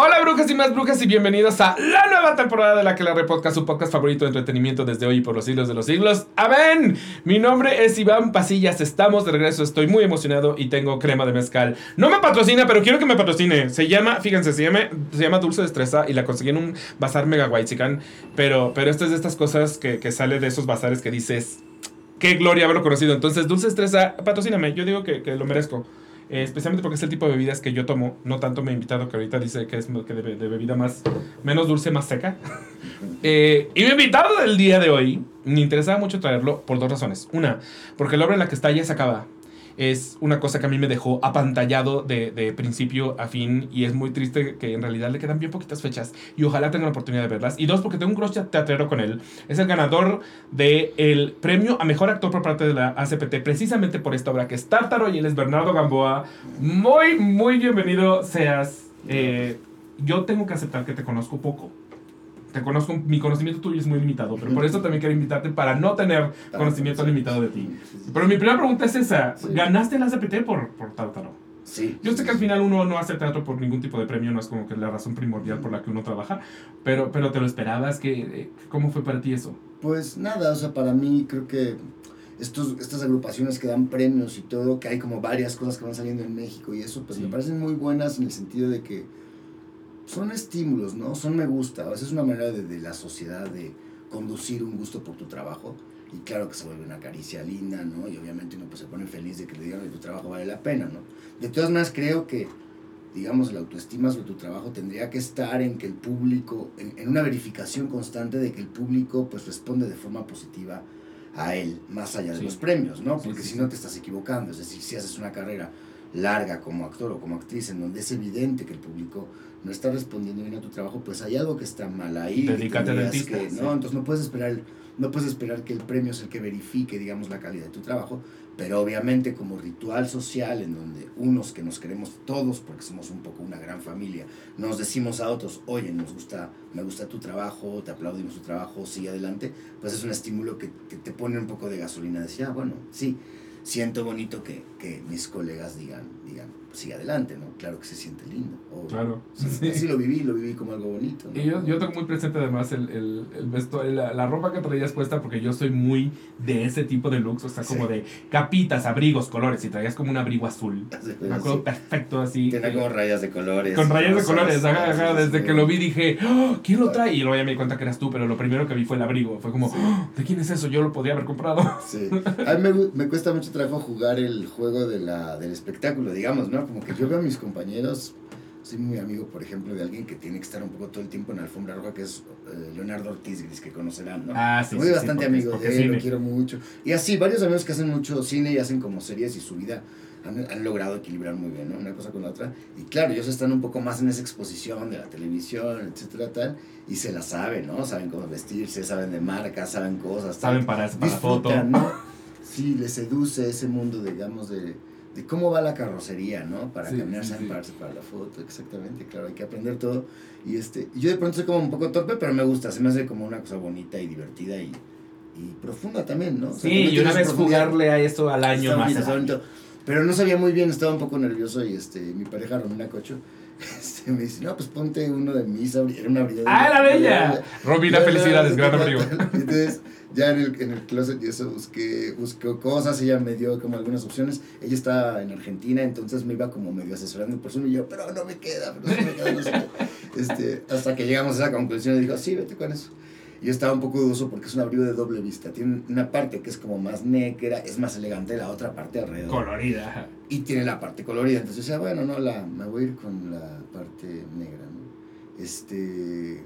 Hola brujas y más brujas y bienvenidos a la nueva temporada de la que la repodcast, su podcast favorito de entretenimiento desde hoy y por los siglos de los siglos. ¡Amén! Mi nombre es Iván Pasillas, estamos de regreso, estoy muy emocionado y tengo crema de mezcal. No me patrocina, pero quiero que me patrocine. Se llama, fíjense, se llama, se llama Dulce Destreza y la conseguí en un bazar mega whitezican, pero, pero esto es de estas cosas que, que sale de esos bazares que dices, qué gloria haberlo conocido. Entonces, Dulce Destreza, patrocíname, yo digo que, que lo merezco. Eh, especialmente porque es el tipo de bebidas que yo tomo. No tanto he invitado, que ahorita dice que es que de, de bebida más, menos dulce, más seca. Eh, y mi invitado del día de hoy, me interesaba mucho traerlo por dos razones. Una, porque la obra en la que está ya se acaba es una cosa que a mí me dejó apantallado de, de, principio a fin y es muy triste que en realidad le quedan bien poquitas fechas y ojalá tenga la oportunidad de verlas. Y dos, porque tengo un crush teatrero con él. Es el ganador del premio a mejor actor por parte de la ACPT precisamente por esta obra que es Tártaro y él es Bernardo Gamboa. Muy, muy bienvenido seas. Eh, yo tengo que aceptar que te conozco poco te conozco, mi conocimiento tuyo es muy limitado, pero por eso también quiero invitarte para no tener conocimiento limitado de ti. Pero mi primera pregunta es esa, ¿ganaste el ACPT por, por Tártaro? Sí. Yo sé que al final uno no hace teatro por ningún tipo de premio, no es como que la razón primordial por la que uno trabaja, pero, pero te lo esperabas, que, ¿cómo fue para ti eso? Pues nada, o sea, para mí creo que estos, estas agrupaciones que dan premios y todo, que hay como varias cosas que van saliendo en México y eso, pues sí. me parecen muy buenas en el sentido de que son estímulos, ¿no? Son me gusta. A veces es una manera de, de, la sociedad de conducir un gusto por tu trabajo. Y claro que se vuelve una caricia linda, ¿no? Y obviamente uno pues, se pone feliz de que le digan que tu trabajo vale la pena, ¿no? De todas maneras, creo que, digamos, la autoestima sobre tu trabajo tendría que estar en que el público, en, en una verificación constante de que el público pues responde de forma positiva a él, más allá de sí. los premios, ¿no? Porque sí, sí, si no te estás equivocando. Es decir, si haces una carrera larga como actor o como actriz en donde es evidente que el público no está respondiendo bien a tu trabajo, pues hay algo que está mal ahí. Dedícate al que, ¿no? Sí. Entonces no puedes esperar no puedes esperar que el premio es el que verifique, digamos, la calidad de tu trabajo, pero obviamente como ritual social en donde unos que nos queremos todos, porque somos un poco una gran familia, nos decimos a otros, oye, nos gusta, me gusta tu trabajo, te aplaudimos tu trabajo, sigue adelante, pues es un estímulo que, que te pone un poco de gasolina, decía, ah, bueno, sí, siento bonito que, que mis colegas digan, digan, sigue adelante, ¿no? Claro que se siente lindo. O, claro. Sí, sí. sí, lo viví, lo viví como algo bonito. ¿no? Y yo, yo tengo muy presente además el, el, el vestuario, la, la, ropa que traías puesta, porque yo soy muy de ese tipo de looks, o sea, como de capitas, abrigos, colores, y traías como un abrigo azul. Sí, Me acuerdo perfecto así. Tenía como rayas de colores. Con rayas de colores, ajá, ajá, desde que lo vi dije, oh, ¿quién lo trae? Y luego ya me di cuenta que eras tú, pero lo primero que vi fue el abrigo. Fue como, oh, ¿de quién es eso? Yo lo podía haber comprado. Sí. A mí me, me cuesta mucho trabajo jugar el juego de la, del espectáculo, digamos, ¿no? Como que yo veo a mis compañeros, soy muy amigo, por ejemplo, de alguien que tiene que estar un poco todo el tiempo en la alfombra roja, que es eh, Leonardo Ortiz Gris, que conocerán, ¿no? Ah, sí. Soy sí, bastante sí, amigo porque, de él, lo quiero mucho. Y así, varios amigos que hacen mucho cine y hacen como series y su vida han, han, logrado equilibrar muy bien, ¿no? Una cosa con la otra. Y claro, ellos están un poco más en esa exposición de la televisión, etcétera, tal, y se la saben, ¿no? Saben cómo vestirse, saben de marcas, saben cosas. Saben para, para foto. ¿no? Sí, les seduce ese mundo, digamos, de de cómo va la carrocería, ¿no? Para sí, caminar, sí, zamparse sí. para la foto, exactamente, claro, hay que aprender todo. Y este, yo de pronto soy como un poco torpe, pero me gusta, se me hace como una cosa bonita y divertida y, y profunda también, ¿no? O sea, sí, y una vez jugarle a esto al año más. Bonito, pero no sabía muy bien, estaba un poco nervioso y este, mi pareja Romina Cocho este, me dice, no, pues ponte uno de mis, era una. ¡Ah, la bella! Romina, felicidades, gran abrigo. Entonces, ya en el, en el closet y eso busqué, busqué cosas, ella me dio como algunas opciones. Ella está en Argentina, entonces me iba como medio asesorando por Zoom y yo, pero no me queda, pero no me queda, no sé. este, hasta que llegamos a esa conclusión y dijo, sí, vete con eso. Yo estaba un poco dudoso porque es un abrigo de doble vista. Tiene una parte que es como más negra, es más elegante, la otra parte alrededor. Colorida. Y tiene la parte colorida. Entonces yo decía, bueno, no, la, me voy a ir con la parte negra, ¿no? Este...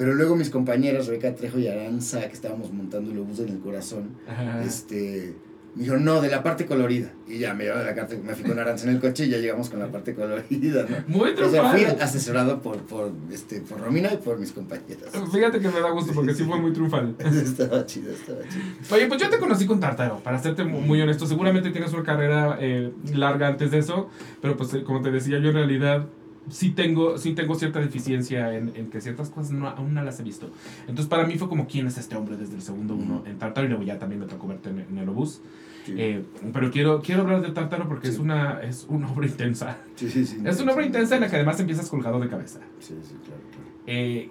Pero luego mis compañeras, Rebeca Trejo y Aranza, que estábamos montando el obús en el corazón, Ajá. este me dijo, no, de la parte colorida. Y ya me llevaron la carta, me fui con Aranza en el coche y ya llegamos con la parte colorida, ¿no? Muy O sea, fui asesorado por, por, este, por Romina y por mis compañeras. Fíjate que me da gusto porque sí, sí fue muy triunfal. estaba chido, estaba chido. Oye, pues yo te conocí con Tartaro, para serte muy honesto. Seguramente tienes una carrera eh, larga antes de eso, pero pues como te decía, yo en realidad sí tengo, sí tengo cierta deficiencia en, en que ciertas cosas no, aún no las he visto. Entonces para mí fue como, ¿quién es este hombre desde el segundo uno en Tartaro? Y luego ya también me tocó verte en, en el obús. Eh, pero quiero, quiero hablar de Tártaro porque es, una, es una obra intensa. Sí. Es una obra intensa en la que además empiezas colgado de cabeza. Sí, sí, claro, claro. Eh,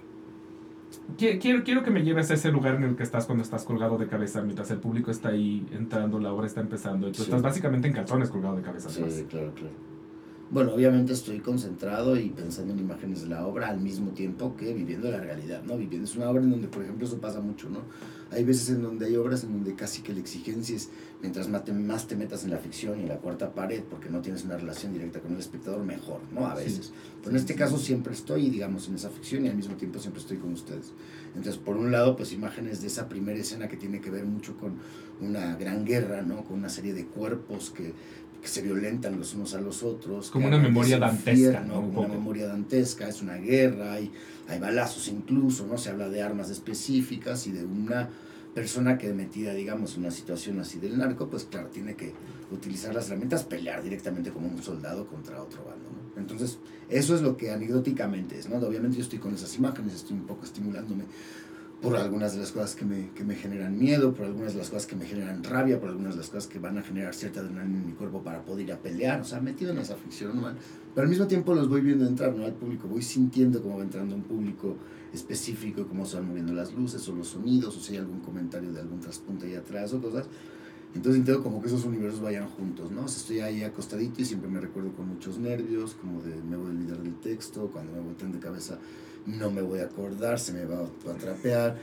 quiero, quiero que me lleves a ese lugar en el que estás cuando estás colgado de cabeza, mientras el público está ahí entrando, la obra está empezando. Y tú estás básicamente en calzones colgado de cabeza. Sí, claro, claro. Bueno, obviamente estoy concentrado y pensando en imágenes de la obra al mismo tiempo que viviendo la realidad, ¿no? Viviendo es una obra en donde, por ejemplo, eso pasa mucho, ¿no? Hay veces en donde hay obras en donde casi que la exigencia es, mientras más te, más te metas en la ficción y en la cuarta pared, porque no tienes una relación directa con el espectador, mejor, ¿no? A veces. Pero en este caso siempre estoy, digamos, en esa ficción y al mismo tiempo siempre estoy con ustedes. Entonces, por un lado, pues imágenes de esa primera escena que tiene que ver mucho con una gran guerra, ¿no? Con una serie de cuerpos que que se violentan los unos a los otros. Como una memoria dantesca, ¿no? Como una memoria dantesca, es una guerra, hay, hay balazos incluso, ¿no? Se habla de armas específicas y de una persona que metida, digamos, en una situación así del narco, pues claro, tiene que utilizar las herramientas, pelear directamente como un soldado contra otro bando, ¿no? Entonces, eso es lo que anecdóticamente es, ¿no? Obviamente yo estoy con esas imágenes, estoy un poco estimulándome por algunas de las cosas que me, que me generan miedo, por algunas de las cosas que me generan rabia, por algunas de las cosas que van a generar cierta adrenalina en mi cuerpo para poder ir a pelear, o sea, metido en esa ficción, ¿no? Pero al mismo tiempo los voy viendo entrar, ¿no? Al público, voy sintiendo cómo va entrando un público específico, cómo se van moviendo las luces o los sonidos, o si hay algún comentario de algún traspunto ahí atrás o cosas. Entonces intento como que esos universos vayan juntos, ¿no? O sea, estoy ahí acostadito y siempre me recuerdo con muchos nervios, como de me voy a olvidar del texto, cuando me voltean de cabeza no me voy a acordar, se me va a atrapear.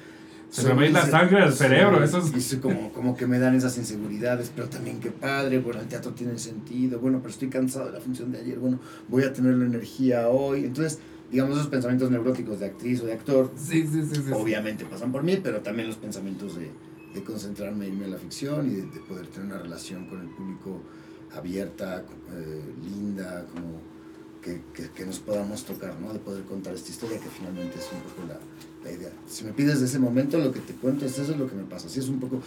Se me va a ir la sangre al cerebro, eso es... Y como, como que me dan esas inseguridades, pero también qué padre, bueno, el teatro tiene sentido, bueno, pero estoy cansado de la función de ayer, bueno, voy a tener la energía hoy. Entonces, digamos, esos pensamientos neuróticos de actriz o de actor, sí, sí, sí, obviamente pasan por mí, pero también los pensamientos de, de concentrarme en irme a la ficción y de, poder tener una relación con el público abierta, eh, linda, como que, que, nos podamos tocar, ¿no? De poder contar esta historia que finalmente es un poco la, la, idea. Si me pides de ese momento, lo que te cuento es eso es lo que me pasa. Si es un poco,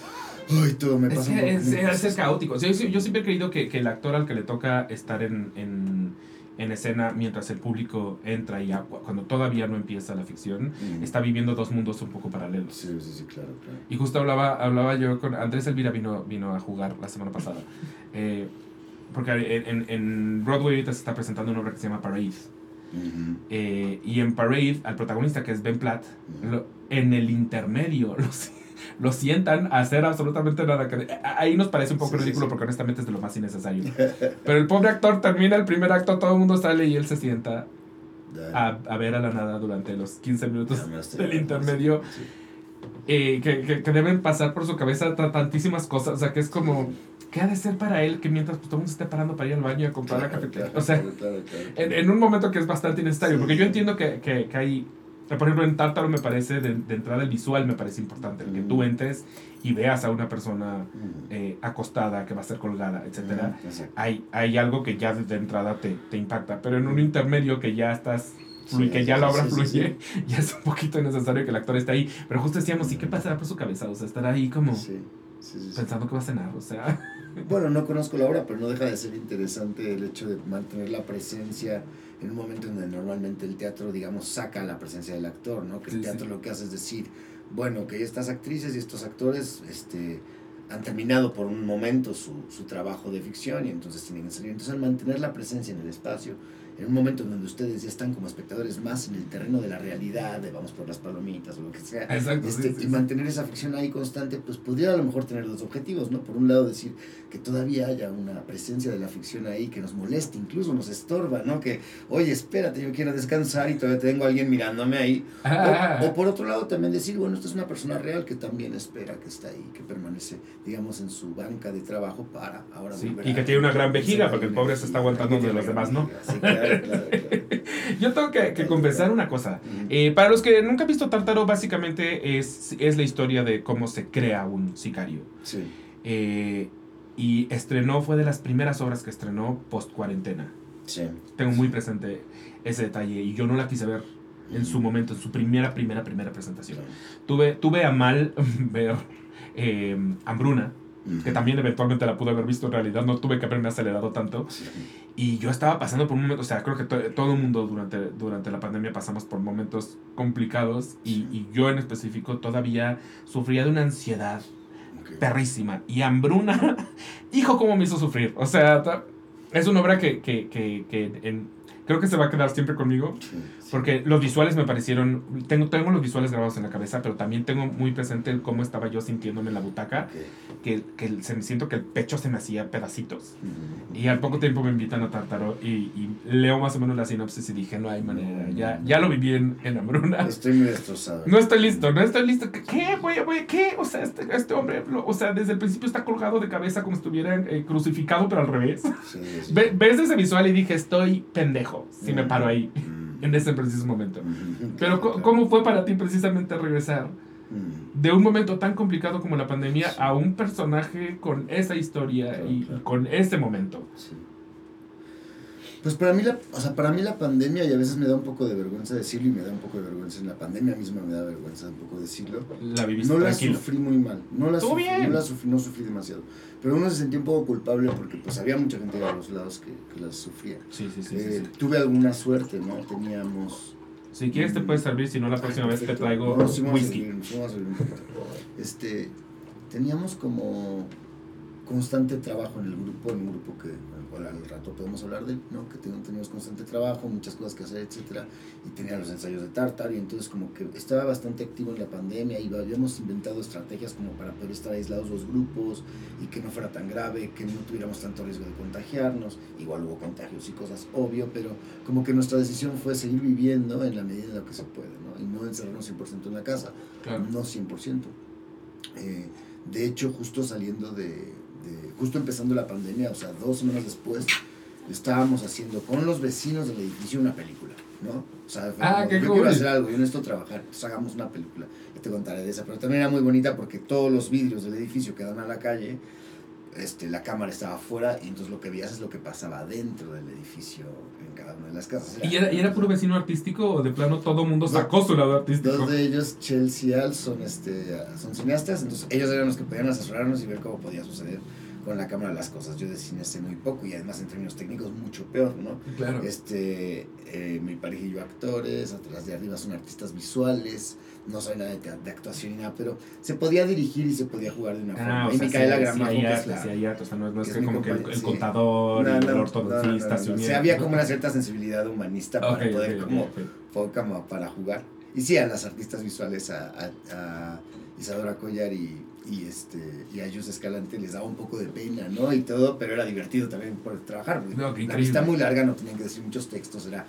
ay, todo me pasa. Es, es, es, caótico. Yo, yo, siempre he creído que, que, el actor al que le toca estar en, en, en escena mientras el público entra y cuando todavía no empieza la ficción, está viviendo dos mundos un poco paralelos. Sí, sí, sí, claro, claro. Y justo hablaba, hablaba yo con Andrés Elvira, vino, vino a jugar la semana pasada. Eh, porque en, en Broadway ahorita se está presentando una obra que se llama Parade. Eh, y en Parade, al protagonista que es Ben Platt, en el intermedio lo, lo, sientan a hacer absolutamente nada. Que, ahí nos parece un poco ridículo porque honestamente es de lo más innecesario. Pero el pobre actor termina el primer acto, todo el mundo sale y él se sienta a, a ver a la nada durante los 15 minutos del intermedio. Eh, que, que, que, deben pasar por su cabeza tantísimas cosas. O sea, que es como ¿qué ha de ser para él que mientras pues, todo el mundo esté parando para ir al baño y a comprar la cafetería? o sea, en, en, un momento que es bastante innecesario, porque yo entiendo que, que, que, hay, por ejemplo, en Tártaro me parece, de, de entrada el visual me parece importante, el que tú entres y veas a una persona eh, acostada que va a ser colgada, etc. hay, hay algo que ya de entrada te, te impacta, pero en un intermedio que ya estás y que ya la obra fluye, ya es un poquito necesario que el actor esté ahí. Pero justo decíamos, ¿y qué pasará por su cabeza? O sea, estar ahí como pensando que va a cenar, o sea. Bueno, no conozco la obra, pero no deja de ser interesante el hecho de mantener la presencia en un momento en donde normalmente el teatro, digamos, saca la presencia del actor, ¿no? Que el teatro lo que hace es decir, bueno, que estas actrices y estos actores este, han terminado por un momento su, su trabajo de ficción y entonces tienen que salir. Entonces, al mantener la presencia en el espacio, en un momento en donde ustedes ya están como espectadores más en el terreno de la realidad, de vamos por las palomitas o lo que sea, este, y mantener esa ficción ahí constante, pues podría a lo mejor tener dos objetivos, ¿no? Por un lado decir que todavía haya una presencia de la ficción ahí que nos moleste, incluso nos estorba, ¿no? Que, oye, espérate, yo quiero descansar y todavía tengo a alguien mirándome ahí. O, o, por otro lado también decir, bueno, esta es una persona real que también espera que está ahí, que permanece, digamos, en su banca de trabajo para ahora sí, Y que tiene una gran vejiga, porque el pobre se está aguantando de los demás, ¿no? Yo tengo que, que confesar una cosa. Eh, para los que nunca han visto Tártaro, básicamente es, es la historia de cómo se crea un sicario. Sí. Eh, y estrenó, fue de las primeras obras que estrenó post cuarentena. Sí. Tengo muy presente ese detalle y yo no la quise ver en su momento, en su primera, primera, primera presentación. Tuve, tuve a mal ver eh, Hambruna, que también eventualmente la pude haber visto en realidad, no tuve que haberme acelerado tanto. Y yo estaba pasando por un momento, o sea, creo que todo el mundo durante, durante la pandemia pasamos por momentos complicados y, y, yo en específico todavía sufría de una ansiedad perrísima. Y Hambruna, hijo, cómo me hizo sufrir. O sea, es una obra que, que, que, que en, creo que se va a quedar siempre conmigo. Porque los visuales me parecieron. Tengo, tengo los visuales grabados en la cabeza, pero también tengo muy presente cómo estaba yo sintiéndome en la butaca. Que, que se me siento que el pecho se me hacía pedacitos. Y al poco tiempo me invitan a Tartaro y, y, leo más o menos la sinopsis y dije: No hay manera. Ya, ya lo viví en, en Hambruna. Estoy muy destrozado. No estoy listo, no estoy listo. ¿Qué, güey, güey? ¿Qué? O sea, este, este hombre, o sea, desde el principio está colgado de cabeza como si estuviera eh, crucificado, pero al revés. Ves ese visual y dije: Estoy pendejo si me paro ahí en ese preciso momento. Pero ¿cómo fue para ti precisamente regresar de un momento tan complicado como la pandemia a un personaje con esa historia y con ese momento? Pues para mí, la, o sea, para mí la pandemia, y a veces me da un poco de vergüenza decirlo, y me da un poco de vergüenza en la pandemia misma, me da vergüenza un poco decirlo. La viviste No la sufrí muy mal, no la, sufrí, no la sufrí, no sufrí demasiado. Pero uno se sentía un poco culpable porque pues había mucha gente de los lados que, que las sufría. Sí, sí, sí, eh, sí, Tuve alguna suerte, ¿no? Teníamos... Si quieres te puedes servir, si no la próxima vez te traigo no, sí, whisky. sí, a un. Este, teníamos como constante trabajo en el grupo, en un grupo que al, al rato podemos hablar de él, ¿no? que teníamos constante trabajo, muchas cosas que hacer, etcétera, y tenía los ensayos de Tartar, y entonces como que estaba bastante activo en la pandemia, y habíamos inventado estrategias como para poder estar aislados los grupos, y que no fuera tan grave, que no tuviéramos tanto riesgo de contagiarnos, igual hubo contagios y cosas, obvio, pero como que nuestra decisión fue seguir viviendo en la medida en la que se puede, ¿no? y no encerrarnos 100% en la casa, Claro. no 100%. Eh, de hecho, justo saliendo de- justo empezando la pandemia, o sea, dos semanas después, estábamos haciendo con los vecinos del edificio una película, ¿no? O sea, fue Ah, como, qué yo cool. quiero hacer algo, yo necesito trabajar, pues hagamos una película. Ya te contaré de esa, pero también era muy bonita porque todos los vidrios del edificio que dan a la calle, este, la cámara estaba afuera y entonces lo que veías es lo que pasaba dentro del edificio en cada una de las casas. ¿Y era, ¿Y era puro vecino artístico o de plano todo mundo sacó su lado artístico? Dos de ellos, Chelsea y Al, son, este, son cineastas, entonces ellos eran los que podían asesorarnos y ver cómo podía suceder con la cámara las cosas. Yo de cine sé muy poco y además en términos técnicos mucho peor, ¿no? Claro. Este, eh, mi pareja y yo actores, atrás de arriba son artistas visuales, no soy nada de, actuación ni nada, pero se podía dirigir y se podía jugar de una Ah, forma. o y sea, Micaela sí, Gramajo, sí es la- sí o sea, no, no es que es como que el, el sí. contador No, el no, no. unieron. Sí, había como una cierta sensibilidad humanista para poder como para jugar. Y sí, a las artistas visuales, a, a, a Isadora Collar y, y, este, y a Jus Escalante les daba un poco de pena, ¿no? Y todo, pero era divertido también por trabajar. porque No, la vista muy larga, no tenían que decir muchos textos, era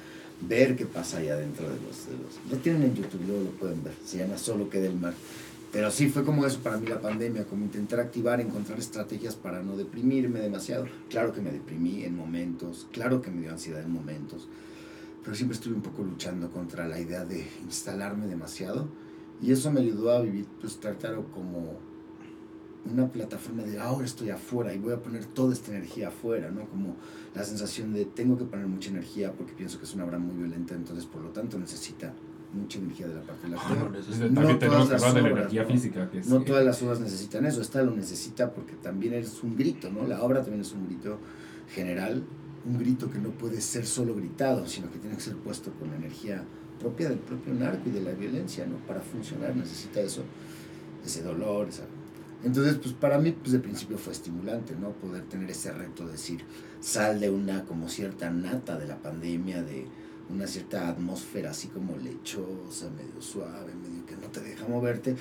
ver qué pasa allá dentro de los, de los... Lo tienen en YouTube, luego lo pueden ver, se llama Solo queda el mar. Pero sí, fue como eso para mí la pandemia, como intentar activar, encontrar estrategias para no deprimirme demasiado. Claro que me deprimí en momentos, claro que me dio ansiedad en momentos, pero siempre estuve un poco luchando contra la idea de instalarme demasiado y eso me ayudó a vivir pues Tartaro como una plataforma de ahora estoy afuera y voy a poner toda esta energía afuera, ¿no? Como la sensación de tengo que poner mucha energía porque pienso que es una obra muy violenta, entonces por lo tanto necesita mucha energía de la parte del Ah, actor. no, todas las de la obras, energía ¿no? física. Que No sí. todas las obras necesitan eso, esta lo necesita porque también es un grito, ¿no? La obra también es un grito general, un grito que no puede ser solo gritado, sino que tiene que ser puesto con la energía propia del propio narco y de la violencia, ¿no? Para funcionar necesita eso, ese dolor, esa... Entonces, pues para mí, pues de principio fue estimulante, ¿no? Poder tener ese reto de decir, sal de una como cierta nata de la pandemia, de una cierta atmósfera así como lechosa, medio suave, medio que no te deja moverte,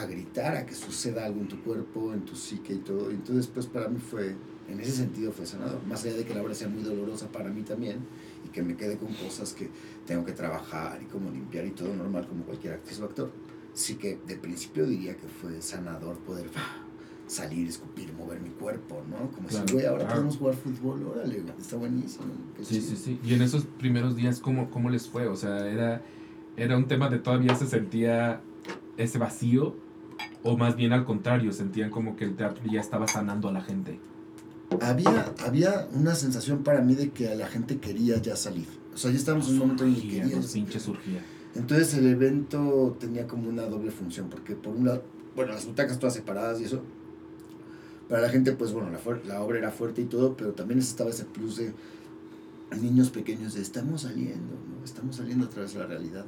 a gritar, a que suceda algo en tu cuerpo, en tu psique y todo. Entonces, pues para mí fue, en ese sentido fue sanador. Más allá de que la obra sea muy dolorosa para mí también y que me quede con cosas que tengo que trabajar y como limpiar y todo normal como cualquier actriz o actor. Sí que de principio diría que fue sanador poder salir, escupir, mover mi cuerpo, ¿no? Como Claro, si, güey, ahora claro. podemos jugar fútbol, órale, está buenísimo. Sí, chido". sí, sí. Y en esos primeros días, ¿cómo, cómo les fue? O sea, era, era un tema de todavía se sentía ese vacío, o más bien al contrario, sentían como que el teatro ya estaba sanando a la gente. Había, había una sensación para mí de que la gente quería ya salir. O sea, ya estábamos en un momento en el que quería pinches surgía. Entonces el evento tenía como una doble función, porque por un lado, bueno, las butacas todas separadas y eso, para la gente, pues bueno, la, la obra era fuerte y todo, pero también estaba ese plus de niños pequeños de estamos saliendo. Estamos saliendo a través de la realidad.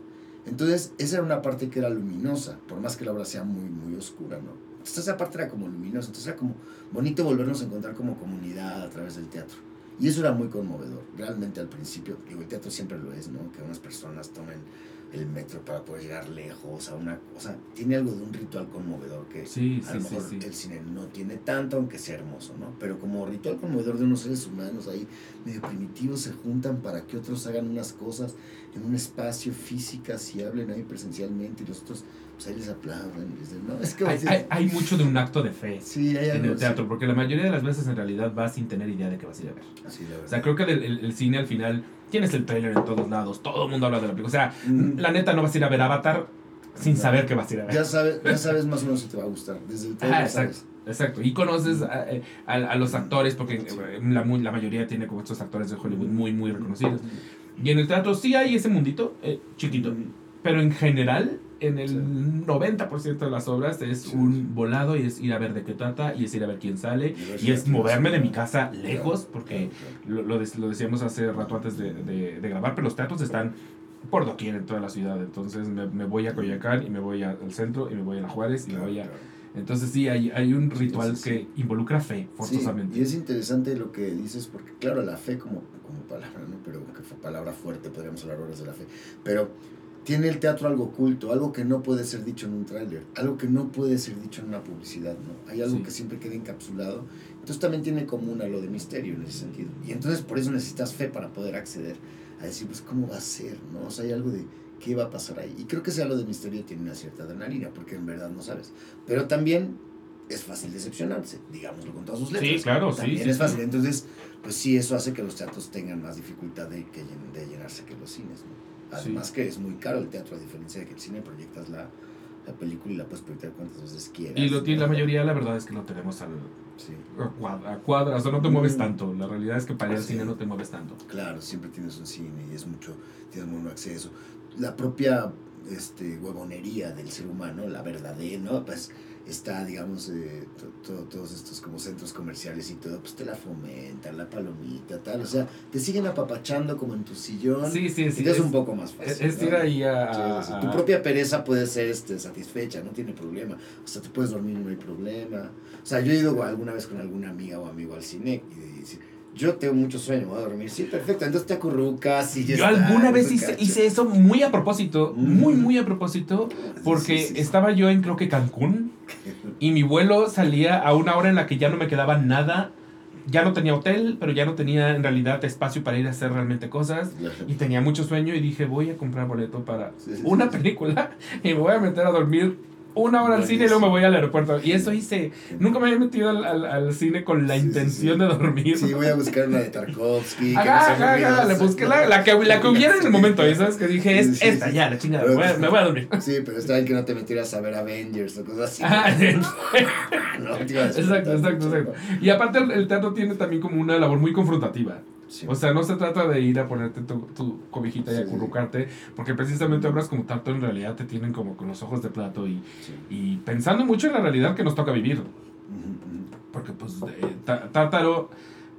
Entonces, esa era una parte que era luminosa, por más que la obra sea muy, muy oscura, ¿no? Entonces esa parte era como luminosa, entonces era como bonito volvernos a encontrar como comunidad a través del teatro. Y eso era muy conmovedor, realmente al principio, digo, el teatro siempre lo es, ¿no? Que unas personas tomen el metro para poder llegar lejos a una cosa. Tiene algo de un ritual conmovedor que Sí, a sí, lo mejor sí. el cine no tiene tanto, aunque sea hermoso, ¿no? Pero como ritual conmovedor de unos seres humanos ahí medio primitivos se juntan para que otros hagan unas cosas en un espacio físicas y hablen ahí presencialmente y los otros pues ahí les aplauden. les den- ¿no? Es que Hay, hay- hay mucho de un acto de fe hay en el teatro, porque la mayoría de las veces en realidad vas sin tener idea de qué vas a ir a ver. Sí, sí, la. O sea, creo que el, el- el cine al final tienes el trailer en todos lados, todo el mundo habla de la película. O sea, Mm. la neta no vas a ir a ver Avatar sin saber qué vas a ir a ver. ya, sabes, ya sabes más o menos si te va a gustar. Desde el trailer exacto. sabes. Exacto, y conoces a, a- a los actores, porque Sí. eh, la, la mayoría tiene como estos actores de Hollywood muy, muy reconocidos. Y en el teatro sí hay ese mundito eh, chiquito, pero en general, en el Sí. 90% de las obras es Sí, un sí. volado y es ir a ver de qué trata y es ir a ver quién sale Y es moverme de mi casa lejos, porque lo, lo, dec- lo decíamos hace rato antes de, de- de grabar, pero los teatros están por doquier en toda la ciudad, entonces me, me voy a Coyoacán y me voy a- al centro y me voy a la Juárez y me voy a... Entonces sí, hay, hay un ritual que involucra fe, forzosamente. y es interesante lo que dices, porque claro, la fe como, como palabra, ¿no? Pero que fue palabra fuerte, podríamos hablar horas de la fe. Pero tiene el teatro algo oculto, algo que no puede ser dicho en un tráiler, algo que no puede ser dicho en una publicidad, ¿no? Hay algo Sí. que siempre queda encapsulado. Entonces también tiene como un halo de misterio en ese sentido. Y entonces por eso necesitas fe para poder acceder a decir, pues, ¿cómo va a ser? ¿No? O sea, hay algo de qué va a pasar ahí. Y creo que ese halo de misterio tiene una cierta adrenalina, porque en verdad no sabes. Pero también es fácil decepcionarse, digámoslo con todas sus letras. Sí, claro, sí, También sí, es fácil. sí. Entonces, pues sí, eso hace que los teatros tengan más dificultad de, que de llenarse que los cines. ¿no? Además que es muy caro el teatro, a diferencia de que el cine proyectas la, la película y la puedes proyectar cuantas veces quieras. Y lo tiene la mayoría, la verdad es que lo tenemos al, Sí, a cuadra, a cuadra, o sea, no te mueves Mm. tanto. La realidad es que para ir al cine no te mueves tanto. claro, siempre tienes un cine y es mucho, tienes buen acceso. La propia este, huevonería del ser humano, la verdadera, ¿no? Pues está, digamos, eh, to- to- todos estos como centros comerciales y todo, pues te la fomentan, la palomita, tal. O sea, te siguen apapachando como en tu sillón. Sí, sí, sí. y te es, es, un poco más fácil. es- es ir ahí a... Tu propia pereza puede ser este, satisfecha, no tiene problema. O sea, te puedes dormir y no hay problema. O sea, yo he ido alguna vez con alguna amiga o amigo al cine y decir, yo tengo mucho sueño, voy a dormir. Sí, perfecto. Entonces te acurrucas y ya Yo está, alguna vez hice, hice eso muy a propósito, Mm. muy, muy a propósito, porque Sí, sí, sí. estaba yo en, creo que Cancún, y mi vuelo salía a una hora en la que ya no me quedaba nada, ya no tenía hotel, pero ya no tenía en realidad espacio para ir a hacer realmente cosas, y tenía mucho sueño y dije, voy a comprar boleto para una película y me voy a meter a dormir una hora al cine y luego me voy al aeropuerto. Y eso hice. Nunca me había metido al, al- al cine con la Sí, intención sí. de dormir. Sí, voy a buscar una de Tarkovsky. que Ajá, no sea ajá, ajá, le busqué la, la que, la que hubiera en el momento, ¿y sabes? Que dije, es esta, ya, la chingada, me voy, a, me voy a dormir. Sí, pero está bien que no te metieras a ver Avengers o cosas así. Ajá. No, a Exacto, exacto, exacto. Y aparte el, el teatro tiene también como una labor muy confrontativa. Sí. O sea, no se trata de ir a ponerte tu, tu cobijita y Sí, sí. acurrucarte, porque precisamente obras como Tarto en realidad te tienen como con los ojos de plato y, y pensando mucho en la realidad que nos toca vivir. Porque pues eh, Ta- Tártaro,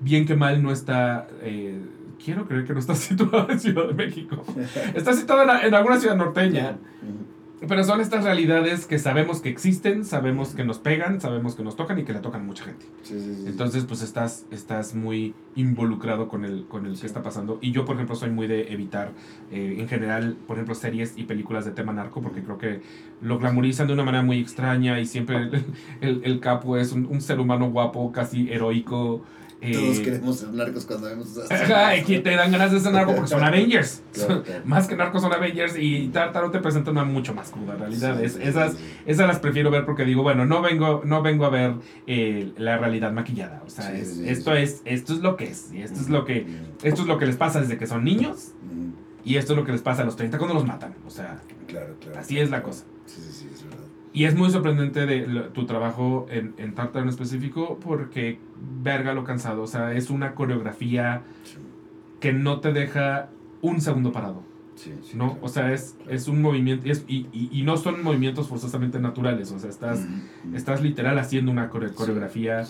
bien que mal, no está... eh, quiero creer que no está situado en Ciudad de México. Está situado en, en alguna ciudad norteña. Pero son estas realidades que sabemos que existen, sabemos que nos pegan, sabemos que nos tocan y que le tocan mucha gente. Sí, sí, sí. Entonces, pues estás, estás muy involucrado con el, con el que está pasando. Y yo, por ejemplo, soy muy de evitar, eh, en general, por ejemplo, series y películas de tema narco, porque creo que lo glamorizan de una manera muy extraña y siempre el, el- el capo es un, un ser humano guapo, casi heroico. Eh, Todos queremos ser narcos cuando vemos esas que te dan ganas de ser narco porque son Avengers. Claro, claro. Más que narcos son Avengers y Tartaro te presenta una mucho más cruda realidad. Sí, Es- sí, esas, sí, esas las prefiero ver porque digo, bueno, no vengo, no vengo a ver eh, la realidad maquillada. O sea, es- esto. Es, esto es lo que es. Y esto es lo que, esto es lo que les pasa desde que son niños. Y esto es lo que les pasa a los 30 cuando los matan. O sea, Claro, claro. así es la cosa. Sí, sí, sí. Y es muy sorprendente de lo- tu trabajo en, en Tartaro en específico porque verga lo cansado. O sea, es una coreografía Sí, que no te deja un segundo parado. sí, sí, ¿no? claro. O sea, es, Claro. es un movimiento, y, es- y, y- y no son movimientos forzosamente naturales, o sea, estás, estás literal haciendo una core- coreografía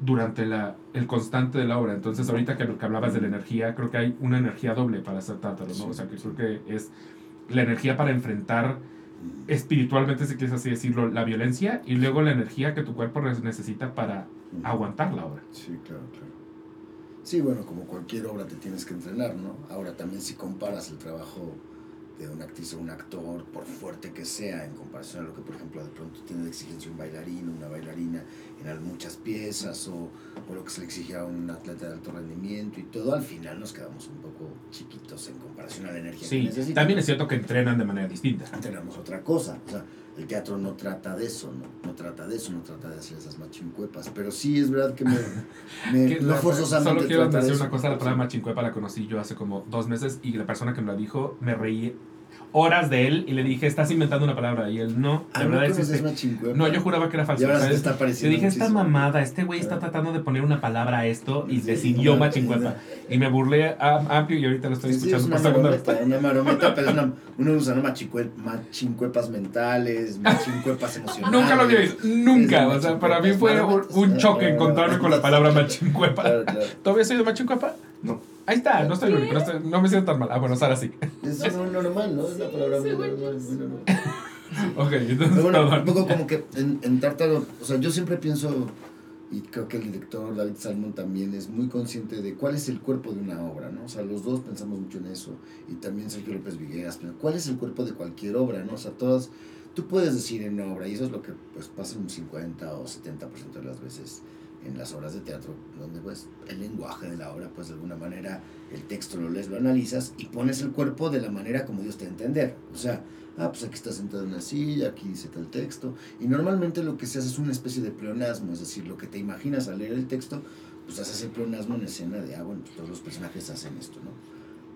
durante la, el constante de la obra. Entonces, ahorita que, que hablabas de la energía, creo que hay una energía doble para hacer Tártaro, ¿no? O sea, que creo que es la energía para enfrentar espiritualmente, si quieres así decirlo, la violencia y luego la energía que tu cuerpo necesita para aguantar la obra. Sí, claro, claro. Sí, bueno, como cualquier obra te tienes que entrenar, ¿no? Ahora también si comparas el trabajo de una actriz o un actor, por fuerte que sea, en comparación a lo que, por ejemplo, de pronto tiene de exigencia un bailarín o una bailarina en muchas piezas, o, o, lo que se le exige a un atleta de alto rendimiento y todo, al final nos quedamos un poco chiquitos en comparación a la energía sí, que necesitan. También es cierto que entrenan de manera distinta. Entrenamos otra cosa. O sea, el teatro no trata de eso, ¿no? No trata de eso, no trata de hacer esas machincuepas. Pero sí es verdad que me. me no forzosamente. Solo quiero decir una cosa: la palabra machincuepa la conocí yo hace como dos meses y la persona que me la dijo me reí horas de él y le dije, estás inventando una palabra. Y él, no, la ah, verdad es que... No, yo juraba que era falso. Yo dije, esta mamada, este güey está tratando de poner una palabra a esto y decidió machincuepa. Y me burlé amplio y ahorita lo estoy escuchando por segunda vez. Una marometa, pero una, uno usa machincuepas mentales, machincuepas emocionales. Nunca lo había visto, nunca. O sea, para mí fue un, choque encontrarme con la palabra machincuepa. ¿Todavía soy de machincuepa? No. Ahí está, no estoy único, no, me siento tan mal. Ah, bueno, ahora sí. Es no, normal, ¿no? Es la palabra muy normal, muy normal. ok, entonces. bueno, un poco como que en, en Tártaro, o sea, yo siempre pienso, y creo que el director David Salmon también es muy consciente de cuál es el cuerpo de una obra, ¿no? O sea, los dos pensamos mucho en eso, y también Sergio López Vigueras, pero ¿cuál es el cuerpo de cualquier obra, ¿no? O sea, todas, tú puedes decir en una obra, y eso es lo que pues pasa un 50 o 70% de las veces en las obras de teatro, donde pues el lenguaje de la obra, pues de alguna manera el texto lo lees, lo analizas y pones el cuerpo de la manera como Dios te entender. O sea, ah, pues aquí está sentado en una silla, aquí dice tal texto. Y normalmente lo que se hace es una especie de pleonasmo, es decir, lo que te imaginas al leer el texto, pues haces el pleonasmo en escena de, ah, bueno, todos los personajes hacen esto, ¿no?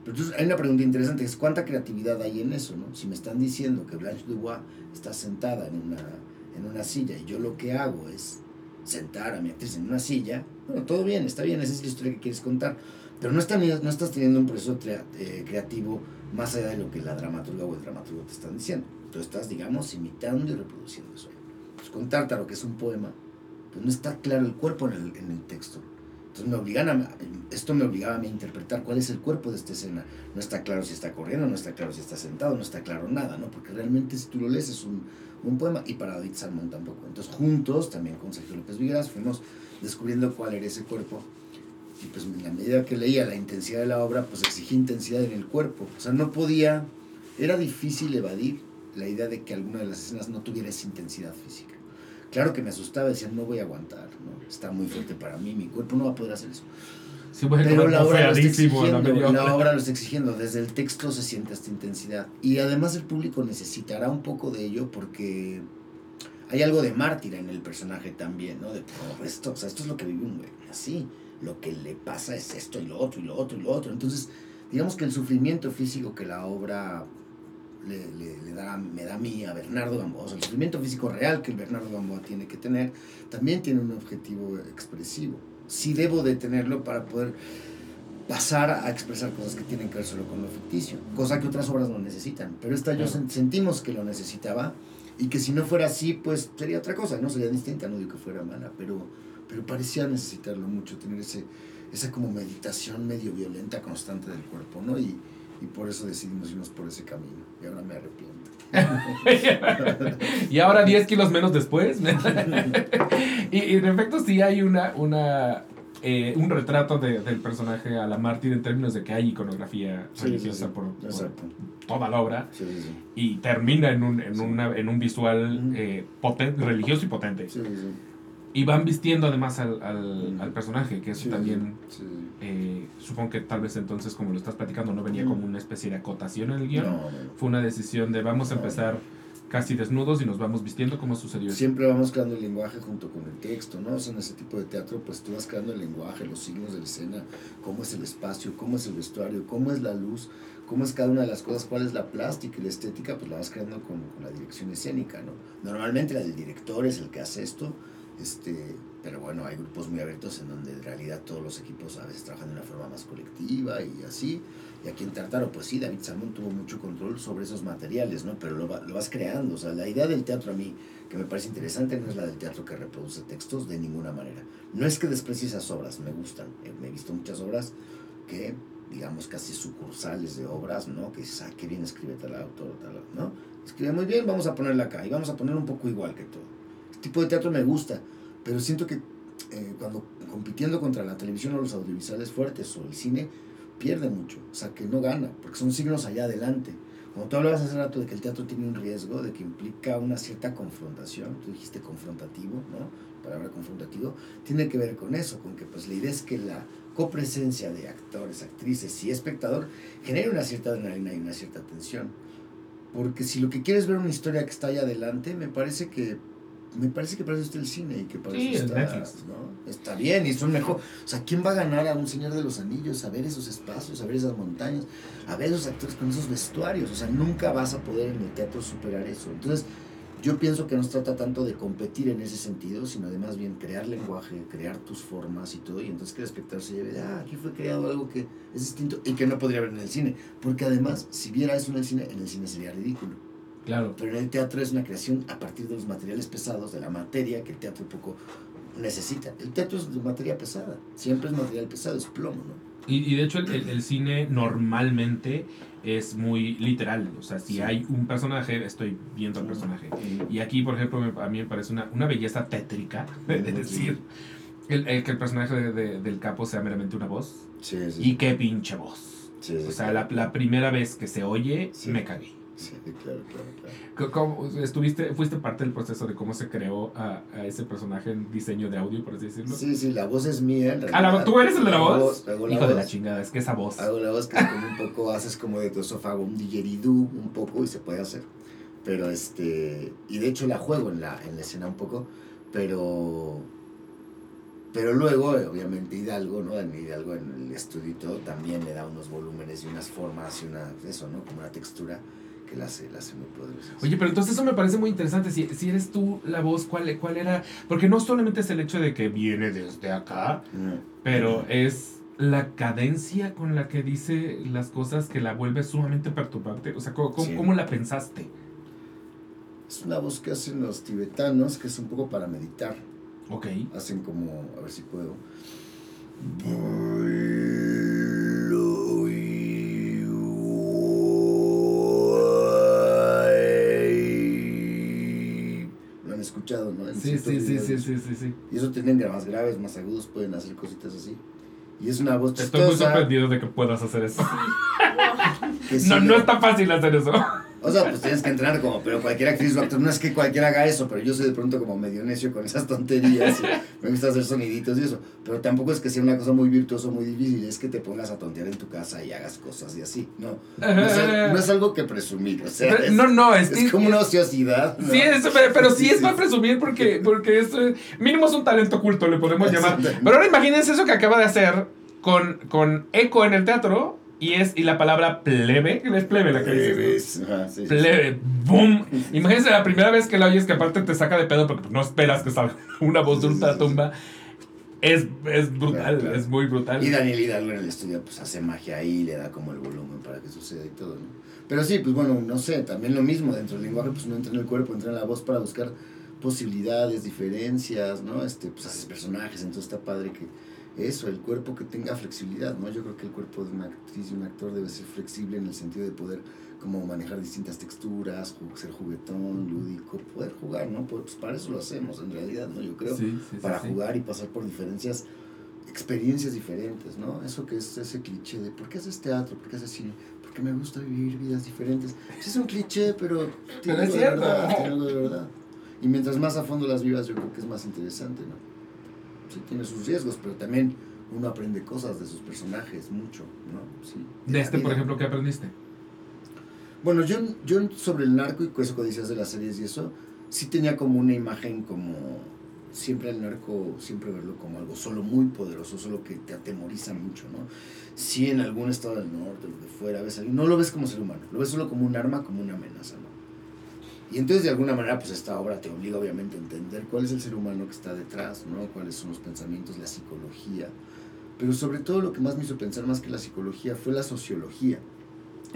Pero entonces hay una pregunta interesante, es cuánta creatividad hay en eso, ¿no? Si me están diciendo que Blanche Dubois está sentada en una, en una silla y yo lo que hago es sentar a mi actriz en una silla, bueno, todo bien, está bien, esa es la historia que quieres contar, pero no, estás no estás teniendo un proceso eh, creativo más allá de lo que la dramaturga o el dramaturgo te están diciendo. Tú estás, digamos, imitando y reproduciendo eso. Pues con Tártaro, que es un poema, pues no está claro el cuerpo en el, en el texto. Entonces me obligan a, esto me obligaba a mí a interpretar cuál es el cuerpo de esta escena. No está claro si está corriendo, no está claro si está sentado, no está claro nada, ¿no? Porque realmente si tú lo lees es un, un poema y para David Salmón tampoco. Entonces juntos, también con Sergio López Vigueras, fuimos descubriendo cuál era ese cuerpo. Y pues en la medida que leía la intensidad de la obra, pues exigía intensidad en el cuerpo. O sea, no podía, era difícil evadir la idea de que alguna de las escenas no tuviera esa intensidad física. Claro que me asustaba, decía, no voy a aguantar, ¿no? está muy fuerte para mí, mi cuerpo no va a poder hacer eso. Pero la obra, lo está exigiendo, la obra lo está exigiendo, desde el texto se siente esta intensidad. Y además el público necesitará un poco de ello porque hay algo de mártir en el personaje también, ¿no? De oh, esto, o sea, esto es lo que vive un güey, así, lo que le pasa es esto y lo otro y lo otro y lo otro. Entonces, digamos que el sufrimiento físico que la obra le, le, da, me da a mí, a Bernardo Gamboa, o sea, el sufrimiento físico real que el Bernardo Gamboa tiene que tener, también tiene un objetivo expresivo sí debo de tenerlo para poder pasar a expresar cosas que tienen que ver solo con lo ficticio, cosa que otras obras no necesitan. Pero esta yo sentimos que lo necesitaba y que si no fuera así, pues sería otra cosa, ¿no? Sería distinta, no digo que fuera mala, pero, pero parecía necesitarlo mucho, tener ese, esa como meditación medio violenta constante del cuerpo, ¿no? Y, y por eso decidimos irnos por ese camino. Y ahora me arrepiento. y ahora 10 kilos menos después. y, y, en efecto sí hay una, una eh, un retrato de, del personaje a la mártir en términos de que hay iconografía religiosa Por, toda la obra. Y termina en un, en una, en un visual eh, potente, religioso y potente. Y van vistiendo además al, al, al personaje, que eso también, eh, supongo que tal vez entonces, como lo estás platicando, no venía como una especie de acotación en el guion. Fue una decisión de vamos a empezar casi desnudos y nos vamos vistiendo, como sucedió? Siempre vamos creando el lenguaje junto con el texto, ¿no? O sea, en ese tipo de teatro, pues tú vas creando el lenguaje, los signos de la escena, cómo es el espacio, cómo es el vestuario, cómo es la luz, cómo es cada una de las cosas, cuál es la plástica y la estética, pues la vas creando con, con la dirección escénica, ¿no? Normalmente la del director es el que hace esto, este, pero bueno, hay grupos muy abiertos en donde en realidad todos los equipos a veces trabajan de una forma más colectiva y así. Y aquí en Tartaro, pues sí, David Salmón tuvo mucho control sobre esos materiales, ¿no? Pero lo, vas creando. O sea, la idea del teatro a mí, que me parece interesante, no es la del teatro que reproduce textos de ninguna manera. No es que desprecie esas obras, me gustan. Eh, me he visto muchas obras que digamos, casi sucursales de obras, ¿no? Que dices, ah, qué bien escribe tal autor, tal, ¿no? Escribe muy bien, vamos a ponerla acá y vamos a poner un poco igual que todo. Tipo de teatro me gusta, pero siento que eh, cuando compitiendo contra la televisión o los audiovisuales fuertes o el cine, pierde mucho, o sea, que no gana, porque son signos allá adelante. Como tú hablabas hace rato de que el teatro tiene un riesgo, de que implica una cierta confrontación, tú dijiste confrontativo, ¿no? palabra confrontativo, tiene que ver con eso, con que pues la idea es que la copresencia de actores, actrices y espectador genere una cierta adrenalina y una cierta tensión. Porque si lo que quieres es ver una historia que está allá adelante, me parece que me parece que para eso está el cine y que para Sí, eso está, Netflix. ¿no? está bien y son mejor. O sea, ¿quién va a ganar a un Señor de los Anillos a ver esos espacios, a ver esas montañas, a ver esos actores con esos vestuarios? O sea, nunca vas a poder en el teatro superar eso. Entonces, yo pienso que no se trata tanto de competir en ese sentido, sino de más bien crear lenguaje, crear tus formas y todo, y entonces que el espectador se lleve, ah, aquí fue creado algo que es distinto y que no podría ver en el cine. Porque además, si viera eso en el cine, en el cine sería ridículo. Claro. Pero en el teatro es una creación a partir de los materiales pesados, de la materia que el teatro poco necesita. El teatro es de materia pesada, siempre es material pesado, es plomo, ¿no? Y, y de hecho el, el- el cine normalmente es muy literal. O sea, si Sí. hay un personaje, estoy viendo al personaje. Y aquí, por ejemplo, me- a mí me parece una, una belleza tétrica de, decir el, el que el personaje de- de- del capo sea meramente una voz. Sí, sí. Y qué pinche voz. sí, sí, O sea, la, la primera vez que se oye, me cagué. Sí, claro, claro, claro. ¿Cómo- estuviste, fuiste parte del proceso de cómo se creó a, a ese personaje en diseño de audio, por así decirlo. Sí, sí, la voz es mía. en Ah, la-. ¿tú eres el de la voz? Hijo de la chingada, es que esa voz. Hago la voz que es como un poco, haces como de tu esófago un didgeridoo un poco y se puede hacer. Pero este, y de hecho la juego en la, en la escena un poco, pero, pero luego obviamente Hidalgo, ¿no? En Hidalgo en el estudio y todo también le da unos volúmenes y unas formas y una, eso, ¿no? Como una textura que la hace, la hace muy poderosa. Oye, pero entonces eso me parece muy interesante. Si, si eres tú la voz, ¿cuál, ¿cuál era? Porque no solamente es el hecho de que viene desde acá, pero es la cadencia con la que dice las cosas que la vuelve sumamente perturbante. O sea, ¿cómo, cómo- Sí. cómo la pensaste? Es una voz que hacen los tibetanos, que es un poco para meditar. Ok. hacen como, a ver si puedo. Escuchado, ¿no? En Sí, sí, sí, sí, sí, sí, sí. Y eso tienen más graves, más agudos, pueden hacer cositas así. Y es una voz Estoy muy chistosa. sorprendido de que puedas hacer eso. No, no está fácil hacer eso. O sea, pues tienes que entrenar como, pero cualquier actriz o actor, no es que cualquiera haga eso, pero yo soy de pronto como medio necio con esas tonterías. y me gusta hacer soniditos y eso. Pero tampoco es que sea una cosa muy virtuosa o muy difícil, es que te pongas a tontear en tu casa y hagas cosas y así. No, no, es, al- no es algo que presumir, o sea, es, no, no, es, es como una ociosidad. ¿no? Sí, es, pero, pero sí, es para presumir porque, porque es, mínimo es un talento oculto, le podemos llamar. Pero ahora imagínense eso que acaba de hacer con, con eco en el teatro y es y la palabra plebe, es plebe la que dices. Ajá, sí, ¿no? sí, Plebe, boom. Imagínense la primera vez que la oyes que aparte te saca de pedo porque no esperas que salga una voz de Sí, sí, sí, ultratumba. Es, es brutal, Claro, claro. es muy brutal. Y Daniel Hidalgo en el estudio pues hace magia ahí, le da como el volumen para que suceda y todo, ¿no? Pero sí, pues bueno, no sé, también lo mismo, dentro del lenguaje pues no entra en el cuerpo, entra en la voz para buscar posibilidades, diferencias, ¿no? Este, pues haces personajes, entonces está padre que eso, el cuerpo que tenga flexibilidad, ¿no? Yo creo que el cuerpo de una actriz y un actor debe ser flexible en el sentido de poder como manejar distintas texturas, ser juguetón, lúdico, poder jugar, ¿no? Pues para eso lo hacemos en realidad, ¿no? Yo creo Sí, sí, sí, para sí. jugar y pasar por diferencias, experiencias diferentes, ¿no? Eso que es ese cliché de ¿por qué haces teatro? ¿Por qué haces cine? Porque me gusta vivir vidas diferentes. Sí, es un cliché, pero tiene es algo de cierto. verdad, tiene algo de verdad. Y mientras más a fondo las vivas, yo creo que es más interesante, ¿no? Sí, tiene sus riesgos, pero también uno aprende cosas de sus personajes, mucho, ¿no? Sí, De la este, por ejemplo, ¿qué aprendiste? Bueno, yo, yo sobre el narco y eso que decías de las series y eso, sí tenía como una imagen como siempre el narco, siempre verlo como algo solo muy poderoso, solo que te atemoriza mucho, ¿no? Si en algún estado del norte, lo que fuera, ves no lo ves como ser humano, lo ves solo como un arma, como una amenaza, ¿no? Y entonces de alguna manera pues esta obra te obliga obviamente a entender cuál es el ser humano que está detrás, ¿no? Cuáles son los pensamientos, la psicología. Pero sobre todo lo que más me hizo pensar más que la psicología fue la sociología.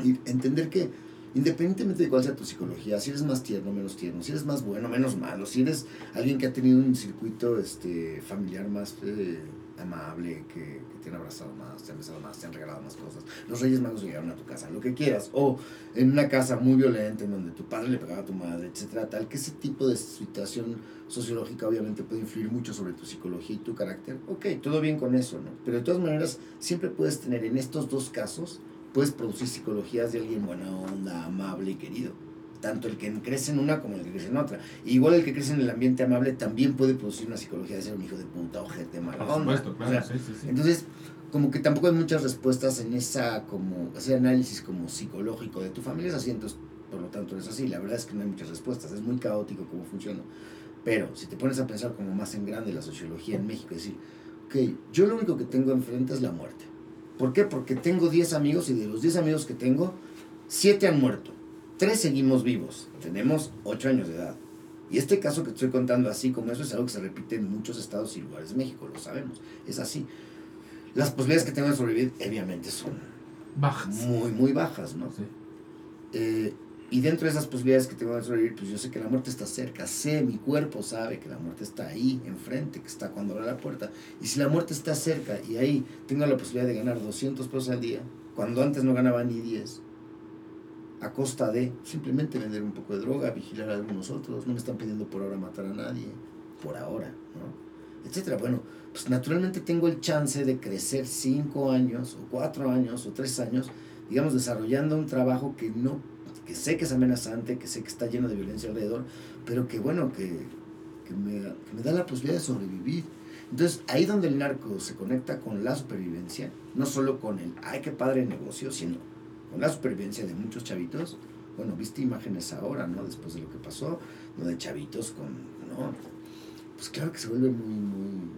Y entender que independientemente de cuál sea tu psicología, si eres más tierno, menos tierno, si eres más bueno, menos malo, si eres alguien que ha tenido un circuito este, familiar más eh, amable, que, que te han abrazado más, te han besado más, te han regalado más cosas. Los Reyes Magos llegaron a tu casa, lo que quieras. O en una casa muy violenta en donde tu padre le pegaba a tu madre, etcétera, tal que ese tipo de situación sociológica obviamente puede influir mucho sobre tu psicología y tu carácter. Ok, todo bien con eso, ¿no? Pero de todas maneras, siempre puedes tener en estos dos casos, puedes producir psicologías de alguien buena onda, amable y querido tanto el que crece en una como el que crece en otra. igual el que crece en el ambiente amable también puede producir una psicología de ser un hijo de puta, ojete, mala onda. claro, sí, sí, sí. Entonces, como que tampoco hay muchas respuestas en esa como ese análisis como psicológico de tu familia es así, entonces por lo tanto es así. La verdad es que no hay muchas respuestas, es muy caótico cómo funciona. Pero si te pones a pensar como más en grande la sociología en México, es decir, ok, yo lo único que tengo enfrente es la muerte. ¿Por qué? Porque tengo 10 amigos y de los 10 amigos que tengo, 7 han muerto tres seguimos vivos, tenemos ocho años de edad. Y este caso que estoy contando así como eso es algo que se repite en muchos estados y lugares de México, lo sabemos, es así. Las posibilidades que tengo de sobrevivir obviamente son bajas. Muy, muy bajas, ¿no? Sí. Eh, y dentro de esas posibilidades que tengo de sobrevivir, pues yo sé que la muerte está cerca, sé, mi cuerpo sabe que la muerte está ahí, enfrente, que está cuando abre la puerta. Y si la muerte está cerca y ahí tengo la posibilidad de ganar 200 pesos al día, cuando antes no ganaba ni 10, a costa de simplemente vender un poco de droga, vigilar a algunos otros, no me están pidiendo por ahora matar a nadie, por ahora, ¿no? Etcétera. Bueno, pues naturalmente tengo el chance de crecer cinco años, o cuatro años, o tres años, digamos, desarrollando un trabajo que no, que sé que es amenazante, que sé que está lleno de violencia alrededor, pero que bueno, que, que, me, me da la posibilidad de sobrevivir. Entonces, ahí donde el narco se conecta con la supervivencia, no solo con el, ay, qué padre negocio, sino con la supervivencia de muchos chavitos, bueno, viste imágenes ahora, ¿no? Después de lo que pasó, ¿no? De chavitos con, ¿no? Pues claro que se vuelve muy, muy,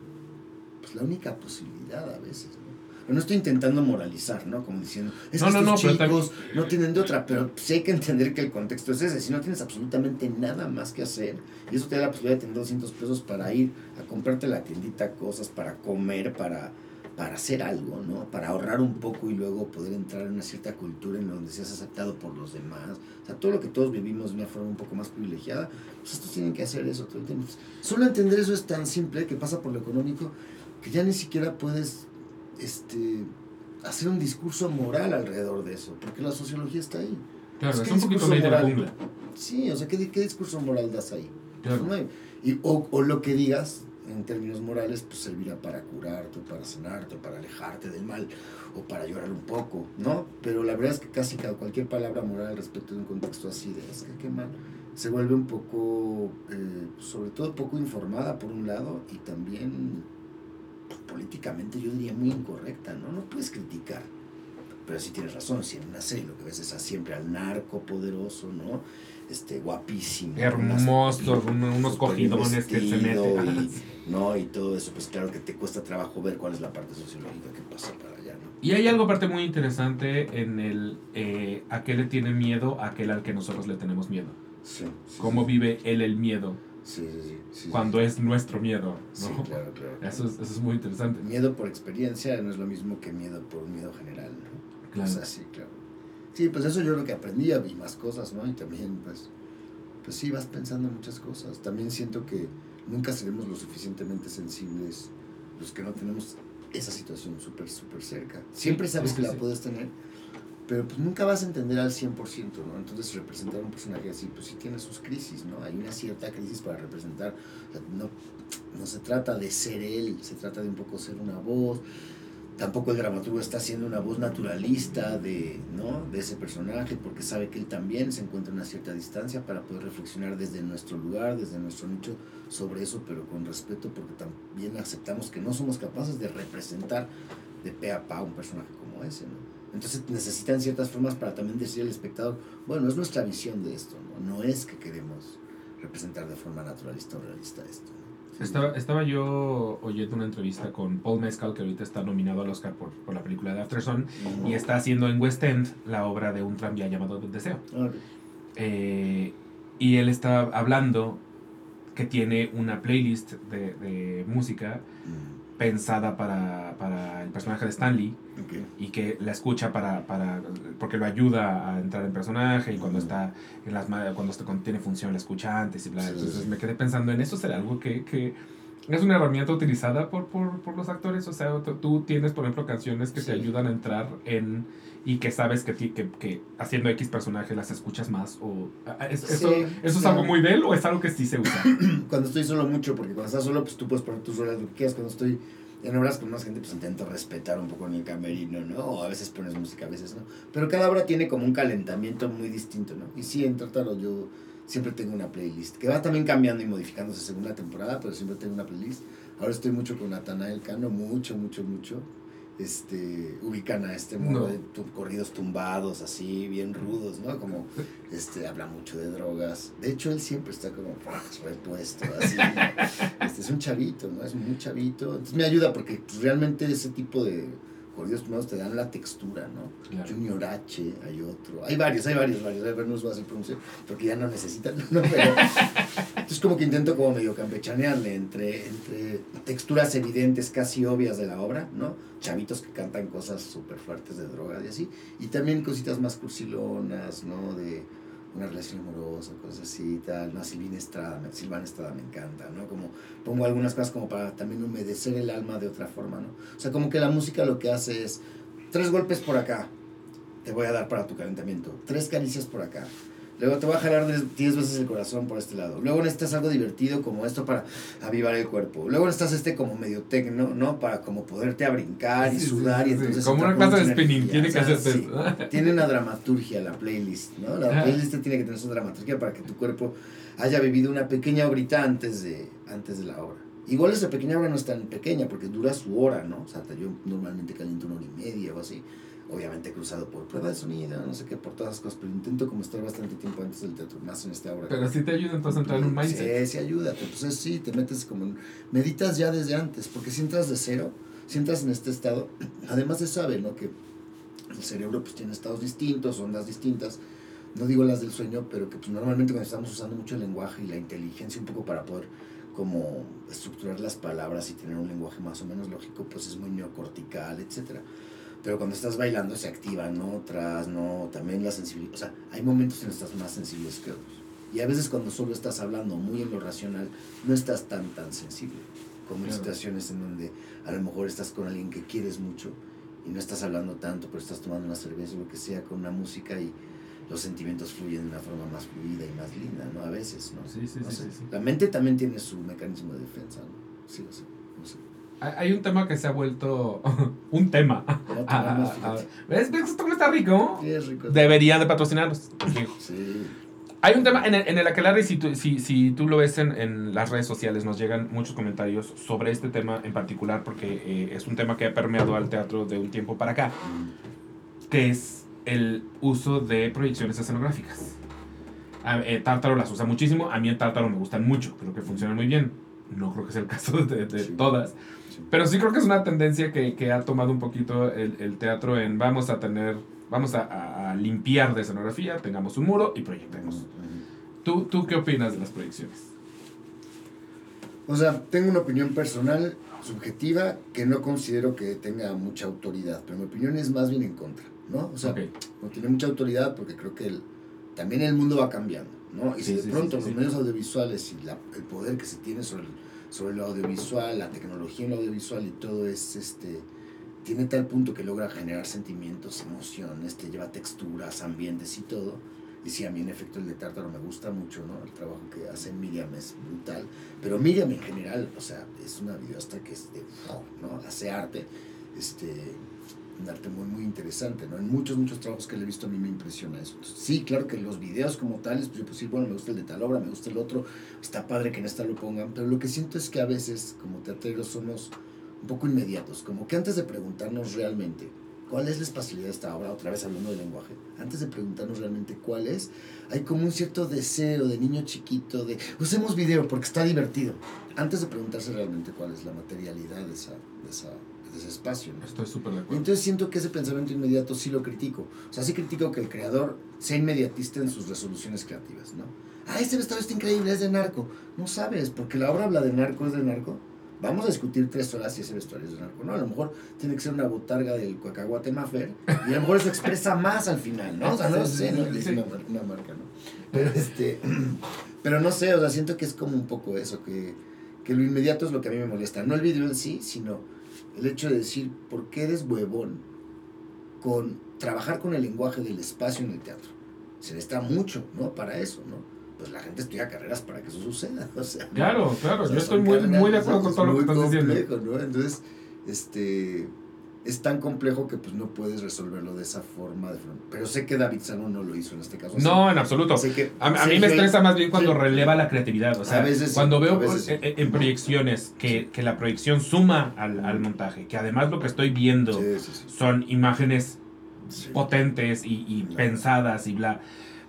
pues la única posibilidad a veces, ¿no? Pero no estoy intentando moralizar, ¿no? Como diciendo, es que estos chicos no tienen de otra, pero sí hay que entender que el contexto es ese. Si no tienes absolutamente nada más que hacer, y eso te da la posibilidad de tener 200 pesos para ir a comprarte la tiendita cosas, para comer, para para hacer algo, ¿no? Para ahorrar un poco y luego poder entrar en una cierta cultura en donde seas aceptado por los demás. O sea, todo lo que todos vivimos de una forma un poco más privilegiada, pues estos tienen que hacer eso todo el tiempo. Solo entender eso es tan simple que pasa por lo económico que ya ni siquiera puedes este, hacer un discurso moral alrededor de eso, porque la sociología está ahí. Claro, pues, es un poquito de la jungla. Sí, o sea, ¿qué, ¿qué, discurso moral das ahí? Claro. y, o, o lo que digas en términos morales, pues servirá para curarte, para sanarte, para alejarte del mal, o para llorar un poco, ¿no? Pero la verdad es que casi cada, cualquier palabra moral respecto de un contexto así de es que qué mal, se vuelve un poco, eh, sobre todo poco informada por un lado, y también pues, políticamente yo diría muy incorrecta, ¿no? No puedes criticar. Pero sí tienes razón, si en una serie lo que ves es a siempre al narco poderoso, ¿no? este, guapísimo. Hermoso, unos cogidones que se meten. No, y todo eso, pues claro que te cuesta trabajo ver cuál es la parte sociológica que pasa para allá, ¿no? Y hay algo parte muy interesante en el eh, a qué le tiene miedo aquel al que nosotros le tenemos miedo. Sí. Cómo vive él el miedo. Sí, sí, sí, cuando es nuestro miedo, ¿no? Sí, claro, claro. Eso, es, eso es muy interesante. Miedo por experiencia no es lo mismo que miedo por un miedo general, ¿no? Claro. O sea, sí, claro. Sí, pues eso yo lo que aprendí, vi más cosas, ¿no? Y también, pues, pues sí, vas pensando en muchas cosas. También siento que nunca seremos lo suficientemente sensibles los que no tenemos esa situación súper, súper cerca. Siempre sabes que la puedes tener, pero pues nunca vas a entender al 100%, ¿no? Entonces representar un personaje así, pues sí tiene sus crisis, ¿no? Hay una cierta crisis para representar. no, no se trata de ser él, se trata de un poco ser una voz, tampoco el dramaturgo está haciendo una voz naturalista de, ¿no? de ese personaje, porque sabe que él también se encuentra en una cierta distancia para poder reflexionar desde nuestro lugar, desde nuestro nicho sobre eso, pero con respeto, porque también aceptamos que no somos capaces de representar de pe a pa un personaje como ese. Entonces necesitan ciertas formas para también decir al espectador, bueno, es nuestra visión de esto, no, no es que queremos representar de forma naturalista o realista esto. Estaba, estaba yo oyendo una entrevista con Paul Mescal, que ahorita está nominado al Oscar por, por la película de Afterson, y está haciendo en West End la obra de un tranvía llamado Deseo. Eh, y él está hablando que tiene una playlist de, de música pensada para, para, el personaje de Stanley y que la escucha para, para, porque lo ayuda a entrar en personaje y cuando está en las cuando tiene función la escucha antes y bla. Entonces me quedé pensando en eso será algo que, que es una herramienta utilizada por, por, por los actores. O sea, tú, tienes, por ejemplo, canciones que te ayudan a entrar en. Y que sabes que, que, que haciendo X personaje las escuchas más. O, ¿es- Sí, ¿Eso, ¿eso es algo muy de él o es algo que sí se usa? Cuando estoy solo mucho, porque cuando estás solo, pues tú puedes poner tus rolas lo que quieras. Cuando estoy en obras con más gente, pues intento respetar un poco en el camerino, ¿no? O a veces pones música, a veces no. Pero cada obra tiene como un calentamiento muy distinto, ¿no? Y sí, en Tártaro yo siempre tengo una playlist, que va también cambiando y modificándose según la temporada, pero siempre tengo una playlist. Ahora estoy mucho con Natanael Cano, mucho, mucho, mucho. Este, ubican a este modo No. de tu- corridos tumbados, así, bien rudos, ¿no? Como, este, habla mucho de drogas. De hecho, él siempre está como repuesto, así. ¿no? Este, es un chavito, ¿no? Es muy chavito. Entonces me ayuda porque realmente ese tipo de corridos tumbados te dan la textura, ¿no? Claro. Junior H, hay otro. Hay varios, hay varios, varios. A ver, no los voy a hacer pronunciar porque ya no necesitan, ¿no? Pero, entonces como que intento como medio campechanearle entre, entre texturas evidentes, casi obvias de la obra, ¿no? Chavitos que cantan cosas súper fuertes de drogas y así. Y también cositas más cursilonas, ¿no? De una relación amorosa, cosas así y tal. No, Silvina Estrada, Silvana Estrada me encanta, ¿no? Como pongo algunas cosas como para también humedecer el alma de otra forma, ¿no? O sea, como que la música lo que hace es tres golpes por acá, te voy a dar para tu calentamiento. Tres caricias por acá. Luego te voy a jalar des- 10 veces el corazón por este lado. Luego necesitas algo divertido como esto para avivar el cuerpo. Luego necesitas este como medio tecno, ¿no? Para como poderte a brincar y sudar y sí. entonces... Como una clase de spinning, tiene que o sea, hacerse sí. eso. Tiene una dramaturgia la playlist, ¿no? La playlist tiene que tener su dramaturgia para que tu cuerpo haya vivido una pequeña obrita antes de, antes de la obra. Igual esa pequeña obra no es tan pequeña porque dura su hora, ¿no? O sea, yo normalmente caliento una hora y media o así. Obviamente cruzado por prueba de sonido, no sé qué, por todas las cosas, pero intento como estar bastante tiempo antes del teatro, más en esta obra. Pero sí te ayuda entonces a entrar en un mindset. Sí, sí ayuda, pues es- sí, te metes como, en- meditas ya desde antes, porque si entras de cero, si entras en este estado, además se sabe, ¿no? Que el cerebro pues tiene estados distintos, ondas distintas, no digo las del sueño, pero que pues normalmente cuando estamos usando mucho el lenguaje y la inteligencia un poco para poder como estructurar las palabras y tener un lenguaje más o menos lógico, pues es muy neocortical, etcétera. Pero cuando estás bailando se activan otras, ¿no? También la sensibilidad. O sea, hay momentos en que estás más sensibles que otros. Y a veces cuando solo estás hablando muy en lo racional, no estás tan, tan sensible. Como en Claro. situaciones en donde a lo mejor estás con alguien que quieres mucho y no estás hablando tanto, pero estás tomando una cerveza o lo que sea con una música y los sentimientos fluyen de una forma más fluida y más linda, ¿no? A veces, ¿no? Sí, sí, No sí, sí. La mente también tiene su mecanismo de defensa, ¿no? Sí, lo sé. Hay un tema que se ha vuelto un tema. No Ah, ah, ah. ¿Ves? ¿Ves esto cómo está rico? Sí, es rico. Deberían de patrocinarnos. Sí. Hay un tema en el, en el aquelarre, si tú, si, si tú lo ves en, en las redes sociales, nos llegan muchos comentarios sobre este tema en particular, porque eh, es un tema que ha permeado al teatro de un tiempo para acá, que es el uso de proyecciones escenográficas. A- eh, Tártaro las usa muchísimo, a mí en Tártaro me gustan mucho, creo que funcionan muy bien. No creo que sea el caso de, de Sí. todas. Pero sí creo que es una tendencia que, que ha tomado un poquito el, el teatro en vamos a tener, vamos a, a- a limpiar de escenografía, tengamos un muro y proyectemos. ¿Tú, ¿Tú qué opinas de las proyecciones? O sea, tengo una opinión personal, subjetiva, que no considero que tenga mucha autoridad, pero mi opinión es más bien en contra, ¿no? O sea, Ok. no tiene mucha autoridad porque creo que el- también el mundo va cambiando, ¿no? Y Sí, si de sí, pronto sí, los sí. medios audiovisuales y la- el poder que se tiene sobre el, sobre lo audiovisual, la tecnología en lo audiovisual y todo es, este, tiene tal punto que logra generar sentimientos, emociones, te lleva texturas, ambientes y todo. Y sí, a mí en efecto el de Tártaro me gusta mucho, ¿no? El trabajo que hace Miriam es brutal. Pero Miriam en general, o sea, es una videoasta que es de, ¿no? Hace arte, este, un arte muy, muy interesante, ¿no? En muchos, muchos trabajos que le he visto a mí me impresiona eso. Entonces, sí, claro que los videos como tales, pues yo pues sí, bueno, me gusta el de tal obra, me gusta el otro, está padre que en esta lo pongan, pero lo que siento es que a veces como teatreros somos un poco inmediatos, como que antes de preguntarnos realmente cuál es la espacialidad de esta obra, otra vez hablando del lenguaje, antes de preguntarnos realmente cuál es, hay como un cierto deseo de niño chiquito de usemos video porque está divertido, antes de preguntarse realmente cuál es la materialidad de, esa, de, esa, ese espacio. ¿no? Estoy súper de Y acuerdo. entonces siento que ese pensamiento inmediato sí lo critico. O sea, sí critico que el creador sea inmediatista en sus resoluciones creativas, ¿no? Ah, este vestuario está increíble, es de narco. No sabes, porque la obra habla de narco, es de narco. Vamos a discutir tres horas si ese vestuario es de narco. No, a lo mejor tiene que ser una botarga del cacahuate Mafer y a lo mejor eso expresa más al final, ¿no? O sea, no Sí, sé, ¿no? Es sí. una, mar- una marca, ¿no? Pero este, pero no sé, o sea, siento que es como un poco eso, que, que lo inmediato es lo que a mí me molesta. No el video en sí, sino el hecho de decir, ¿por qué eres huevón con trabajar con el lenguaje del espacio en el teatro? Se necesita mucho, ¿no? Para eso, ¿no? Pues la gente estudia carreras para que eso suceda. O sea, Claro, claro, o sea, yo estoy muy, muy de acuerdo con todo lo que estás diciendo. Entonces, este es tan complejo que pues no puedes resolverlo de esa forma. De forma- Pero sé que David Sano no lo hizo en este caso. No, en absoluto. Sé que A, a mí me estresa más bien cuando sí. releva la creatividad. O sea, A veces sí, cuando veo veces sí. eh, eh, en proyecciones que, que la proyección suma al, al montaje, que además lo que estoy viendo son imágenes potentes y, y Claro. pensadas y bla.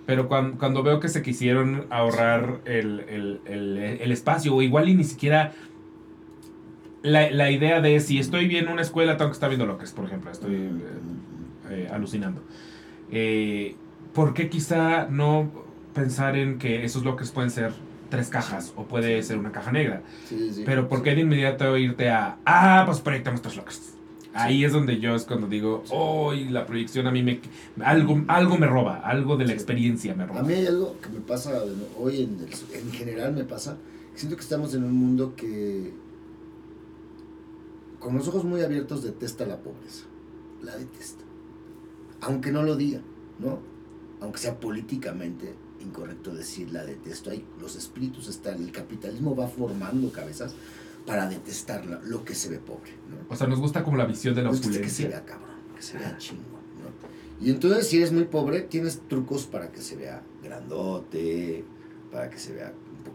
Pero cuando, cuando veo que se quisieron ahorrar el, el- el- el espacio, o igual y ni siquiera la, la idea de si estoy viendo una escuela, tengo que estar viendo lo que es, por ejemplo, estoy eh, eh, alucinando. Eh, ¿Por qué quizá no pensar en que esos bloques pueden ser tres cajas o puede ser una caja negra? Sí, sí. Pero ¿por qué de inmediato irte a, ah, pues proyectamos tres bloques? Ahí es donde yo es cuando digo, oh, y la proyección a mí me... Algo, algo me roba, algo de la experiencia me roba. A mí hay algo que me pasa hoy en, el- en general me pasa. Siento que estamos en un mundo que con los ojos muy abiertos detesta la pobreza. La detesta. Aunque no lo diga, ¿no? Aunque sea políticamente incorrecto decir la detesto. Ahí los espíritus están. El capitalismo va formando cabezas para detestar lo que se ve pobre, ¿no? O sea, nos gusta como la visión de la Pues que se opulencia. vea cabrón, que se vea chingón, ¿no? Y entonces si eres muy pobre, tienes trucos para que se vea grandote, para que se vea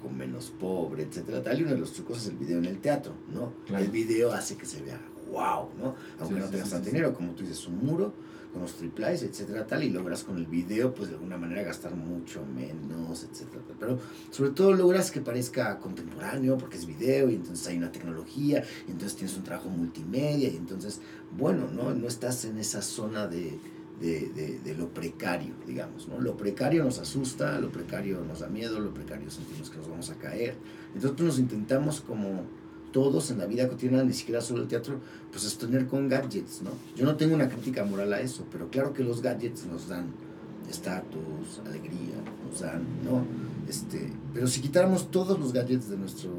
poco menos pobre, etcétera, tal. Y uno de los trucos es el video en el teatro, ¿no? Claro. El video hace que se vea wow, ¿no? Aunque Sí, no tengas sí, tanto sí. dinero, como tú dices, un muro con los triplies, etcétera, tal, y logras con el video, pues de alguna manera gastar mucho menos, etcétera, tal. Pero sobre todo logras que parezca contemporáneo, porque es video, y entonces hay una tecnología, y entonces tienes un trabajo multimedia, y entonces, bueno, ¿no? No estás en esa zona de, de, de, de lo precario, digamos, ¿no? Lo precario nos asusta, lo precario nos da miedo, lo precario sentimos que nos vamos a caer. Entonces nos intentamos como todos en la vida cotidiana, ni siquiera solo el teatro, pues sostener con gadgets, ¿no? Yo no tengo una crítica moral a eso, pero claro que los gadgets nos dan estatus, alegría, nos dan, ¿no? Este, pero si quitáramos todos los gadgets de nuestro,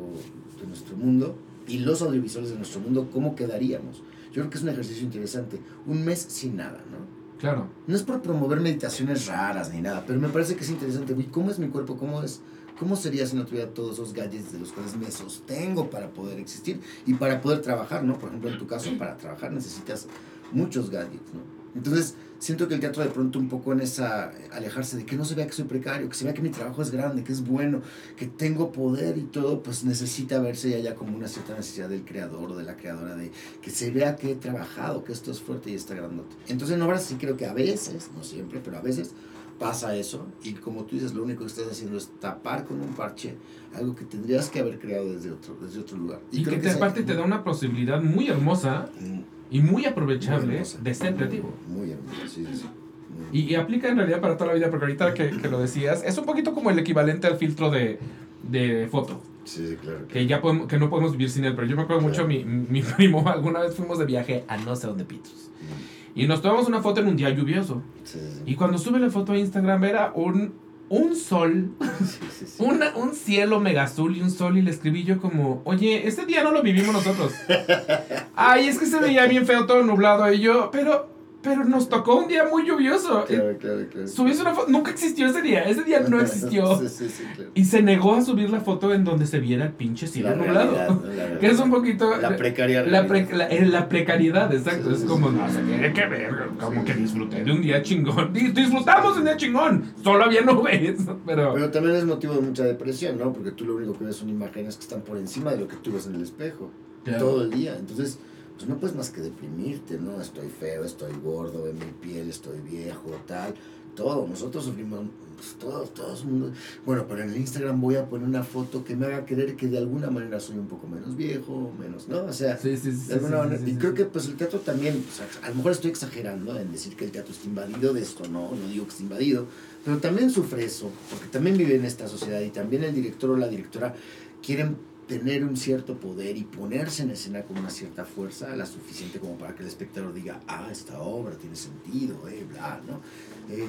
de nuestro mundo y los audiovisuales de nuestro mundo, ¿cómo quedaríamos? Yo creo que es un ejercicio interesante. Un mes sin nada, ¿no? Claro. No es por promover meditaciones raras ni nada, pero me parece que es interesante. güey, ¿Cómo es mi cuerpo? ¿Cómo es? ¿Cómo sería si no tuviera todos esos gadgets de los cuales me sostengo para poder existir y para poder trabajar, ¿no? Por ejemplo, en tu caso, para trabajar necesitas muchos gadgets, ¿no? Entonces, siento que el teatro de pronto un poco en esa alejarse de que no se vea que soy precario, que se vea que mi trabajo es grande, que es bueno, que tengo poder y todo, pues necesita verse ya como una cierta necesidad del creador o de la creadora de que se vea que he trabajado, que esto es fuerte y está grandote. Entonces en obras sí creo que a veces, no siempre, pero a veces pasa eso y como tú dices, lo único que estás haciendo es tapar con un parche algo que tendrías que haber creado desde otro, desde otro lugar. Y, creo que esa- aparte te da una posibilidad muy hermosa Mm, y muy muy aprovechable hermosa. de ser creativo. Muy hermoso, sí, sí. Muy- Y, y aplica en realidad para toda la vida, porque ahorita que, que lo decías, es un poquito como el equivalente al filtro de, de foto, Sí, sí, claro. que ya podemos, que no podemos vivir sin él. Pero yo me acuerdo mucho, mi, mi primo, alguna vez fuimos de viaje a no sé dónde pitos. Mm, Y nos tomamos una foto en un día lluvioso. Sí, sí, Y cuando sube la foto a Instagram era un, un sol, sí, sí, sí. una- un cielo mega azul y un sol. Y le escribí yo como, oye, este día no lo vivimos nosotros. Ay, es que se veía bien feo, todo nublado. Y yo, pero, pero nos tocó un día muy lluvioso. Claro, claro, claro. Subiste una foto, nunca existió ese día, ese día no existió. Sí, sí, sí, claro. Y se negó a subir la foto en donde se viera el pinche cielo La nublado. ¿no? Que es un poquito... La precaria La, pre- la- eh, la precariedad, exacto. Sí, es como, no, se tiene que ver, como que disfruté de un día chingón. Dis- Disfrutamos de un día chingón, solo había nubes, pero... Pero también es motivo de mucha depresión, ¿no? Porque tú lo único que ves son imágenes que están por encima de lo que tú ves en el espejo. Todo el día. Entonces, pues no puedes más que deprimirte, ¿no? Estoy feo, estoy gordo, en mi piel estoy viejo, tal. Todo. Nosotros sufrimos, pues todos, todos. Bueno, pero en el Instagram voy a poner una foto que me haga creer que de alguna manera soy un poco menos viejo, menos, ¿no? O sea, Sí, sí, sí. de alguna sí, manera. y creo que pues el teatro también, sea, a lo mejor estoy exagerando en decir que el teatro está invadido de esto, no, no digo que está invadido, pero también sufre eso, porque también vive en esta sociedad y también el director o la directora quieren tener un cierto poder y ponerse en escena con una cierta fuerza, la suficiente como para que el espectador diga, ah, esta obra tiene sentido, eh, bla, ¿no? Eh,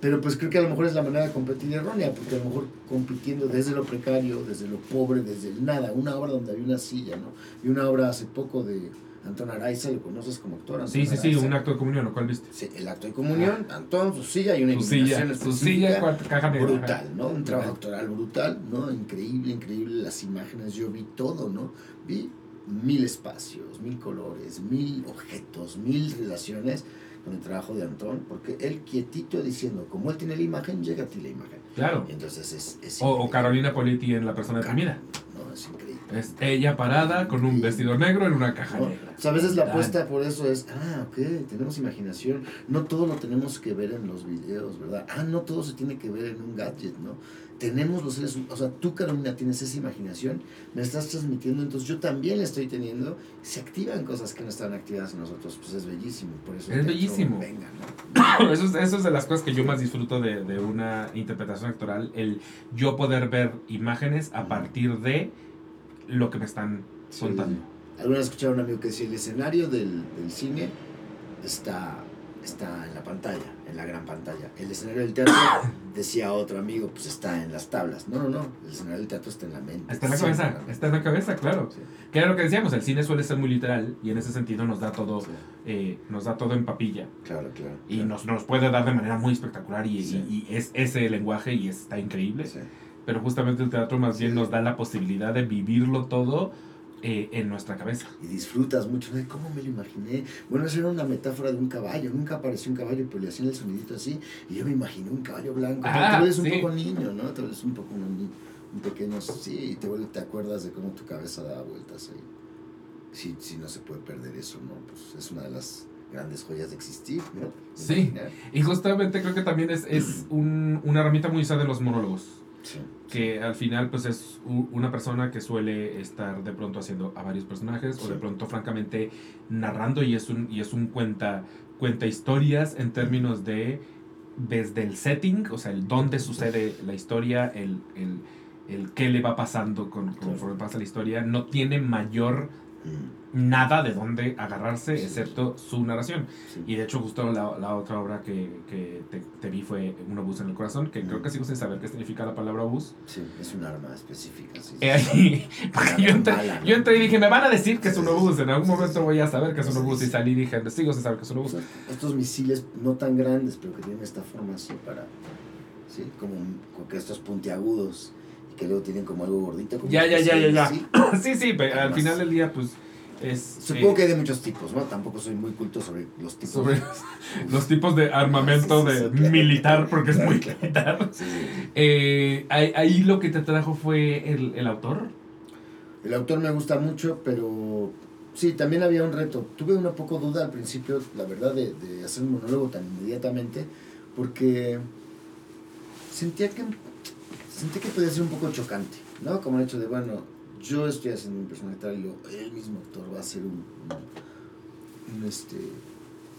pero pues creo que a lo mejor es la manera de competir errónea, porque a lo mejor compitiendo desde lo precario, desde lo pobre, desde el nada, una obra donde había una silla, ¿no? Y una obra hace poco de Antón Araiza, ¿lo conoces como actor? Antón Sí, sí, sí, Araiza. un acto de comunión, ¿lo cual viste? Sí, el acto de comunión, Antón, su silla y una iluminación su silla, caja negra. brutal, ¿no? Un trabajo actoral brutal, ¿no? Increíble, increíble las imágenes, yo vi todo, ¿no? Vi mil espacios, mil colores, mil objetos, mil relaciones con el trabajo de Antón, porque él quietito diciendo, como él tiene la imagen, llega a ti la imagen. Claro. Y entonces es, es O, o Carolina Politi en La persona deprimida. No, es increíble. Es ella parada con un vestido negro en una caja negra. O sea, a veces la apuesta por eso es, ah, ok, tenemos imaginación. No todo lo tenemos que ver en los videos, ¿verdad? Ah, no todo se tiene que ver en un gadget, ¿no? Tenemos los seres, o sea, tú, Carolina, tienes esa imaginación, me estás transmitiendo, entonces yo también la estoy teniendo. Se activan cosas que no estaban activadas en nosotros, pues es bellísimo. Por eso Es bellísimo. Venga, ¿no? Eso es, eso es de las cosas que yo más disfruto de, de una interpretación actoral, el yo poder ver imágenes a partir de lo que me están Sí. contando. Alguna vez a un amigo que decía, el escenario del, del cine está, está en la pantalla, en la gran pantalla. El escenario del teatro, decía otro amigo, pues está en las tablas. No, no, no, el escenario del teatro está en la mente. Está en la cabeza, está en la cabeza, claro. Sí, Que era lo que decíamos, el cine suele ser muy literal y en ese sentido nos da todo, eh, nos da todo en papilla claro, claro. y claro. nos, nos puede dar de manera muy espectacular y- y es ese lenguaje y está increíble. Pero justamente el teatro más bien nos da la posibilidad de vivirlo todo eh, en nuestra cabeza. Y disfrutas mucho, ¿no? ¿cómo me lo imaginé? Bueno, eso era una metáfora de un caballo, nunca apareció un caballo, pero le hacían el sonidito así, y yo me imaginé un caballo blanco. Ah, te vuelves un sí. poco niño, ¿no? Te vuelves un poco un, un pequeño, sí, y te, vuelves, te acuerdas de cómo tu cabeza da vueltas ahí. Sí, sí, no se puede perder eso, ¿no? Pues es una de las grandes joyas de existir, ¿no? Sí. Y justamente creo que también es, es un- una herramienta muy usada de los monólogos. Sí. que al final pues es una persona que suele estar de pronto haciendo a varios personajes o de pronto francamente narrando y es un y es un cuenta cuenta historias en términos de desde el setting o sea el dónde sucede la historia el, el, el qué le va pasando con, Claro. conforme pasa la historia no tiene mayor Mm, nada de dónde agarrarse Sí. excepto su narración sí. y de hecho justo la, la otra obra que, que te, te vi fue Un obús en el corazón que creo que sigo sin saber qué significa la palabra obús Sí, es un arma específica. Sí, Eh, yo, entré, yo entré y dije, me van a decir que es un obús. En algún momento voy a saber que es un obús. Y salí y dije, sigo sin saber que es un obús. Estos misiles no tan grandes, pero que tienen esta forma así para. ¿Sí? Como, como que estos puntiagudos que luego tienen como algo gordito. Como Ya, ya, ya, ya, ya. ¿sí? Sí, sí, pero al final del día, pues, es... Supongo eh, que hay de muchos tipos, ¿no? Tampoco soy muy culto sobre los tipos. Sobre los tipos de armamento de militar, porque es muy Claro. militar. Eh, ahí, ahí lo que te trajo fue el, el autor. El autor me gusta mucho, pero sí, también había un reto. Tuve una poco duda al principio, la verdad, de, de hacer un monólogo tan inmediatamente, porque sentía que sentía que podía ser un poco chocante, ¿no? Como el hecho de, bueno, yo estoy haciendo un personaje tal y luego el mismo actor va a hacer un, un, un, este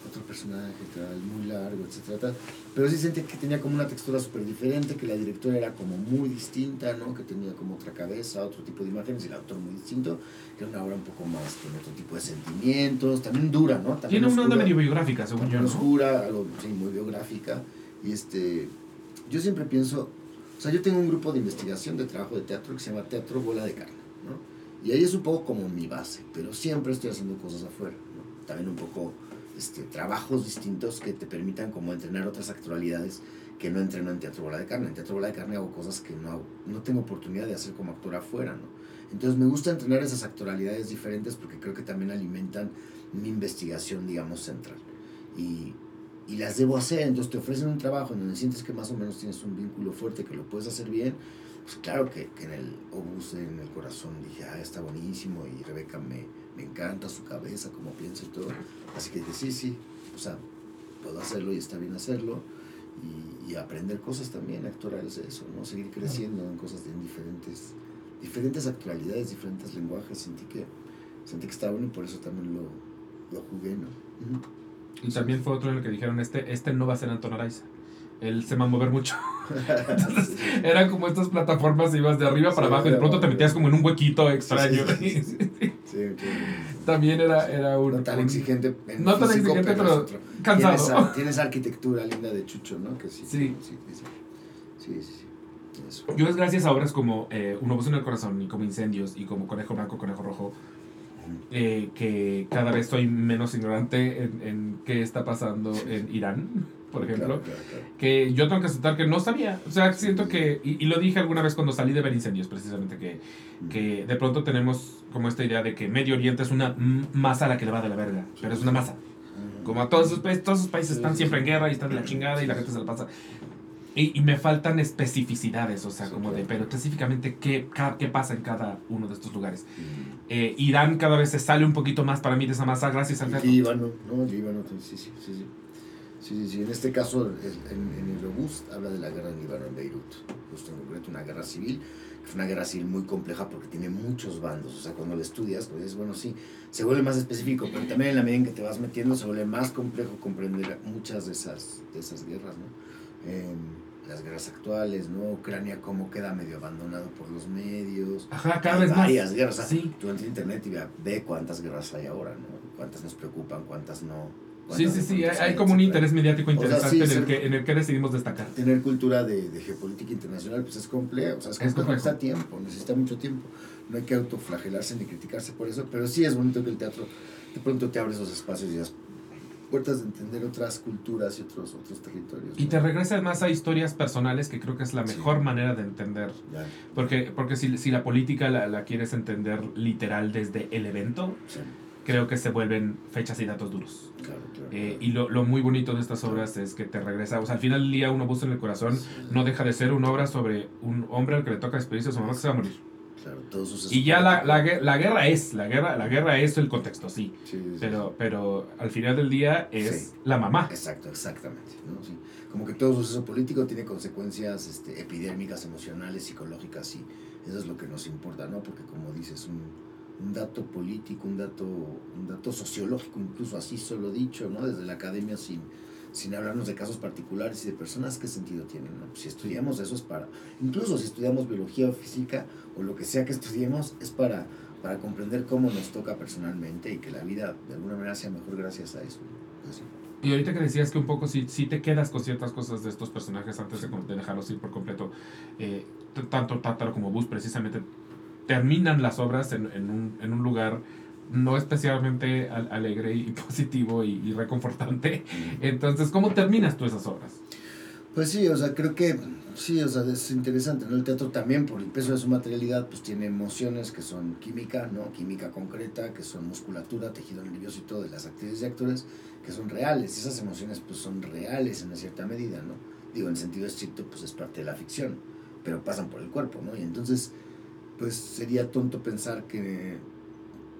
otro personaje tal, muy largo, etcétera, tal. Pero sí sentía que tenía como una textura súper diferente, que la directora era como muy distinta, ¿no? Que tenía como otra cabeza, otro tipo de imágenes, y el autor muy distinto, que era una obra un poco más con otro tipo de sentimientos, también dura, ¿no? También Tiene una onda medio biográfica, según yo, ¿no? oscura, algo sí, muy biográfica, y este, yo siempre pienso, o sea, yo tengo un grupo de investigación de trabajo de teatro que se llama Teatro Bola de Carne. Y ahí es un poco como mi base, pero siempre estoy haciendo cosas afuera, ¿no? También un poco este, trabajos distintos que te permitan como entrenar otras actualidades que no entreno en Teatro Bola de Carne. En Teatro Bola de Carne hago cosas que no, no tengo oportunidad de hacer como actor afuera, ¿no? Entonces me gusta entrenar esas actualidades diferentes porque creo que también alimentan mi investigación, digamos, central. Y, y las debo hacer, entonces te ofrecen un trabajo en donde sientes que más o menos tienes un vínculo fuerte, que lo puedes hacer bien, pues claro que, que en el obús, en el corazón, dije, ah, está buenísimo, y Rebeca me, me encanta su cabeza, cómo piensa y todo. Así que dije, sí, sí, o sea, puedo hacerlo y está bien hacerlo. Y, y aprender cosas también actorales de eso, ¿no? Seguir creciendo en cosas de en diferentes, diferentes actualidades, diferentes lenguajes. Sentí que, sentí que estaba bueno y por eso también lo, lo jugué, ¿no? Y también fue otro en el que dijeron, este, este no va a ser Anton Araiza. Él se va a mover mucho. Entonces, eran como estas plataformas, ibas de arriba para Sí, abajo y de pronto te metías como en un huequito extraño. Sí, sí. También era, era un... No tan exigente. en No tan físico, exigente, pero otro. cansado. Tienes, arquitectura linda de Chucho, ¿no? Que sí. Sí. Sí, sí, sí. Sí, sí, sí. Eso. Yo es gracias a obras como eh, Una voz en el corazón y como Incendios y como Conejo Blanco, Conejo Rojo eh, que cada vez soy menos ignorante en, en qué está pasando en Irán, por ejemplo. Claro, claro, claro. Que yo tengo que aceptar que no sabía. O sea, siento que, y, y lo dije alguna vez cuando salí de ver Incendios, precisamente, que, que de pronto tenemos como esta idea de que Medio Oriente es una masa a la que le va de la verga, pero es una masa. Ujú. Como a todos esos países, todos esos países están siempre en guerra y están de la chingada y la gente se la pasa. Y, y me faltan especificidades, o sea, Sí, como de, pero específicamente qué, qué pasa en cada uno de estos lugares. Ujú. Eh, Irán cada vez se sale un poquito más para mí de esa masa gracias al. Líbano, ¿no? Líbano, sí, sí, sí, sí. Sí, sí, sí. En este caso, es- en, en el Robust habla de la guerra en Líbano, en Beirut. Justo en concreto, una guerra civil. Fue una guerra civil muy compleja porque tiene muchos bandos. O sea, cuando lo estudias, pues dices, bueno, sí, se vuelve más específico, pero también en la medida en que te vas metiendo, se vuelve más complejo comprender muchas de esas, de esas guerras, ¿no? Em, las guerras actuales, ¿no? Ucrania, cómo queda medio abandonado por los medios. Ajá, cada vez más. varias guerras. o sea, Sí. Tú entras en internet y ve cuántas guerras hay ahora, ¿no? Cuántas nos preocupan, cuántas no. Sí, sí, sí, hay, como un interés mediático O sea, interesante sí, en, el que, en el que decidimos destacar. Tener cultura de, de geopolítica internacional, pues es complejo. O sea, es Es complejo, necesita tiempo, necesita mucho tiempo. No hay que autoflagelarse ni criticarse por eso, pero sí es bonito que el teatro de pronto te abre esos espacios y las puertas de entender otras culturas y otros, otros territorios. Y ¿no? te regresa más a historias personales, que creo que es la Sí. mejor manera de entender. Ya, Porque, porque si, si la política la, la quieres entender literal desde el evento, sí, creo que se vuelven fechas y datos duros. claro, claro. Eh, y lo, lo muy bonito de estas obras es que te regresa, o sea, al final del día uno busca en el corazón, Sí, no deja de ser una obra sobre un hombre al que le toca despedirse a su mamá que se va a morir. Claro, todos sus Y ya la, la, la guerra es, la guerra, la guerra es el contexto, sí. Sí, sí, Pero, pero al final del día es Sí. la mamá. Exacto, exactamente. ¿no? Sí. Como que todo suceso político tiene consecuencias este, epidémicas, emocionales, psicológicas, y eso es lo que nos importa, ¿no? Porque como dices, un, un dato político, un dato, un dato sociológico, incluso así solo dicho, ¿no? Desde la academia sin, sin hablarnos de casos particulares y de personas, ¿qué sentido tienen? ¿no? Si estudiamos eso es para, incluso si estudiamos biología o física o lo que sea que estudiemos, es para, para comprender cómo nos toca personalmente y que la vida de alguna manera sea mejor gracias a eso. Así. Y ahorita que decías que un poco si, si te quedas con ciertas cosas de estos personajes antes de, de dejarlos ir por completo, eh, tanto Tátaro como Bus precisamente terminan las obras en, en un, en un lugar no especialmente al- alegre y positivo y, y reconfortante. Entonces, ¿cómo terminas tú esas obras? Pues sí, o sea, creo que sí, o sea, es interesante, ¿no? El teatro también, por el peso de su materialidad, pues tiene emociones que son química, ¿no? Química concreta, que son musculatura, tejido nervioso y todo de las actrices y actores, que son reales. Esas emociones, pues son reales en una cierta medida, ¿no? Digo, en sentido estricto, pues es parte de la ficción, pero pasan por el cuerpo, ¿no? Y entonces, pues sería tonto pensar que,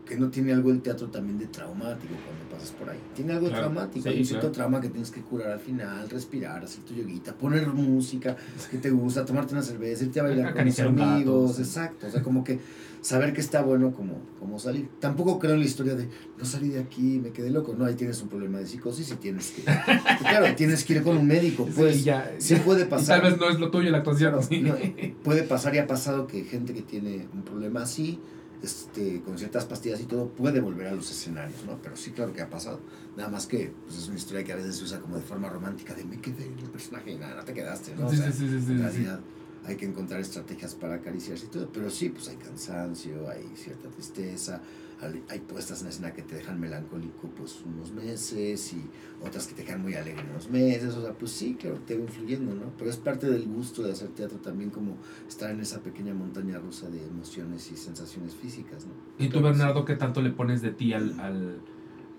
que no tiene algo el teatro también de traumático cuando pasas por ahí. Tiene algo Claro, traumático, sí, hay un cierto claro. trauma que tienes que curar al final, respirar, hacer tu yoguita, poner música que te gusta, tomarte una cerveza, irte a bailar con Acariciar gato, amigos, exacto, o sea, como que saber que está bueno como, como salir. Tampoco creo en la historia de no salí de aquí, me quedé loco, no, ahí tienes un problema de psicosis y tienes que, claro, tienes que ir con un médico, pues, Sí, ya, sí puede y pasar. tal vez no es lo tuyo la actuación. Claro, sí. no, puede pasar y ha pasado que gente que tiene un problema así, este, con ciertas pastillas y todo, puede volver a los escenarios, ¿no? Pero sí, claro que ha pasado. Nada más que pues, es una historia que a veces se usa como de forma romántica, de me quedé el personaje y nada, no te quedaste, ¿no? O Sí, sea, sí, sí, sí, sí, en sí. realidad hay que encontrar estrategias para acariciarse y todo, pero sí, pues hay cansancio, hay cierta tristeza, hay, puestas en escena que te dejan melancólico pues unos meses y otras que te dejan muy alegre unos meses, o sea, pues sí, claro, te va influyendo, ¿no? Pero es parte del gusto de hacer teatro también como estar en esa pequeña montaña rusa de emociones y sensaciones físicas, ¿no? ¿Y tú, Bernardo, qué tanto le pones de ti al, al-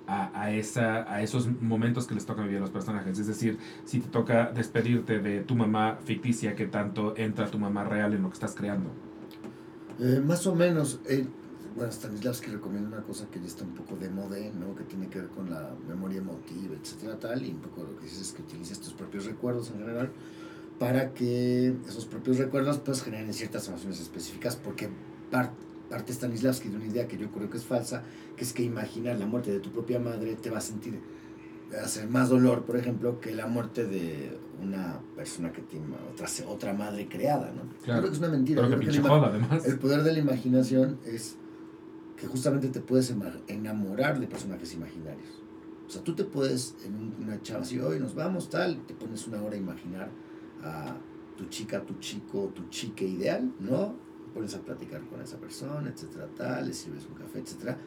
a, a esa, a esos momentos que les toca vivir a los personajes? Es decir, si te toca despedirte de tu mamá ficticia, ¿qué tanto entra tu mamá real en lo que estás creando? Eh, más o menos, eh, bueno, Stanislavski recomienda una cosa que ya está un poco de moda, ¿no? Que tiene que ver con la memoria emotiva, etcétera, tal, y un poco lo que dices es que utilices tus propios recuerdos en general para que esos propios recuerdos pues generen ciertas emociones específicas, porque par- parte Stanislavski de una idea que yo creo que es falsa, que es que imaginar la muerte de tu propia madre te va a sentir hacer más dolor, por ejemplo, que la muerte de una persona que tiene otra, otra madre creada, ¿no? Claro. Creo que es una mentira. Pero que creo que pinche joda, además. el poder de la imaginación es que justamente te puedes enamorar de personajes imaginarios. O sea, tú te puedes, en un- una chava así, hoy nos vamos, tal, te pones una hora a imaginar a tu chica, tu chico, tu chique ideal, ¿no? Pones a platicar con esa persona, etcétera, tal, le sirves un café, etcétera.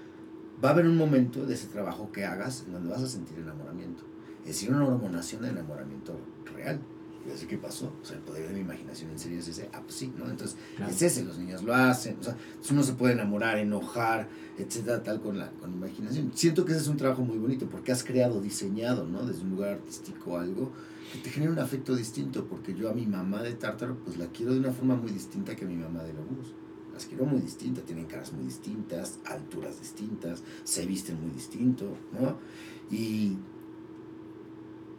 Va a haber un momento de ese trabajo que hagas en donde vas a sentir enamoramiento. Es decir, una hormonación de enamoramiento real. Y así, ¿qué pasó? O sea, el poder de mi imaginación en serio es ese. Ah, pues sí, ¿no? Entonces, Claro. es ese, los niños lo hacen. O sea, uno se puede enamorar, enojar, etcétera, tal, con la con imaginación. Siento que ese es un trabajo muy bonito porque has creado, diseñado, ¿no? Desde un lugar artístico algo que te genera un afecto distinto. Porque yo a mi mamá de Tártaro, pues la quiero de una forma muy distinta que a mi mamá de Lobos. Las quiero muy distintas, tienen caras muy distintas, alturas distintas, se visten muy distinto, ¿no? Y,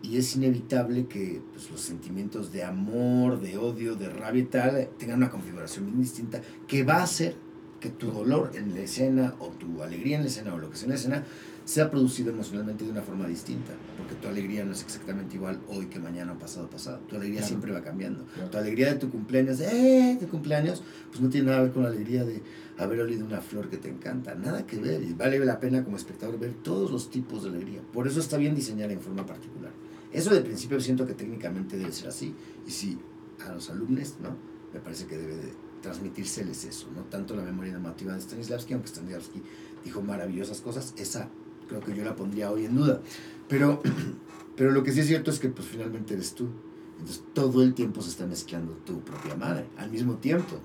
y es inevitable que pues, los sentimientos de amor, de odio, de rabia y tal tengan una configuración bien distinta que va a hacer que tu dolor en la escena o tu alegría en la escena o lo que sea en la escena sea producido emocionalmente de una forma distinta, porque tu alegría no es exactamente igual hoy que mañana o pasado pasado. Tu alegría Claro. siempre va cambiando. Claro. Tu alegría de tu cumpleaños, ¡eh! de cumpleaños, pues no tiene nada que ver con la alegría de haber olido una flor que te encanta, nada que ver. Y vale la pena como espectador ver todos los tipos de alegría. Por eso está bien diseñar en forma particular. Eso de principio siento que técnicamente debe ser así. Y si a los alumnos, ¿no? Me parece que debe de transmitírseles eso, no tanto la memoria emotiva de Stanislavski, aunque Stanislavski dijo maravillosas cosas, esa creo que yo la pondría hoy en duda. Pero, pero lo que sí es cierto es que pues finalmente eres tú. Entonces todo el tiempo se está mezclando tu propia madre, al mismo tiempo.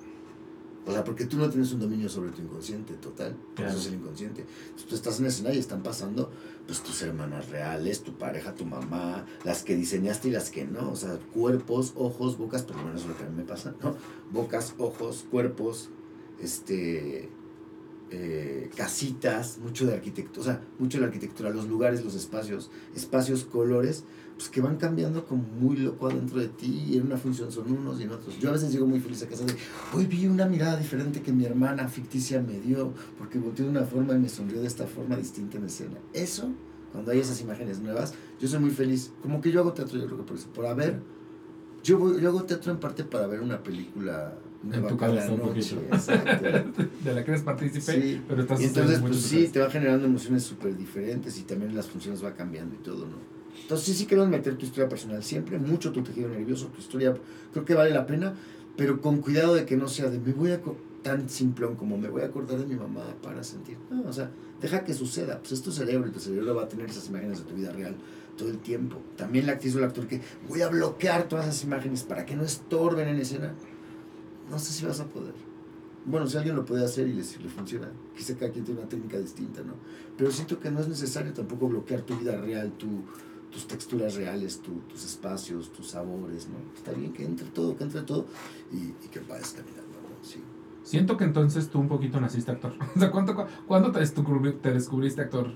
O sea, porque tú no tienes un dominio sobre tu inconsciente total, por Claro. eso es el inconsciente. Entonces, tú estás en escena y están pasando pues tus hermanas reales, tu pareja, tu mamá, las que diseñaste y las que no, o sea, cuerpos, ojos, bocas, por lo menos lo que a mí me pasa, ¿no? Bocas, ojos, cuerpos, este, eh, casitas, mucho de arquitectura, o sea, mucho de la arquitectura, los lugares, los espacios, espacios, colores, pues que van cambiando como muy loco adentro de ti y en una función son unos y en otros. Yo a veces llego muy feliz a casa de, hoy vi una mirada diferente que mi hermana ficticia me dio, porque volteó de una forma y me sonrió de esta forma distinta en escena. Eso, cuando hay esas imágenes nuevas, yo soy muy feliz. Como que yo hago teatro, yo creo que por eso, por haber, yo, voy, yo hago teatro en parte para ver una película nueva tu cabeza un noche. poquito. De la que eres partícipe, Sí. pero estás Y entonces, pues sí, te va generando emociones súper diferentes y también las funciones va cambiando y todo, ¿no? Entonces, sí, queremos meter tu historia personal siempre, mucho tu tejido nervioso, tu historia, creo que vale la pena, pero con cuidado de que no sea de me voy a tan simplón como me voy a acordar de mi mamá para sentir. No, o sea, deja que suceda, pues es tu cerebro y tu cerebro va a tener esas imágenes de tu vida real todo el tiempo. También la actriz o el actor que voy a bloquear todas esas imágenes para que no estorben en escena. No sé si vas a poder. Bueno, si alguien lo puede hacer y le, le funciona, quizá cada quien tiene una técnica distinta, ¿no? Pero siento que no es necesario tampoco bloquear tu vida real, tu, tus texturas reales, tu- tus espacios, tus sabores, ¿no? Está bien que entre todo, que entre todo y, y que vayas caminando, ¿no? Sí. Siento que entonces tú un poquito naciste actor. O sea, ¿cuánto, cu- ¿cuándo te, te descubriste actor?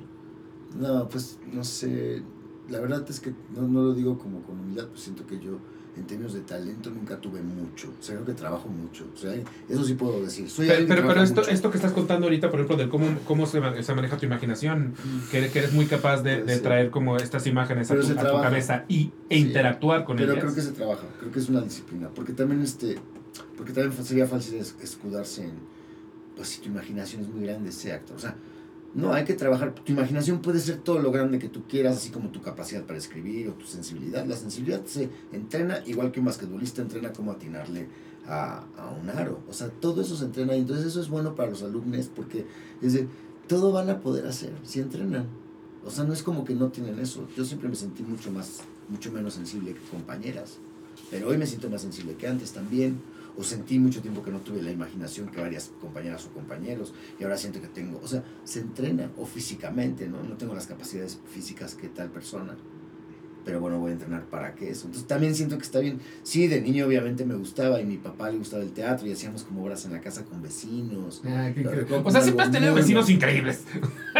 No, pues no sé. La verdad es que no, no lo digo como con humildad, pues siento que yo en términos de talento nunca tuve mucho. O sea, creo que trabajo mucho. O sea, eso sí puedo decir. Soy Pero, pero, pero esto, mucho. esto que estás contando ahorita, por ejemplo, de cómo, cómo se, se maneja tu imaginación, Mm. que, que eres muy capaz de, de traer como estas imágenes a Pero tu, a tu cabeza y, e Sí. interactuar con Pero ellas. creo que se trabaja, creo que es una disciplina, porque también este, porque también sería fácil es- escudarse en, pues si tu imaginación es muy grande, sé actor, o sea, no, hay que trabajar, tu imaginación puede ser todo lo grande que tú quieras, así como tu capacidad para escribir o tu sensibilidad, la sensibilidad se entrena igual que un basquetbolista entrena cómo atinarle a, a un aro, o sea, todo eso se entrena y entonces eso es bueno para los alumnos porque es de, todo van a poder hacer si entrenan, o sea, no es como que no tienen eso. Yo siempre me sentí mucho más, mucho menos sensible que compañeras. Pero hoy me siento más sensible que antes también. O sentí mucho tiempo que no tuve la imaginación que varias compañeras o compañeros. Y ahora siento que tengo. O sea, se entrena. O físicamente, ¿no? No tengo las capacidades físicas que tal persona. Pero bueno, voy a entrenar para que eso. Entonces también siento que está bien. Sí, de niño obviamente me gustaba y mi papá le gustaba el teatro y hacíamos como obras en la casa con vecinos. Ah, qué o sea, siempre has tenido vecinos increíbles.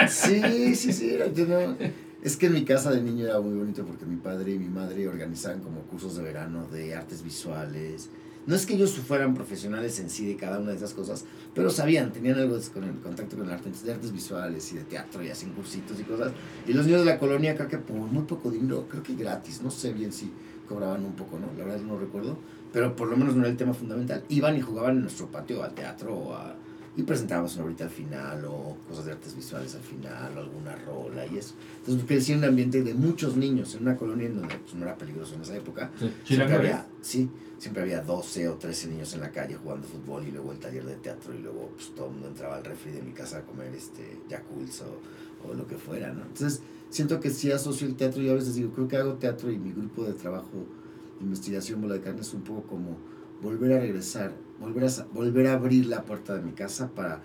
Sí, sí, sí. no- es que en mi casa de niño era muy bonito porque mi padre y mi madre organizaban como cursos de verano de artes visuales. No es que ellos fueran profesionales en sí de cada una de esas cosas, pero sabían, tenían algo con el contacto con el arte, de artes visuales y de teatro y hacían cursitos y cosas. Y los niños de la colonia, creo que por muy poco dinero, creo que gratis, no sé bien si cobraban un poco, ¿no? La verdad no recuerdo, pero por lo menos no era el tema fundamental. Iban y jugaban en nuestro patio al teatro o a y presentábamos una ahorita al final o cosas de artes visuales al final o alguna rola y eso. Entonces crecí en un ambiente de muchos niños, en una colonia en donde pues, no era peligroso en esa época. Sí. Siempre había, sí, siempre había 12 o 13 niños en la calle jugando fútbol y luego el taller de teatro y luego pues, todo el mundo entraba al refri de mi casa a comer este Yakults o, o lo que fuera, ¿no? Entonces siento que sí asocio el teatro y a veces digo, creo que hago teatro y mi grupo de trabajo de investigación Bola de Carne es un poco como volver a regresar, volver a, volver a abrir la puerta de mi casa para,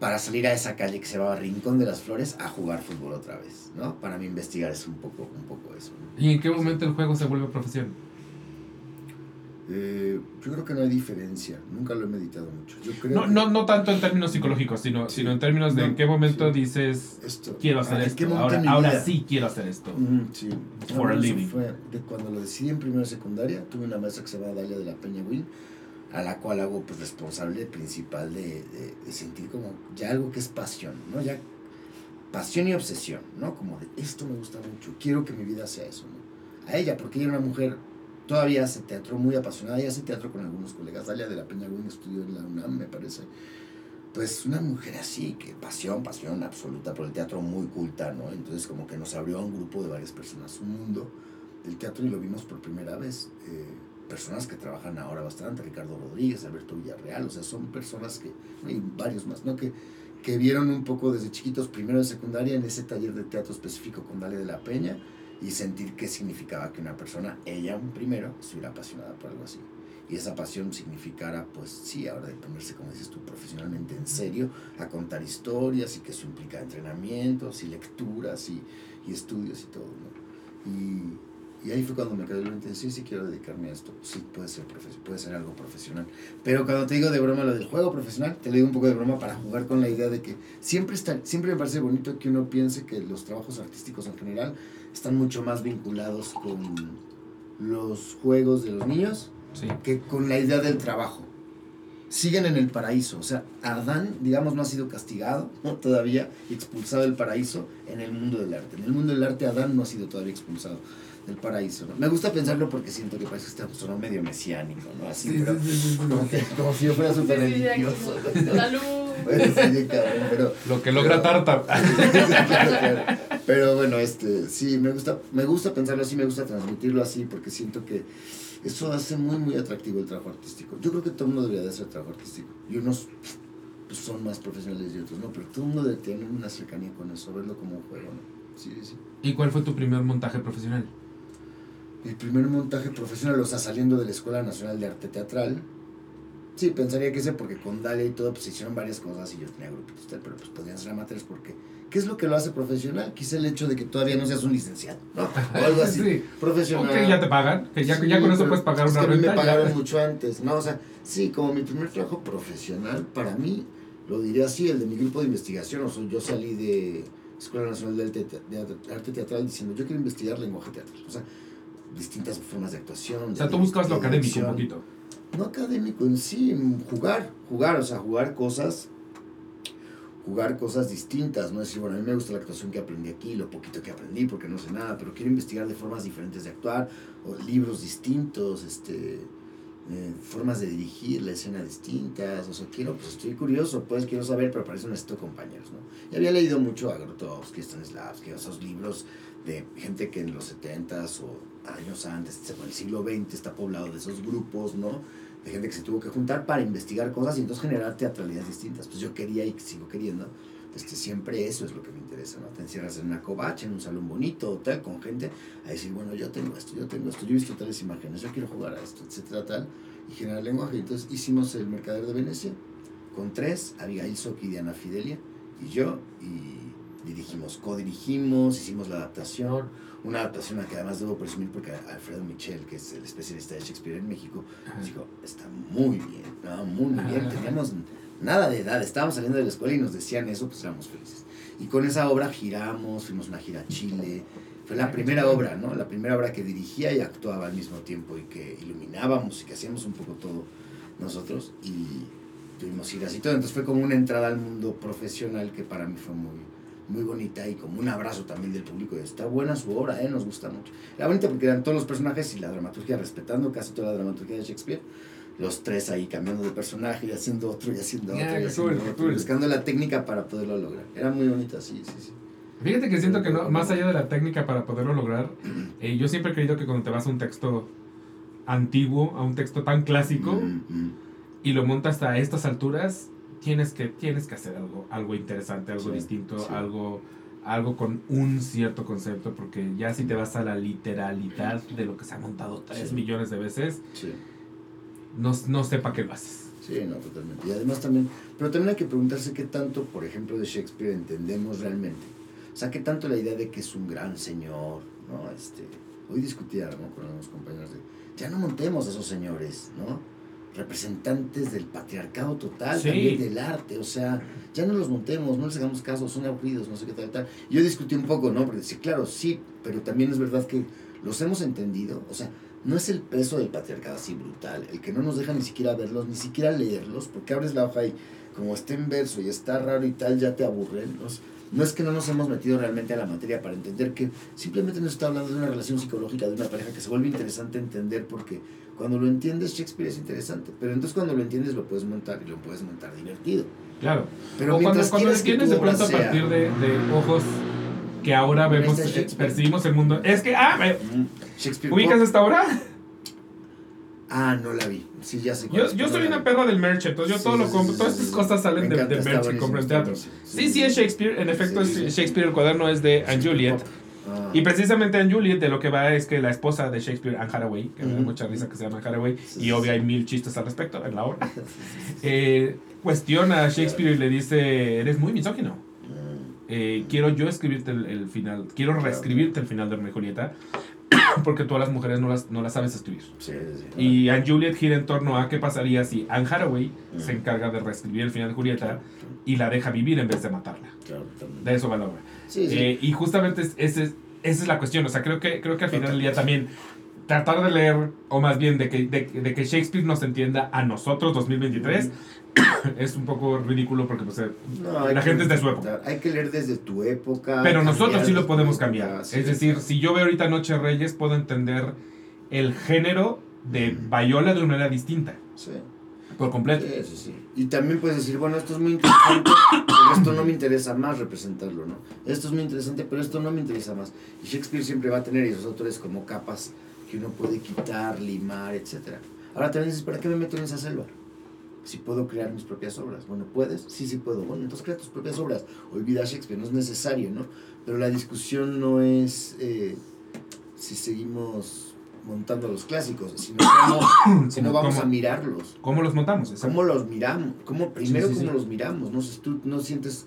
para salir a esa calle que se llamaba Rincón de las Flores a jugar fútbol otra vez, ¿no? Para mí investigar es un poco, un poco eso. ¿Y en qué momento el juego se vuelve profesión? Eh, yo creo que no hay diferencia, nunca lo he meditado mucho. Yo creo no, no, no tanto en términos psicológicos, sino, sino en términos de en qué momento dices, esto, quiero hacer esto, ahora, ahora sí quiero hacer esto. sí. For a living. Fue de cuando lo decidí en primera secundaria, tuve una maestra que se llama Dalia de la Peña Will, a la cual hago pues, responsable principal de, de, de, sentir como ya algo que es pasión, ¿no? Ya pasión y obsesión, ¿no? Como de esto me gusta mucho, quiero que mi vida sea eso, ¿no? A ella, porque ella era una mujer todavía hace teatro muy apasionada y hace teatro con algunos colegas. Dalia de la Peña Win estudió en la UNAM, me parece. Pues una mujer así, que pasión, pasión absoluta por el teatro, muy culta, ¿no? Entonces como que nos abrió a un grupo de varias personas, un mundo del teatro y lo vimos por primera vez. Eh, personas que trabajan ahora bastante, Ricardo Rodríguez, Alberto Villarreal, o sea, son personas que, hay varios más, ¿no? Que, que vieron un poco desde chiquitos, primero de secundaria, en ese taller de teatro específico con Dalia de la Peña, y sentir qué significaba que una persona, ella primero, estuviera apasionada por algo así. Y esa pasión significara, pues sí, ahora de ponerse, como dices tú, profesionalmente en serio, a contar historias y que eso implica entrenamientos y lecturas y, y estudios y todo, ¿no? Y, y, ahí fue cuando me quedé en mente, sí, sí quiero dedicarme a esto, sí, puede ser, puede ser algo profesional. Pero cuando te digo de broma lo del juego profesional, te lo digo un poco de broma para jugar con la idea de que siempre, está, siempre me parece bonito que uno piense que los trabajos artísticos en general están mucho más vinculados con los juegos de los niños sí. que con la idea del trabajo. Siguen en el paraíso, o sea, Adán, digamos, no ha sido castigado ¿no? todavía y expulsado del paraíso en el mundo del arte. En el mundo del arte, Adán no ha sido todavía expulsado del paraíso. ¿no? Me gusta pensarlo porque siento que parece que está sonó medio mesiánico, ¿no? Así, Sí, pero sí, sí, sí, sí. Como, que- como si yo fuera súper religioso. La luz. Bueno, cabrón, pero Lo que logra Tarta. claro, claro. Pero bueno, este, sí, me gusta, me gusta pensarlo así, me gusta transmitirlo así, porque siento que eso hace muy, muy atractivo el trabajo artístico. Yo creo que todo el mundo debería de hacer trabajo artístico. Y unos pues, son más profesionales y otros no, pero todo el mundo debe tener una cercanía con eso, verlo como un juego, ¿no? Sí, sí. ¿Y cuál fue tu primer montaje profesional? Mi primer montaje profesional, o sea, saliendo de la Escuela Nacional de Arte Teatral. Sí, pensaría que ese porque con Dalia y todo, pues hicieron varias cosas y yo tenía grupitos, tal, pero pues podían ser amateurs porque... ¿Qué es lo que lo hace profesional? Quizá el hecho de que todavía no seas un licenciado, ¿no? O algo así. Sí. Profesional. Que ya te pagan, que ya, Sí, ya con eso puedes pagar es una que a mí renta. me ya. pagaron mucho antes, ¿no? O sea, sí, como mi primer trabajo profesional, para mí, lo diría así, el de mi grupo de investigación, o sea, yo salí de Escuela Nacional de Arte, de Arte Teatral diciendo, yo quiero investigar lenguaje teatral, o sea, distintas formas de actuación. O sea, de- tú buscabas lo académico un poquito. No académico en sí, jugar, jugar, o sea, jugar cosas, jugar cosas distintas, no decir, bueno, a mí me gusta la actuación que aprendí aquí, lo poquito que aprendí, porque no sé nada, pero quiero investigar de formas diferentes de actuar, libros distintos, este, eh, formas de dirigir la escena distintas, o sea, quiero, pues estoy curioso, pues quiero saber, pero para eso necesito compañeros, ¿no? Y había leído mucho a Grotowski, Stanislavski, esos libros de gente que en los 70s o años antes, en el siglo XX, está poblado de esos grupos, ¿no? De gente que se tuvo que juntar para investigar cosas y entonces generar teatralidades distintas. Pues yo quería y sigo queriendo, este, siempre eso es lo que me interesa, ¿no? Te encierras en una covacha, en un salón bonito, tal, con gente, a decir, bueno, yo tengo esto, yo tengo esto, yo he visto tales imágenes, yo quiero jugar a esto, etcétera, tal, y generar lenguaje. Entonces hicimos el Mercader de Venecia con tres, Abigail Soki, Diana Fidelia y yo, y dirigimos, co-dirigimos, hicimos la adaptación, una adaptación a que además debo presumir porque Alfredo Michel, que es el especialista de Shakespeare en México, nos dijo, está muy bien, ¿no? muy, muy bien, teníamos nada de edad, estábamos saliendo de la escuela y nos decían eso, pues éramos felices. Y con esa obra giramos, fuimos una gira a Chile, Fue la primera obra, ¿no? La primera obra que dirigía y actuaba al mismo tiempo y que iluminábamos y que hacíamos un poco todo nosotros y tuvimos ir así todo. Entonces fue como una entrada al mundo profesional que para mí fue muy, muy bonita y como un abrazo también del público. Está buena su obra, ¿eh? nos gusta mucho. Era bonita porque eran todos los personajes y la dramaturgia respetando casi toda la dramaturgia de Shakespeare. Los tres ahí cambiando de personaje y haciendo otro y haciendo otro. Y haciendo cool, otro, cool. Buscando la técnica para poderlo lograr. Era muy bonita, sí, sí, sí. Fíjate que siento que no, más allá de la técnica para poderlo lograr, eh, yo siempre he creído que cuando te vas a un texto antiguo, a un texto tan clásico, Mm, mm. y lo montas a estas alturas, tienes que, tienes que hacer algo, algo interesante, algo Sí, distinto, sí. algo, algo con un cierto concepto, porque ya si te vas a la literalidad de lo que se ha montado tres Sí. millones de veces, Sí. no, no sé para qué lo haces. Sí, no, totalmente. Y además también, pero también hay que preguntarse qué tanto, por ejemplo, de Shakespeare entendemos realmente. O sea, qué tanto la idea de que es un gran señor, ¿no? Este, hoy discutía ¿no? con algunos compañeros de, ya no montemos a esos señores, ¿no? Representantes del patriarcado total, Sí. también del arte, o sea, ya no los montemos, no les hagamos caso, son aburridos, no sé qué tal, tal. Yo discutí un poco, ¿no? Porque sí, claro, sí, pero también es verdad que los hemos entendido, o sea, no es el peso del patriarcado así brutal, el que no nos deja ni siquiera verlos, ni siquiera leerlos, porque abres la hoja y como está en verso y está raro y tal, ya te aburren. ¿no? No es que no nos hemos metido realmente a la materia para entender que simplemente nos está hablando de una relación psicológica de una pareja que se vuelve interesante entender porque cuando lo entiendes Shakespeare es interesante, pero entonces cuando lo entiendes lo puedes montar y lo puedes montar divertido. Claro. Pero o cuando, cuando que entiendes de pronto a partir de, de ojos que ahora vemos, Shakespeare. percibimos el mundo. Es que, ah, Mm, Shakespeare ¿ubicas esta obra? Ah, no la vi. Sí, ya sé Yo, es, yo soy una perra del merch, entonces yo Sí, todo sí, lo compro. sí, Todas estas cosas salen de, de merch y buenísimo, compro en teatro. Sí, sí es Shakespeare. En efecto es. Shakespeare. El cuaderno es de Anne Juliet. Ah. Y precisamente Anne Juliet de lo que va es que la esposa de Shakespeare, Anne Hathaway, que me da mucha risa que se llama Hathaway, Sí, y obvio hay mil chistes al respecto en la obra, eh, cuestiona a Shakespeare y le dice, eres muy misógino. Mm, Eh, quiero yo escribirte el, el final, quiero reescribirte el final de Romeo y Julieta, porque tú a las mujeres no las, no las sabes escribir. sí, sí, sí. Y Anne Juliet gira en torno a qué pasaría si Anne Hathaway Mm. se encarga de reescribir el final de Julieta y la deja vivir en vez de matarla. claro. De eso va la obra. Sí, sí. Eh, y justamente es- ese es- esa es la cuestión. O sea, creo que, creo que al final del día también tratar de leer, o más bien de que, de, de que Shakespeare nos entienda a nosotros 2023, es un poco ridículo porque pues, eh, No, la gente es de su época. Hay que leer desde tu época. Pero nosotros sí lo podemos época, cambiar. sí, es decir, si yo veo ahorita Noche Reyes, puedo entender el género de Viola de una manera distinta, Sí, por completo. Y también puedes decir, bueno, esto es muy interesante, pero esto no me interesa más representarlo, ¿no? Esto es muy interesante, pero esto no me interesa más. Y Shakespeare siempre va a tener esos autores como capas que uno puede quitar, limar, etc. Ahora también dices, ¿para qué me meto en esa selva? Si puedo crear mis propias obras. Bueno, ¿puedes? Sí, sí puedo. Bueno, entonces crea tus propias obras. Olvida Shakespeare, no es necesario, ¿no? Pero la discusión no es eh, si seguimos montando los clásicos, sino cómo, cómo vamos ¿Cómo? a mirarlos. ¿Cómo los montamos? Exacto. ¿Cómo los miramos? ¿Cómo, primero, Sí, sí, cómo sí. los miramos? No sé, tú no sientes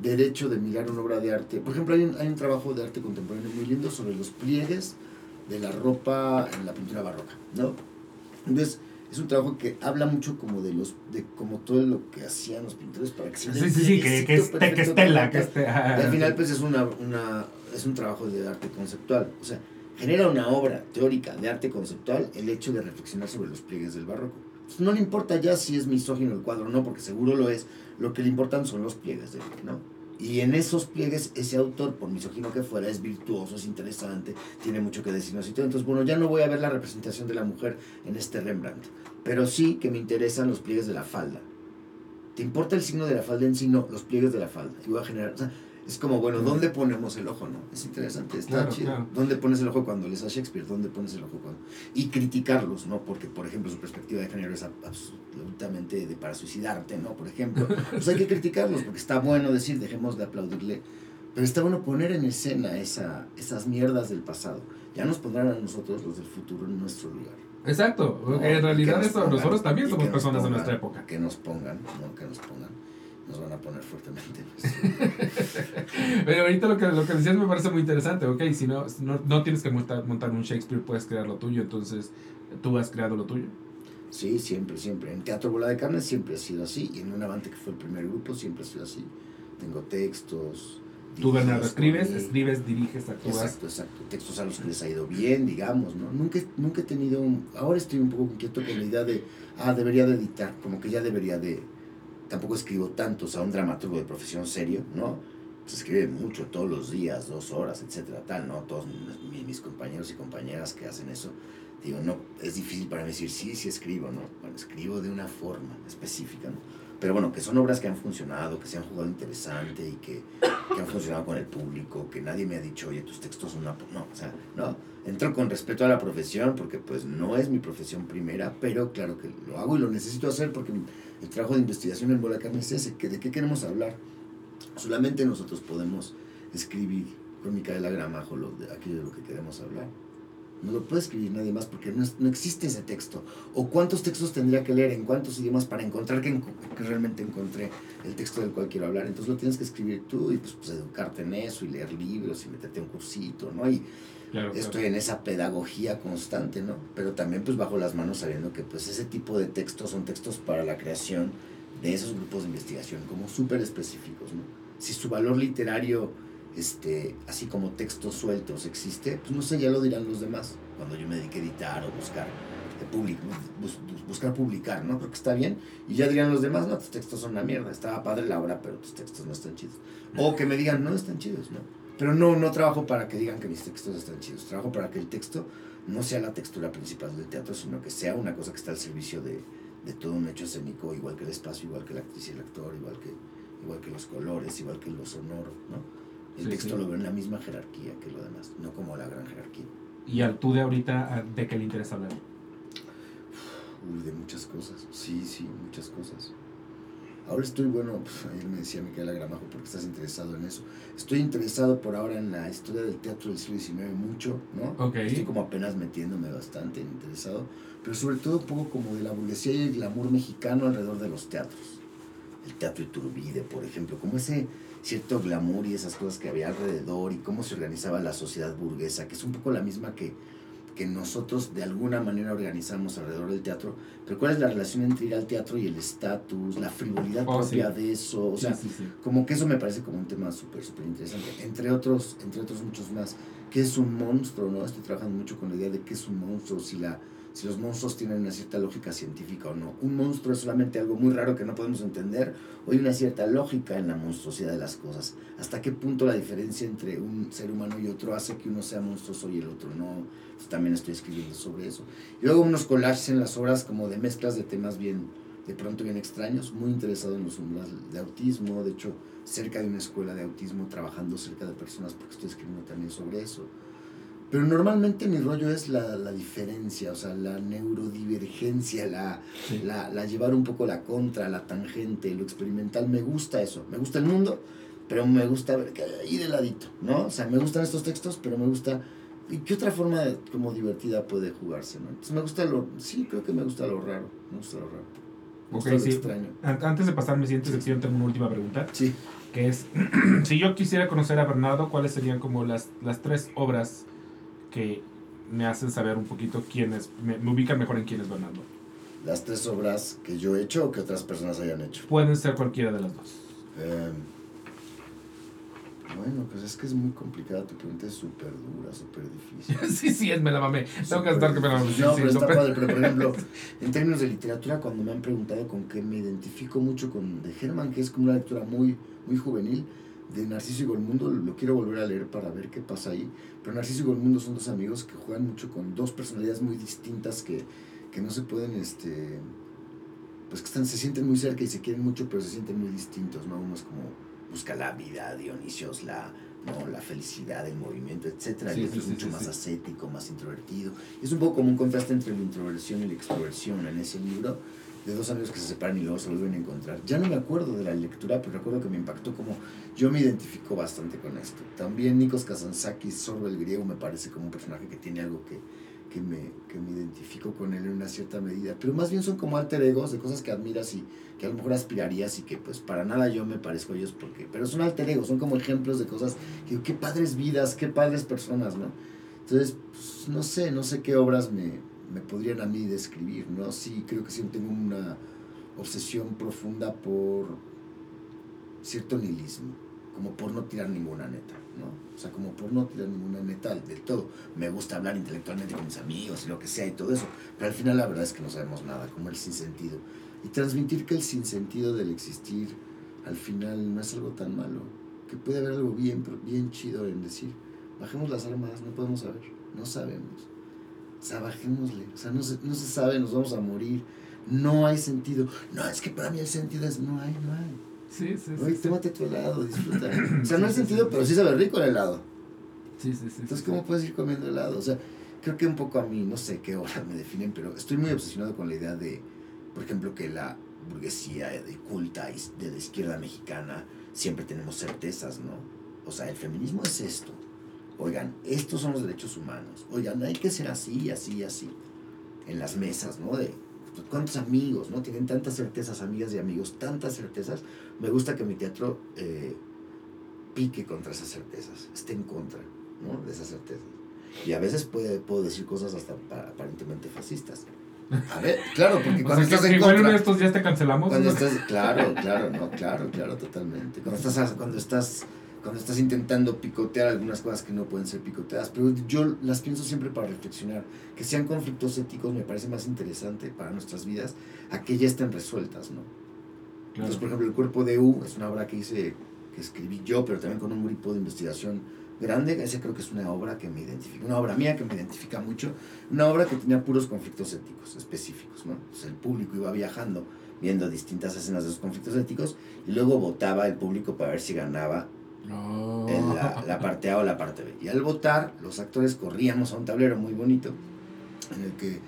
derecho de mirar una obra de arte. Por ejemplo, hay un, hay un trabajo de arte contemporáneo muy lindo sobre los pliegues de la ropa en la pintura barroca, ¿no? Entonces, es un trabajo que habla mucho como de los de como todo lo que hacían los pintores para que se Sí, sí, sí, que, que, esté, que estela, que y al final pues es una, una es un trabajo de arte conceptual o sea genera una obra teórica de arte conceptual el hecho de reflexionar sobre los pliegues del barroco no le importa ya si es misógino el cuadro o no porque seguro lo es lo que le importan son los pliegues de no y en esos pliegues ese autor por misógino que fuera es virtuoso es interesante tiene mucho que decirnos y todo entonces bueno ya no voy a ver la representación de la mujer en este Rembrandt pero sí que me interesan los pliegues de la falda ¿Te importa el signo de la falda en sí? No, los pliegues de la falda. Y voy a generar, es como, bueno, ¿dónde ponemos el ojo? no Es interesante, está Claro, chido. claro. ¿Dónde pones el ojo cuando lees a Shakespeare? ¿Dónde pones el ojo cuando...? Y criticarlos, ¿no? Porque, por ejemplo, su perspectiva de género es ab- absolutamente de para suicidarte, ¿no? Por ejemplo. Pues hay que criticarlos, porque está bueno decir, dejemos de aplaudirle. Pero está bueno poner en escena esa, esas mierdas del pasado. Ya nos pondrán a nosotros, los del futuro, en nuestro lugar. Exacto, No, en realidad eso, pongan, nosotros también somos personas de nuestra época. Que nos pongan, no que nos pongan. Nos van a poner fuertemente. Pero ahorita lo que, lo que decías me parece muy interesante, ok, si no, no, no tienes que montar, montar un Shakespeare, puedes crear lo tuyo, entonces tú has creado lo tuyo. Sí, siempre, siempre. En Teatro Bola de Carne siempre ha sido así. Y en Un Avante, que fue el primer grupo, siempre ha sido así. Tengo textos, Tú, Bernardo, escribes, escribes, diriges, actúas. Exacto, exacto. Textos a los que les ha ido bien, digamos, ¿no? Nunca, nunca he tenido un... Ahora estoy un poco inquieto con la idea de, ah, debería de editar, como que ya debería de... Tampoco escribo tanto, o sea, un dramaturgo de profesión serio, ¿no? Pues escribe mucho, todos los días, dos horas, etcétera, tal, ¿no? Todos mis, mis compañeros y compañeras que hacen eso, digo, no, es difícil para mí decir, sí, sí escribo, ¿no? Bueno, escribo de una forma específica, ¿no? Pero bueno, que son obras que han funcionado, que se han jugado interesante y que, que han funcionado con el público, que nadie me ha dicho, oye, tus textos son una... po-". No, o sea, no. Entro con respeto a la profesión porque pues no es mi profesión primera, pero claro que lo hago y lo necesito hacer porque el trabajo de investigación en Bola Carne es ese, que de qué queremos hablar. Solamente nosotros podemos escribir con Micaela Gramajo lo de, aquello de lo que queremos hablar. No lo puede escribir nadie más porque no, es- no existe ese texto. O cuántos textos tendría que leer en cuántos idiomas para encontrar que, enco- que realmente encontré el texto del cual quiero hablar. Entonces lo tienes que escribir tú y pues, pues, educarte en eso y leer libros y meterte a un cursito, ¿no? Y Claro, claro. estoy en esa pedagogía constante, ¿no? Pero también pues bajo las manos sabiendo que pues ese tipo de textos son textos para la creación de esos grupos de investigación como súper específicos, ¿no? Si su valor literario, este, así como textos sueltos existe, pues no sé, ya lo dirán los demás, cuando yo me dedique a editar o buscar, eh, public- bus- bus- buscar publicar, ¿no? Creo que está bien, y ya dirán los demás, no, tus textos son una mierda, estaba padre la obra, pero tus textos no están chidos. O que me digan, no están chidos, ¿no? Pero no, no trabajo para que digan que mis textos están chidos. Trabajo para que el texto no sea la textura principal del teatro, sino que sea una cosa que está al servicio de, de todo un hecho escénico, igual que el espacio, igual que la actriz y el actor, igual que, igual que los colores, igual que lo sonoro, ¿no? El Sí, texto sí. lo veo en la misma jerarquía que lo demás, no como la gran jerarquía. Y al tú de ahorita, ¿de qué le interesa hablar? Uy, de muchas cosas. Sí, sí, muchas cosas. Ahora estoy, bueno, pues, ayer me decía Micaela Gramajo, porque estás interesado en eso. Estoy interesado por ahora en la historia del teatro del siglo XIX mucho, ¿no? Ok. Estoy como apenas metiéndome bastante interesado, pero sobre todo un poco como de la burguesía y el glamour mexicano alrededor de los teatros. El teatro Iturbide, por ejemplo, como ese cierto glamour y esas cosas que había alrededor y cómo se organizaba la sociedad burguesa, que es un poco la misma que, que nosotros de alguna manera organizamos alrededor del teatro, pero cuál es la relación entre ir al teatro y el estatus, la frivolidad Oh, propia sí. de eso, o sea, sí, sí, sí. como que eso me parece como un tema súper, súper interesante, entre otros, entre otros muchos más. ¿Qué es un monstruo? no Estoy trabajando mucho con la idea de qué es un monstruo, si, la, si los monstruos tienen una cierta lógica científica o no. Un monstruo es solamente algo muy raro que no podemos entender, o hay una cierta lógica en la monstruosidad de las cosas. ¿Hasta qué punto la diferencia entre un ser humano y otro hace que uno sea monstruoso y el otro no? Entonces, también estoy escribiendo sobre eso. Y luego unos collages en las obras como de mezclas de temas bien, de pronto bien extraños, muy interesado en los umbrales de autismo, de hecho cerca de una escuela de autismo, trabajando cerca de personas porque estoy escribiendo también sobre eso. Pero normalmente mi rollo es la, la diferencia, o sea, la neurodivergencia, la, Sí. la, la llevar un poco la contra, la tangente, lo experimental. Me gusta eso, me gusta el mundo, pero me gusta ahí de ladito, ¿no? O sea, me gustan estos textos, pero me gusta... ¿Y qué otra forma de- como divertida puede jugarse, no? Entonces me gusta lo... Sí, creo que me gusta lo raro, me gusta lo raro. Me lo sí. extraño. Antes de pasar a mi siguiente sección, tengo una última pregunta, Sí. que es, si yo quisiera conocer a Bernardo, ¿cuáles serían como las, las tres obras que me hacen saber un poquito quién es, me, me ubican mejor en quién es Bernardo? Las tres obras que yo he hecho o que otras personas hayan hecho. Pueden ser cualquiera de las dos. Eh, bueno, pues es que es muy complicada, tu pregunta es súper dura, súper difícil. sí, sí, es, me la mamé. Tengo que estar que me la mamé. No, sí, pero sí, está padre, pero por ejemplo, en términos de literatura, cuando me han preguntado con qué me identifico mucho con de Herman, que es como una lectura muy, muy juvenil, de Narciso y Golmundo, lo quiero volver a leer para ver qué pasa ahí. Pero Narciso y Golmundo son dos amigos que juegan mucho con dos personalidades muy distintas que, que no se pueden, este, pues que están, se sienten muy cerca y se quieren mucho, pero se sienten muy distintos, ¿no? Uno es como busca la vida, Dionisio es la, ¿no? la felicidad, el movimiento, etcétera, Sí, y otro sí, es mucho sí, más ascético, más introvertido. Es un poco como un contraste entre la introversión y la extroversión en ese libro, de dos amigos que se separan y luego se vuelven a encontrar. Ya no me acuerdo de la lectura, pero recuerdo que me impactó como yo me identifico bastante con esto. También Nikos Kazantzakis, Sorbo el griego, me parece como un personaje que tiene algo que, que, me, que me identifico con él en una cierta medida. Pero más bien son como alter egos de cosas que admiras y que a lo mejor aspirarías y que pues para nada yo me parezco a ellos porque... Pero son alter egos, son como ejemplos de cosas que qué padres vidas, qué padres personas, ¿no? Entonces, pues, no sé, no sé qué obras me, me podrían a mí describir, ¿no? Sí, creo que sí tengo una obsesión profunda por cierto nihilismo, como por no tirar ninguna neta, ¿no? O sea, como por no tirar ninguna neta del todo. Me gusta hablar intelectualmente con mis amigos y lo que sea y todo eso, pero al final la verdad es que no sabemos nada, como el sinsentido. Y transmitir que el sinsentido del existir al final no es algo tan malo, que puede haber algo bien, bien chido en decir, bajemos las armas, no podemos saber, no sabemos. O sea, bajémosle, o sea, no se, no se sabe, nos vamos a morir, no hay sentido. No, es que para mí el sentido es, no hay, no hay. Sí, sí, Oye, tómate tu helado, disfruta. O sea, no hay sentido, pero sí sabe rico el helado. Sí, sí, sí. Entonces, ¿cómo puedes ir comiendo helado? O sea, creo que un poco a mí, no sé qué hora me definen, pero estoy muy obsesionado con la idea de, por ejemplo, que la burguesía de culta y de la izquierda mexicana siempre tenemos certezas, ¿no? O sea, el feminismo es esto. Oigan, estos son los derechos humanos. Oigan, hay que ser así, así, así. En las mesas, ¿no? De pues, cuántos amigos, ¿no? Tienen tantas certezas, amigas y amigos, tantas certezas. Me gusta que mi teatro eh, pique contra esas certezas, esté en contra, ¿no? De esas certezas. Y a veces puede, puedo decir cosas hasta aparentemente fascistas. A ver, claro, porque cuando estás en contra... de estos días te cancelamos. Cuando estás, claro, claro, no, claro, claro, totalmente. Cuando estás, cuando estás cuando estás intentando picotear algunas cosas que no pueden ser picoteadas, pero yo las pienso siempre para reflexionar, que sean conflictos éticos me parece más interesante para nuestras vidas a que ya estén resueltas, ¿no? Entonces, por ejemplo, El cuerpo de U es una obra que hice, que escribí yo, pero también con un grupo de investigación grande, ese creo que es una obra que me identifica, una obra mía que me identifica mucho, una obra que tenía puros conflictos éticos específicos, ¿no? Entonces el público iba viajando viendo distintas escenas de esos conflictos éticos y luego votaba el público para ver si ganaba en la, parte A o la parte B. Y al votar, los actores corríamos a un tablero muy bonito en el que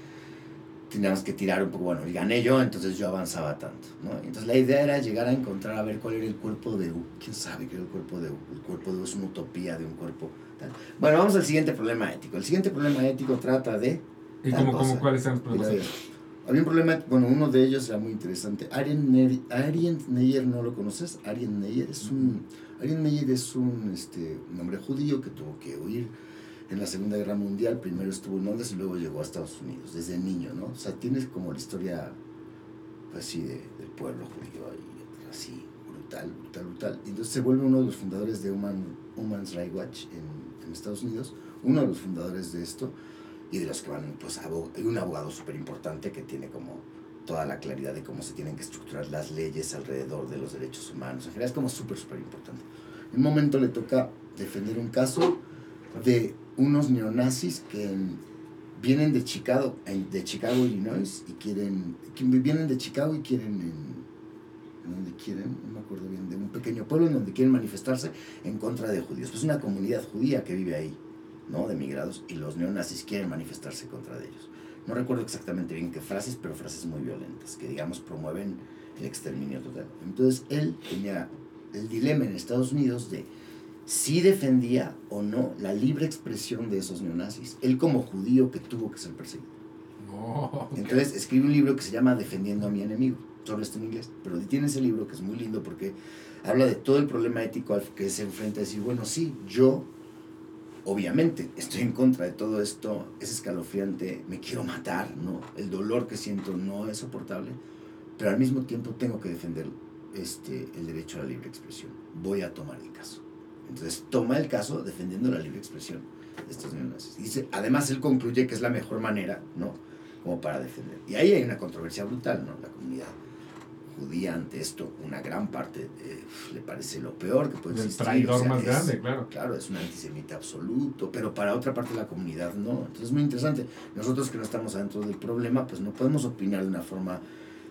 teníamos que tirar un poco, bueno, y gané yo, entonces yo avanzaba tanto, ¿no? Entonces la idea era llegar a encontrar a ver cuál era el cuerpo de U. ¿Quién sabe qué era el cuerpo de U? El cuerpo de U es una utopía de un cuerpo. Tal. Bueno, vamos al siguiente problema ético. El siguiente problema ético trata de... ¿Y cómo, cómo, cuáles son los problemas Había un problema, bueno, uno de ellos era muy interesante. Arien Neyer, ¿no lo conoces? Arien Neyer es un Ariel Meyer es un, este, un hombre judío que tuvo que huir en la Segunda Guerra Mundial. Primero estuvo en Londres y luego llegó a Estados Unidos, desde niño, ¿no? O sea, tienes como la historia, pues sí, de, del pueblo judío ahí, así, brutal, brutal, brutal. Y entonces se vuelve uno de los fundadores de Human, Human's Rights Watch en, en Estados Unidos, uno de los fundadores de esto, y de los que van, pues, hay un abogado súper importante que tiene como toda la claridad de cómo se tienen que estructurar las leyes alrededor de los derechos humanos. En general es como súper, súper importante. En un momento le toca defender un caso de unos neonazis que vienen de Chicago, de Chicago, Illinois, y quieren, que vienen de Chicago y quieren en, donde quieren, no me acuerdo bien, de un pequeño pueblo en donde quieren manifestarse en contra de judíos. Pues una comunidad judía que vive ahí, ¿no? De migrados, y los neonazis quieren manifestarse contra de ellos no recuerdo exactamente bien qué frases, pero frases muy violentas, que digamos promueven el exterminio total. Entonces él tenía el dilema en Estados Unidos de si defendía o no la libre expresión de esos neonazis, él como judío que tuvo que ser perseguido. Entonces escribe un libro que se llama Defendiendo a mi enemigo, solo está en inglés, pero tiene ese libro que es muy lindo porque habla de todo el problema ético al que se enfrenta, decir, bueno, sí, yo obviamente estoy en contra de todo esto, es escalofriante, me quiero matar, ¿no? El dolor que siento no es soportable, pero al mismo tiempo tengo que defender este, el derecho a la libre expresión. Voy a tomar el caso. Entonces toma el caso defendiendo la libre expresión de estos neonazis. Además él concluye que es la mejor manera, ¿no? Como para defender. Y ahí hay una controversia brutal, ¿no? La comunidad judía ante esto, una gran parte eh, le parece lo peor que puede existir. El traidor más grande, claro. Claro, es un antisemita absoluto, pero para otra parte de la comunidad no. Entonces es muy interesante. Nosotros que no estamos adentro del problema, pues no podemos opinar de una forma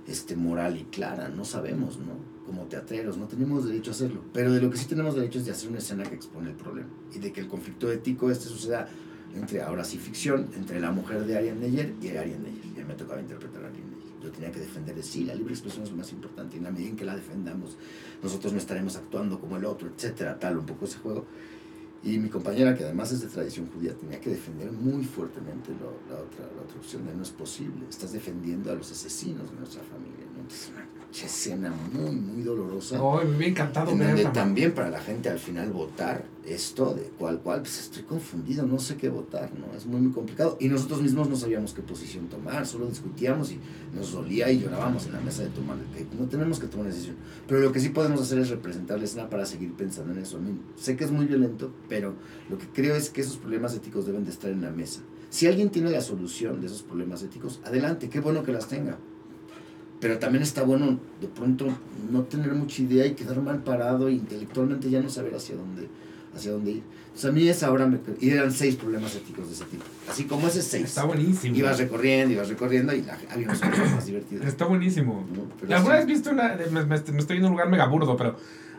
este, moral y clara, no sabemos, ¿no? Como teatreros, no tenemos derecho a hacerlo. Pero de lo que sí tenemos derecho es de hacer una escena que expone el problema y de que el conflicto ético este suceda entre, ahora sí, ficción, entre la mujer de Ariane Neyer y Ariane Neyer. Y me tocaba interpretar a Ariane yo tenía que defender sí, la libre expresión es lo más importante, y en la medida en que la defendamos, nosotros no estaremos actuando como el otro, etcétera, tal, un poco ese juego. Y mi compañera, que además es de tradición judía, tenía que defender muy fuertemente la, otra, la otra opción de no es posible, estás defendiendo a los asesinos de nuestra familia. ¿no? Entonces, escena muy, muy dolorosa. Oh, me encantado en donde también para la gente al final votar esto de cuál cuál pues estoy confundido no sé qué votar no es muy muy complicado. Y nosotros mismos no sabíamos qué posición tomar solo discutíamos y nos dolía y llorábamos en la mesa de tomar que no tenemos que tomar una decisión. Pero lo que sí podemos hacer es representar la escena para seguir pensando en eso. A mí, sé que es muy violento pero lo que creo es que esos problemas éticos deben de estar en la mesa. Si alguien tiene la solución de esos problemas éticos adelante qué bueno que las tenga pero también está bueno de pronto no tener mucha idea y quedar mal parado e intelectualmente ya no saber hacia dónde hacia dónde ir. Entonces a mí esa hora me... Y eran seis problemas éticos de ese tipo. Así como ese seis. Está buenísimo. Ibas recorriendo, ibas recorriendo y la, había unos cosas más divertidas. Está buenísimo. ¿no? ¿Alguna sí. vez viste una.? Me, me- me estoy a un lugar mega burdo, pero.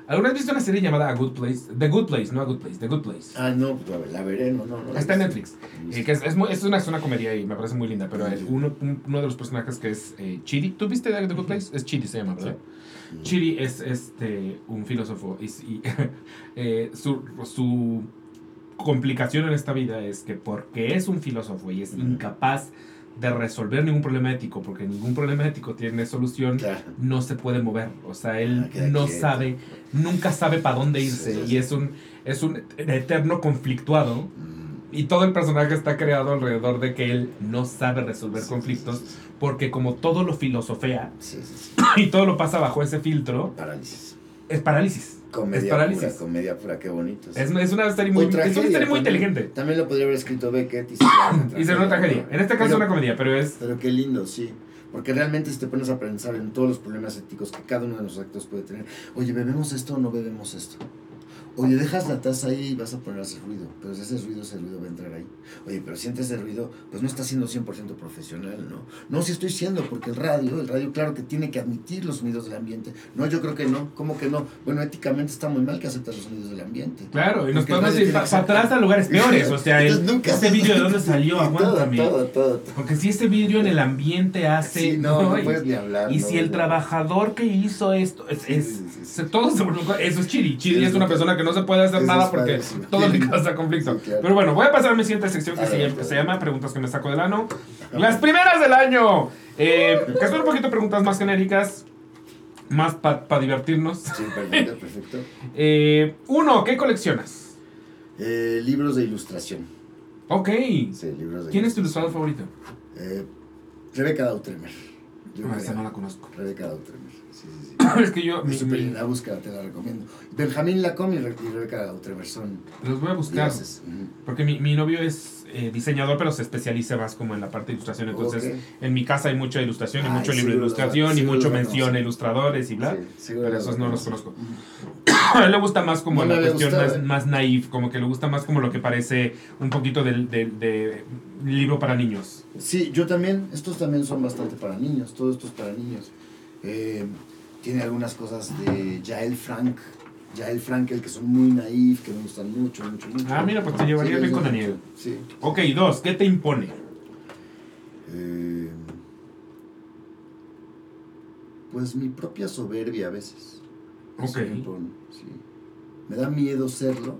¿Alguna vez viste una serie llamada A Good Place? The Good Place, no A Good Place, The Good Place. Ah, no, pues, la veré, no, no. no Está en Netflix. visto. Eh, que es, es, muy- es una, es una comedia y me parece muy linda, pero el- uno, un- uno de los personajes que es eh, Chiri. ¿Tú viste The Good Place? Es Chiri, se llama, ¿verdad? Mm. Chiri es este, un filósofo y, y, eh, su, su complicación en esta vida es que porque es un filósofo y es incapaz de resolver ningún problema ético, porque ningún problema ético tiene solución, Claro. no se puede mover. O sea, él Ah, no quieto. sabe, nunca sabe para dónde irse Sí, sí, y es un, es un eterno conflictuado. Mm. Y todo el personaje está creado alrededor de que él no sabe resolver conflictos, porque como todo lo filosofea y todo lo pasa bajo ese filtro, Parálisis. es parálisis. Comedia Es parálisis. pura, comedia pura, qué bonito. Es, es una serie muy, es una serie muy también. inteligente. También lo podría haber escrito Beckett y ser una tragedia. En este caso es una comedia, pero es... Pero qué lindo, sí. Porque realmente si te pones a pensar en todos los problemas éticos que cada uno de los actos puede tener. Oye, ¿bebemos esto o no bebemos esto? Oye, dejas la taza ahí y vas a poner a hacer ruido. Pero si ese ruido, ese ruido va a entrar ahí. Oye, pero si ese ruido, pues no estás siendo 100% profesional, ¿no? No, sí estoy siendo, porque el radio, el radio claro que tiene que admitir los sonidos del ambiente. No, yo creo que no. ¿Cómo que no? Bueno, éticamente está muy mal que aceptas los sonidos del ambiente. Claro, y nos podemos ir para atrás a lugares peores. O sea, el, nunca- ese vídeo de dónde salió, aguántame. todo, todo, todo. Porque si ese vidrio en el ambiente hace... Sí, no, no Y- puedes ni hablar. Y no, si el trabajador que hizo esto es, es- sí, sí, todo se eso es Chiri. Chiri es una persona que no se puede hacer nada porque todo le causa conflicto. Sí, claro. Pero bueno, voy a pasar a mi siguiente sección que, se, llama, se Preguntas que me saco del ano. Las primeras del año. Eh, que son un poquito preguntas más genéricas, más para divertirnos. Sí, perfecto, perfecto. Eh, uno, ¿qué coleccionas? Eh, libros de ilustración. Ok. Sí, libros de ¿Quién es tu ilustrador favorito? Eh, Rebeca Dautremer. Yo No, creo esa no la conozco. Rebeca Dautremer. Sí, sí, sí. es que yo... mi- mi- linda, búscala, te la recomiendo. Benjamín Lacombe y Re- y Rebeca Dautremer son los voy a buscar. dioses. Porque mi, mi novio es eh, diseñador, pero se especializa más como en la parte de ilustración. Entonces, Ok. en mi casa hay mucha ilustración y mucho libro de ilustración y mucho mención a ilustradores y bla. Pero lo esos no los conozco. A él le gusta más como No la cuestión gustado, más, eh. más naif, como que le gusta más como lo que parece un poquito del, del- de libro para niños. Sí, yo también. Estos también son bastante para niños. Todo esto es para niños. Eh, tiene algunas cosas de Jael Frank. Jael Frankel que son muy naif, que me gustan mucho, mucho, mucho. Ah, mira, pues te llevaría Sí, bien con Daniel. Sí. Ok, dos, ¿qué te impone? Eh, pues mi propia soberbia a veces. Eso Ok. me pone, sí. Me da miedo serlo,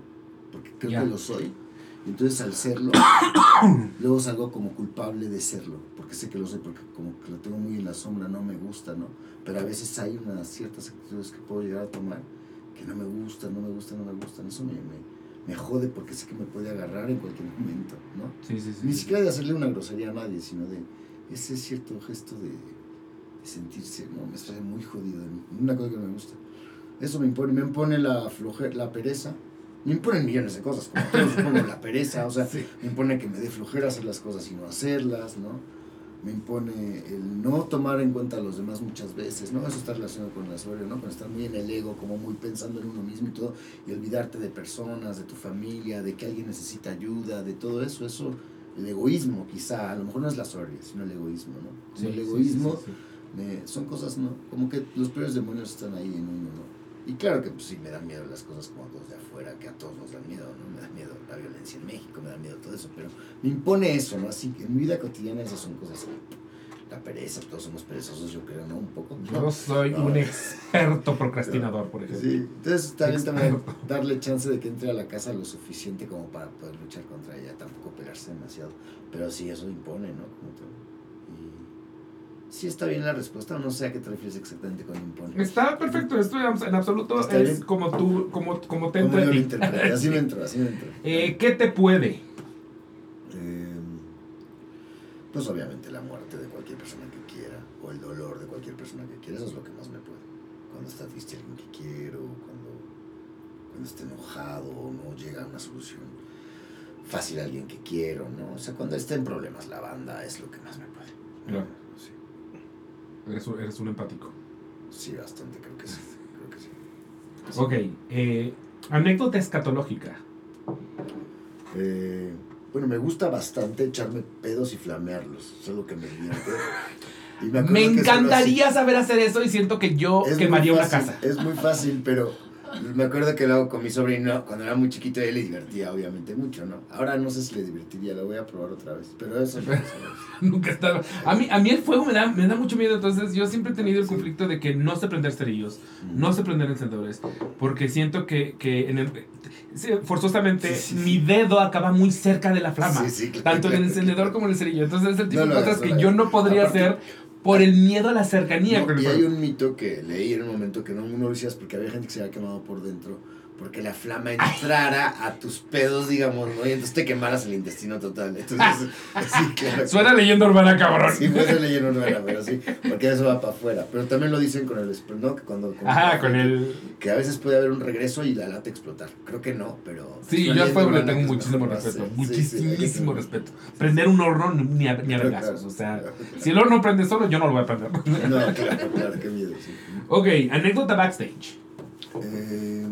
porque creo Ya. que lo soy. Entonces al serlo, luego salgo como culpable de serlo, porque sé que lo soy, porque como que lo tengo muy en la sombra, no me gusta, ¿no? Pero a veces hay unas ciertas actitudes que puedo llegar a tomar que no me gustan, no me gustan, no me gustan. Eso me, me, me jode porque sé que me puede agarrar en cualquier momento, ¿no? Sí, sí, sí. Ni siquiera de hacerle una grosería a nadie, sino de ese cierto gesto de, de sentirse, no, me estoy muy jodido. Una cosa que no me gusta. Eso me impone, me impone la flojera, la pereza. Me imponen millones de cosas, como todos supongo, la pereza, o sea, Sí. me impone que me dé flojera hacer las cosas y no hacerlas, ¿no? Me impone el no tomar en cuenta a los demás muchas veces, ¿no? Eso está relacionado con la soberbia, ¿no? Con estar muy en el ego, como muy pensando en uno mismo y todo, y olvidarte de personas, de tu familia, de que alguien necesita ayuda, de todo eso, eso, el egoísmo quizá, a lo mejor no es la soberbia, sino el egoísmo, ¿no? Sí, el egoísmo, sí, son cosas, ¿no? Como que los peores demonios están ahí en uno, ¿no? Y claro que pues sí me dan miedo las cosas como a los de afuera, que a todos nos dan miedo, violencia en México, me da miedo todo eso, pero me impone eso, ¿no? Así que en mi vida cotidiana esas son cosas, la pereza, todos somos perezosos, yo creo, ¿no? Un poco. Yo soy No. un experto procrastinador, por ejemplo. Sí, entonces también, también darle chance de que entre a la casa lo suficiente como para poder luchar contra ella, tampoco pelearse demasiado, pero sí, eso impone, ¿no? Como todo. Sí está bien la respuesta, no sé a qué te refieres exactamente con impone. Está perfecto, esto en absoluto Está es bien. como tú, como, como te Como yo lo así me entro, así me entro. Eh, ¿Qué te puede? Eh, pues obviamente la muerte de cualquier persona que quiera, o el dolor de cualquier persona que quiera, eso es lo que más me puede. Cuando está triste alguien que quiero, cuando, cuando está enojado o no llega a una solución fácil a alguien que quiero, ¿no? O sea, cuando está en problemas la banda es lo que más me puede. Claro. Eres, un- eres un empático. sí, bastante, creo que sí. Creo que sí. Ok, eh, anécdota escatológica. Eh, bueno, me gusta bastante echarme pedos y flamearlos. Eso es lo que me divierte. Y me encantaría saber hacer eso y siento que yo es quemaría muy una fácil, casa. Es muy fácil, pero me acuerdo que lo hago con mi sobrino. Cuando era muy chiquito, él le divertía, obviamente, mucho, ¿no? Ahora no sé si le divertiría, lo voy a probar otra vez. Pero eso no Nunca estaba. A mí, a mí el fuego me da, me da mucho miedo, entonces yo siempre he tenido el conflicto de que no sé prender cerillos, no sé prender encendedores, porque siento que, que en el, forzosamente Sí, sí, sí. mi dedo acaba muy cerca de la flama, Sí, sí, claro, tanto en el encendedor como en el cerillo. Entonces es el tipo No de cosas hagas, que no yo no podría Aparte- hacer por el miedo a la cercanía No, y hay un mito que leí en un momento que no, no lo decías porque había gente que se había quemado por dentro porque la flama entrara a tus pedos, digamos, ¿no? Y entonces te quemaras el intestino total. Entonces, sí, claro. Suena leyenda urbana, cabrón. Sí, puede ser leyenda urbana, pero sí, porque eso va para afuera. Pero también lo dicen con el ¿no? Que cuando, cuando- Ajá, con el... Que a veces puede haber un regreso y la lata explotar. Creo que no, pero... Sí, yo al fuego le tengo muchísimo respeto, hacer. Sí, sí, hay que muchísimo respeto. Prender un horno ni a, ni a vergazos, o sea, claro. si el horno prende solo, yo no lo voy a prender. No, claro, claro, qué miedo, sí. Ok, anécdota backstage. Eh,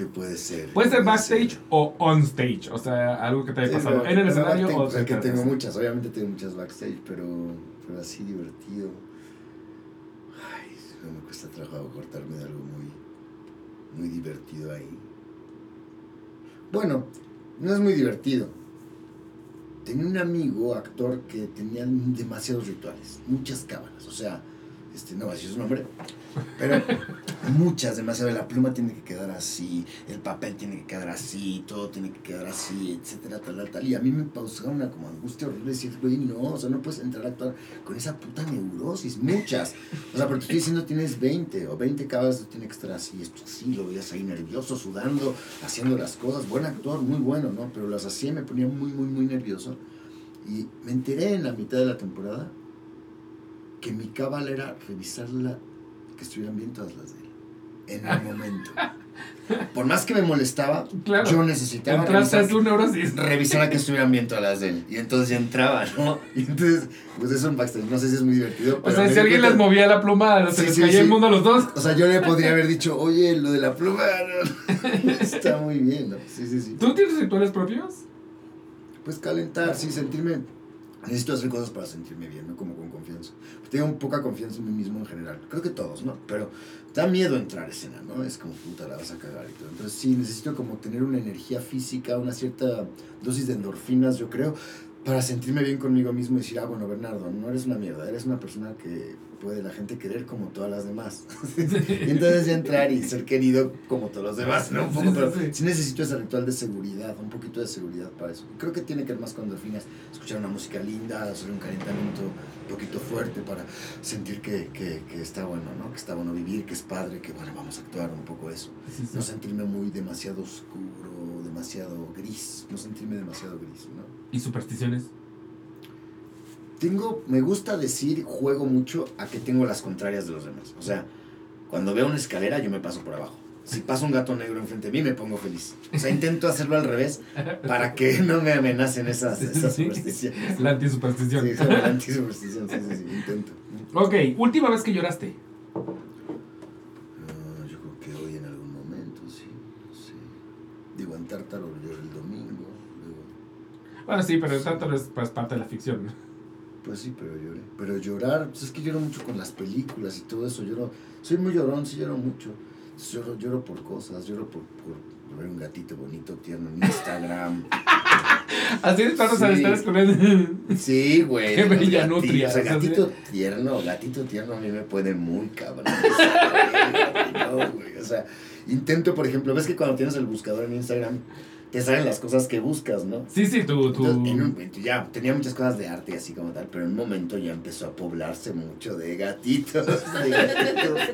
¿Qué puede ser? Puede ser ¿Qué backstage o on stage, o sea, algo que te haya Sí, pasado en el escenario backstage, o que tengo muchas, obviamente tengo muchas backstage, pero, pero así divertido. Ay, no me cuesta trabajo cortarme de algo muy, muy divertido ahí. Bueno, no es muy divertido. Tenía un amigo, actor, que tenía demasiados rituales, muchas cábalas, o sea, este, no voy a decir su nombre, pero muchas, demasiado. La pluma tiene que quedar así, el papel tiene que quedar así, todo tiene que quedar así, etcétera, tal, tal, tal. Y a mí me causaba una como angustia horrible decir, güey, no, o sea, no puedes entrar a actuar con esa puta neurosis, muchas. O sea, pero te estoy diciendo, tienes 20 o 20 cabas, tiene que estar así, esto así, lo veías ahí nervioso, sudando, haciendo las cosas. Buen actor, muy bueno, ¿no? Pero las hacía me ponía muy, muy, muy nervioso. Y me enteré en la mitad de la temporada que mi cábala era revisarla, que estuvieran bien todas las de él. En el momento. Por más que me molestaba, Claro. yo necesitaba revisar, revisar a que estuvieran bien todas las de él. Y entonces ya entraba, ¿no? Y entonces, pues eso en backstage. No sé si es muy divertido. O sea, si alguien cuenta- les movía la pluma, se Sí, les sí, caía sí. el mundo a los dos. O sea, yo le podría haber dicho, oye, lo de la pluma. no". Está muy bien, ¿no? Sí, sí, sí. ¿Tú tienes rituales propios? Pues calentar, sí, sentirme. Necesito hacer cosas para sentirme bien, ¿no? Como con confianza. Tengo poca confianza en mí mismo en general. Creo que todos, ¿no? Pero da miedo entrar a escena, ¿no? Es como puta, la vas a cagar y todo. Entonces sí, necesito como tener una energía física, una cierta dosis de endorfinas, yo creo, para sentirme bien conmigo mismo y decir, ah, bueno, Bernardo, no eres una mierda, eres una persona que puede la gente querer como todas las demás. y entonces ya entrar y ser querido como todos los demás, ¿no? Un poco, Sí, pero sí. sí necesito ese ritual de seguridad, un poquito de seguridad para eso. Creo que tiene que ver más con endorfinas, escuchar una música linda, hacer un calentamiento un poquito fuerte para sentir que, que, que está bueno, ¿no? Que está bueno vivir, que es padre, que bueno, vamos a actuar un poco eso. Sí. No sentirme muy demasiado oscuro, demasiado gris, no sentirme demasiado gris, ¿no? ¿Y supersticiones? Tengo, me gusta decir, juego mucho a que tengo las contrarias de los demás. O sea, cuando veo una escalera, yo me paso por abajo. Si pasa un gato negro enfrente de mí, me pongo feliz. O sea, intento hacerlo al revés para que no me amenacen esas, supersticiones. La antisuperstición. Sí, la antisuperstición, sí, sí, sí, intento. Ok, última vez que lloraste. Ah, yo creo que hoy en algún momento, sí. sí. Digo, en Tártaro lloré el domingo. Luego, Bueno, sí, pero tanto es pues, parte de la ficción. Pues sí, pero lloré. Pero llorar, pues es que lloro mucho con las películas y todo eso. Lloro, soy muy llorón, sí lloro mucho. Lloro, lloro por cosas, lloro por, por ver un gatito bonito, tierno en Instagram. Así de plano, Sí. ¿sabes? Estás con él. Sí, güey. Qué bella nutria, O sea, o sea, gatito tierno, gatito tierno a mí me puede muy cabrón. no, güey. O sea, intento, por ejemplo, ves que cuando tienes el buscador en Instagram, te salen las cosas que buscas, ¿no? Sí, sí, tú... tú... Entonces, en un momento ya tenía muchas cosas de arte y así como tal, pero en un momento ya empezó a poblarse mucho de gatitos, de gatitos.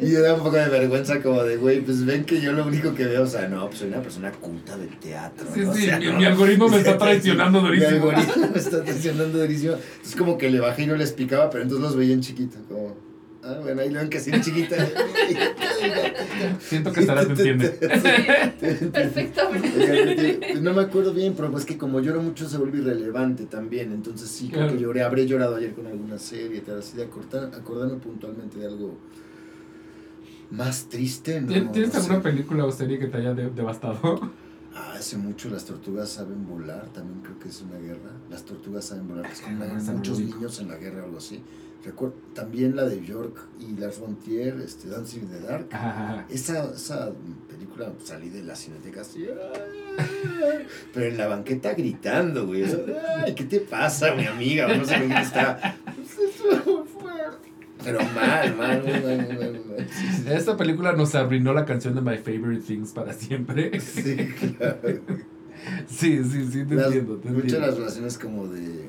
Y me da un poco de vergüenza como de, güey, pues ven que yo lo único que veo, o sea, no, pues soy una persona culta del teatro. Sí, ¿no? O sí, sea, mi, no. mi algoritmo me está traicionando durísimo. Mi algoritmo me está traicionando durísimo. Entonces como que le bajé y no les picaba, pero entonces los veía en chiquito, como... Ah, bueno, ahí lo ven que así chiquita. Siento que Sara te entiende. Perfectamente. No me acuerdo bien, pero pues que como lloro mucho se vuelve irrelevante también. Entonces sí, creo que lloré. Habré llorado ayer con alguna serie, tal, así de acordar, acordarme puntualmente de algo más triste. No, ¿Tien- ¿Tienes no alguna sé. película o serie que te haya de- devastado? Ah, hace mucho las tortugas saben volar, también creo que es una guerra. Las tortugas saben volar, que es como una Ah, no muchos niños en la guerra o algo así. Recuerdo, también la de York y Lars von Trier, este, Dancing in the Dark. Ajá. Esa, esa película salí de la cineteca así, pero en la banqueta gritando, güey. Ay, ¿qué te pasa, mi amiga? No sé quién está. Pues. Pero mal, mal, mal, Esta película nos arruinó la canción de My Favorite Things para siempre. sí, claro. Sí, sí, sí, te Las- entiendo. Te muchas entiendo. las relaciones como de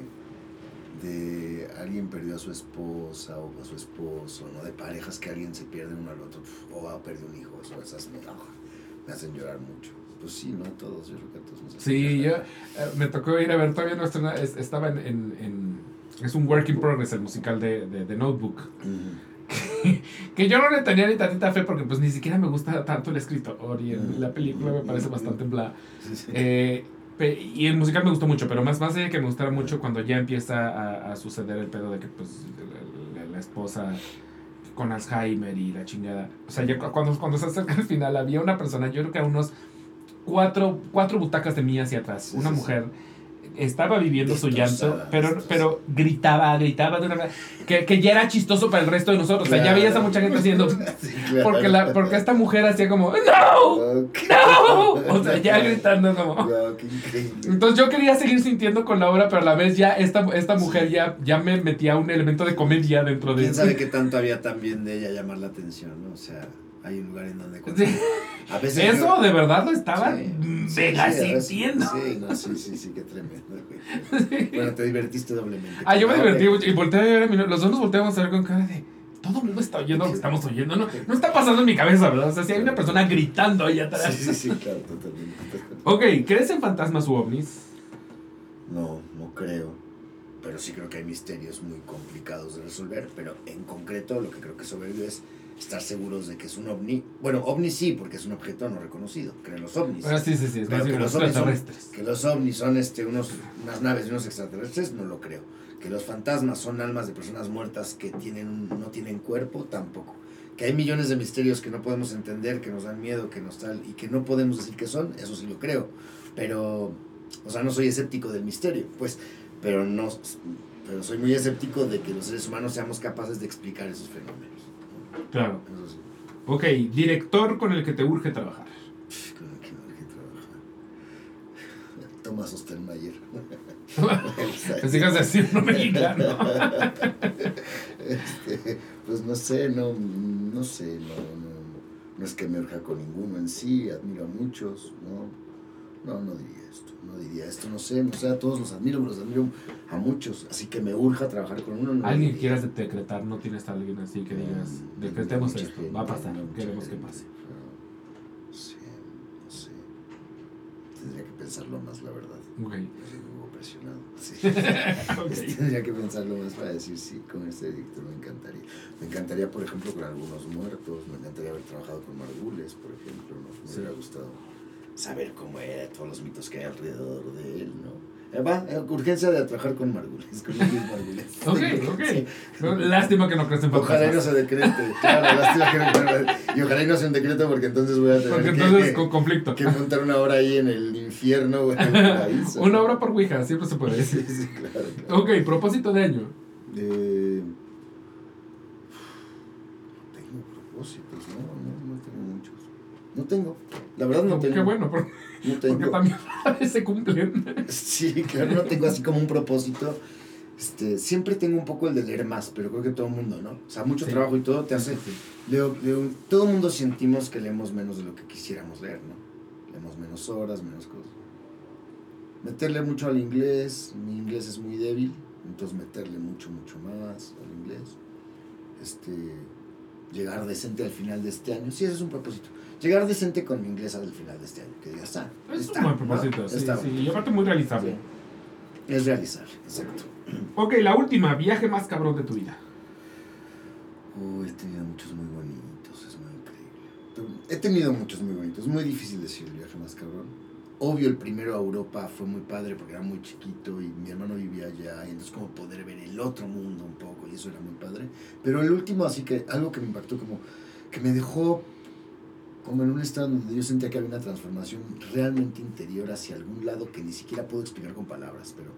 de alguien perdió a su esposa o a su esposo, ¿no? De parejas que alguien se pierde uno al otro, o ha perdido un hijo, eso, esas me, ah, me hacen llorar mucho. Pues sí, ¿no? Todos, yo creo que todos nos hacen Sí, yo eh, me tocó ir a ver, todavía no es- estaba en, en, en- Es un work in progress, el musical de, de, de Notebook. Que yo no le tenía ni tantita fe porque pues ni siquiera me gusta tanto el escritor y el- la película me parece bastante bla. Sí, sí. Eh, y el musical me gustó mucho, pero más, más de que me gustara mucho cuando ya empieza a, a suceder el pedo de que pues la, la- la esposa con Alzheimer y la chingada. O sea, ya cu- cuando, cuando se acerca al final había una persona, yo creo que a unos cuatro, cuatro butacas de mí hacia atrás, una sí, sí. Estaba viviendo su llanto, pero, pero gritaba, gritaba de una manera que, que ya era chistoso para el resto de nosotros. O sea, ya veías a mucha gente haciendo... Sí, claro. Porque, la, porque esta mujer hacía como, ¡No! ¡No! O sea, ya gritando como... Wow, qué increíble. Entonces yo quería seguir sintiendo con la obra, pero a la vez ya esta, esta mujer ya, ya me metía un elemento de comedia dentro de ¿Quién sabe qué tanto había también de ella llamar la atención, no? O sea, hay un lugar en donde... Sí. A veces Eso yo- de verdad lo estaba Sí, mega sí, sintiendo. Sí, no, sí, sí, sí, qué tremendo. güey. Bueno, te divertiste doblemente. Ah, yo me Ah, divertí mucho y volteé a ver a mi. Los dos nos volteamos a ver con cara de. Todo el mundo está oyendo lo que estamos oyendo. No, no está pasando en mi cabeza, ¿verdad? O sea, si hay una persona gritando ahí atrás. Sí, sí, sí, claro, totalmente. totalmente. Ok, ¿crees en fantasmas u ovnis? No, no creo. Pero sí creo que hay misterios muy complicados de resolver. Pero en concreto, lo que creo que soberbio es estar seguros de que es un ovni. Bueno, ovni sí, porque es un objeto no reconocido. Creen los ovnis. Ah, sí, sí, sí. Pero que los ovnis son-. Que los ovnis son este, unos, unas naves de unos extraterrestres, no lo creo. Que los fantasmas son almas de personas muertas que tienen no tienen cuerpo, tampoco. Que hay millones de misterios que no podemos entender, que nos dan miedo, que nos tal, y que no podemos decir que son, eso sí lo creo. Pero, o sea, no soy escéptico del misterio, pues, pero no, pero soy muy escéptico de que los seres humanos seamos capaces de explicar esos fenómenos. Claro. Eso sí. Ok, director con el que te urge trabajar. Con el que hay que trabajar. Thomas Ostermayer. Decir no mexicano. Este, pues no sé, no, no sé, no, no, no es que me urja con ninguno en sí, admiro a muchos, no, no, no diría no diría esto, no sé, no sé, a todos los admiro, los admiro a muchos, así que me urja trabajar con uno. No Alguien quieras decretar, no tienes a alguien así que digas, Mm, decretemos esto, gente, va a pasar, queremos que gente, pase. No sé, no sé, tendría que pensarlo más, la verdad. Ok. Estoy presionado. Sí. Tendría que pensarlo más para decir sí, con este director me encantaría. Me encantaría, por ejemplo, con algunos muertos, me encantaría haber trabajado con Margules, por ejemplo, ¿no? me Sí. hubiera gustado saber cómo era, todos los mitos que hay alrededor de él, ¿no? Eh, va, eh, urgencia de trabajar con Margules, con Luis Margules. Ok, ok. Sí. Lástima que no crees en Ojalá y no se decrete, claro, lástima que no, y ojalá y no sea un decreto porque entonces voy a tener Porque que, entonces con conflicto. que montar una hora ahí en el infierno o en el paraíso. Una obra por Ouija, siempre se puede Sí, decir. sí, claro, claro. Ok, propósito de año. Eh, no tengo propósitos, no, no, no tengo muchos. No tengo, la verdad no tengo. Qué bueno, porque, No porque tengo. también a veces se cumplen. Sí, claro, no tengo así como un propósito. Este, siempre tengo un poco el de leer más, pero creo que todo el mundo, ¿no? O sea, mucho Sí. trabajo y todo te hace... Leo, leo- todo el mundo sentimos que leemos menos de lo que quisiéramos leer, ¿no? Leemos menos horas, menos cosas. Meterle mucho al inglés, mi inglés es muy débil, entonces meterle mucho, mucho más al inglés. Este, llegar decente al final de este año, sí, ese es un propósito. Llegar decente con mi inglés al final de este año, que ya está. Es está, un buen propósito, ¿no? sí, Está sí. Y aparte muy realizable. Sí. Es realizar, exacto. Ok, la última, viaje más cabrón de tu vida. Uy, he tenido muchos muy bonitos, es muy increíble. He tenido muchos muy bonitos, es muy difícil decir el viaje más cabrón. Obvio, el primero a Europa fue muy padre porque era muy chiquito y mi hermano vivía allá, y entonces como poder ver el otro mundo un poco, y eso era muy padre. Pero el último, así que algo que me impactó, como que me dejó como en un estado donde yo sentía que había una transformación realmente interior hacia algún lado que ni siquiera puedo explicar con palabras, pero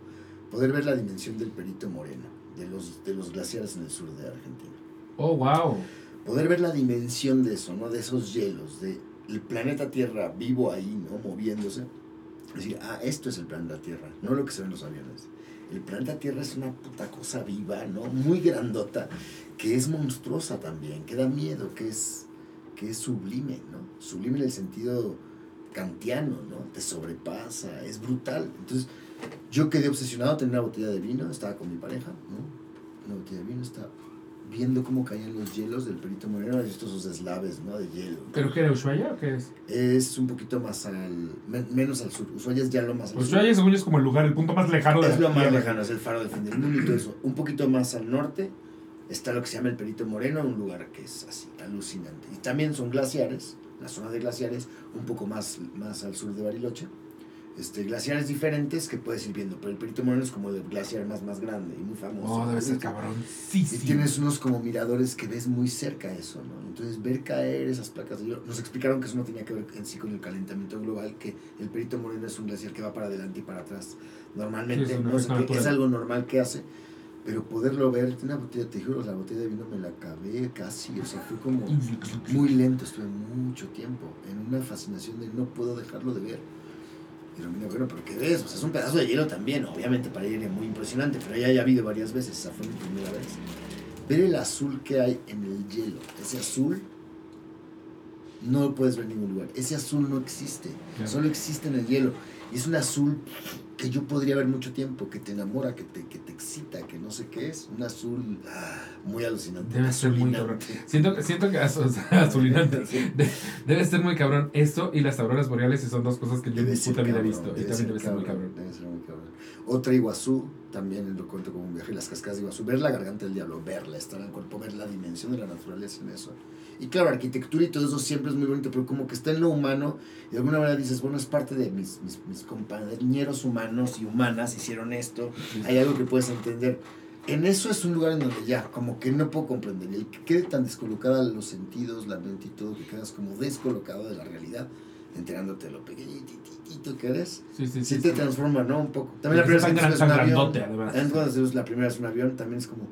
poder ver la dimensión del Perito Moreno, de los, de los glaciares en el sur de Argentina Oh, wow. poder ver la dimensión de eso, ¿no? De esos hielos, de el planeta Tierra vivo ahí, ¿no? Moviéndose. Decir, ah, esto es el planeta Tierra, no lo que se ven los aviones. El planeta Tierra es una puta cosa viva, ¿no? Muy grandota, que es monstruosa también, que da miedo, que es, que es sublime, ¿no? Sublime en el sentido kantiano, ¿no? Te sobrepasa, es brutal. Entonces, yo quedé obsesionado a tener una botella de vino, estaba con mi pareja, ¿no? Una botella de vino, estaba viendo cómo caían los hielos del Perito Moreno, has visto esos deslaves, ¿no? De hielo. ¿Pero qué era Ushuaia o qué es? Es un poquito más al, men- menos al sur, Ushuaia es ya lo más al sur. Ushuaia según yo es como el lugar, el punto más lejano de Es la lo más Tierra. lejano, es el faro del fin del mundo y todo eso. Un poquito más al norte está lo que se llama el Perito Moreno, un lugar que es así, alucinante. Y también son glaciares, la zona de glaciares, un poco más, más al sur de Bariloche. Este, glaciares diferentes que puedes ir viendo, pero el Perito Moreno es como el glaciar más, más grande y muy famoso. Oh, debe ser Y cabrón. Sí, sí. tienes unos como miradores que ves muy cerca eso, ¿no? Entonces ver caer esas placas de hielo. Nos explicaron que eso no tenía que ver en sí con el calentamiento global, que el Perito Moreno es un glaciar que va para adelante y para atrás. Normalmente Sí, una- no es natural. es algo normal que hace, pero poderlo ver, una botella, te juro, la botella de vino me la acabé casi, o sea, fue como muy lento, estuve mucho tiempo en una fascinación de no puedo dejarlo de ver. Y lo mismo, bueno, pero ¿qué ves? O sea, es un pedazo de hielo también, obviamente para ir es muy impresionante, pero ya, ha habido varias veces, esa fue mi primera vez. Ver el azul que hay en el hielo, ese azul no lo puedes ver en ningún lugar, ese azul no existe, solo existe en el hielo. Y es un azul que yo podría ver mucho tiempo, que te enamora, que te, que te excita, que no sé qué es, un azul ah, muy alucinante. Debe ser muy azulinante. Siento, que- siento que sea, azulinante. Sí. De- debe ser muy cabrón. Esto y las auroras boreales y son dos cosas que yo Debe puta vida he cabrón, visto. Y debe también ser debe ser muy cabrón. Debe ser muy cabrón. Otra Iguazú, también lo cuento como un viaje, las cascadas de Iguazú, ver la garganta del diablo, verla, estar en el cuerpo, ver la dimensión de la naturaleza en eso. Y claro, arquitectura y todo eso siempre es muy bonito, pero como que está en lo humano, y de alguna manera dices, bueno, es parte de mis, mis, mis compañeros humanos y humanas hicieron esto, hay algo que puedes entender. En eso es un lugar en donde ya, como que no puedo comprender. Y el que quede tan descolocada los sentidos, la mente y todo, que quedas como descolocado de la realidad, enterándote de lo pequeñitito que eres, Sí, sí, sí, sí. te transforma, ¿no? Un poco. También la primera vez que subes un avión, cuando la primera vez un avión, también es como,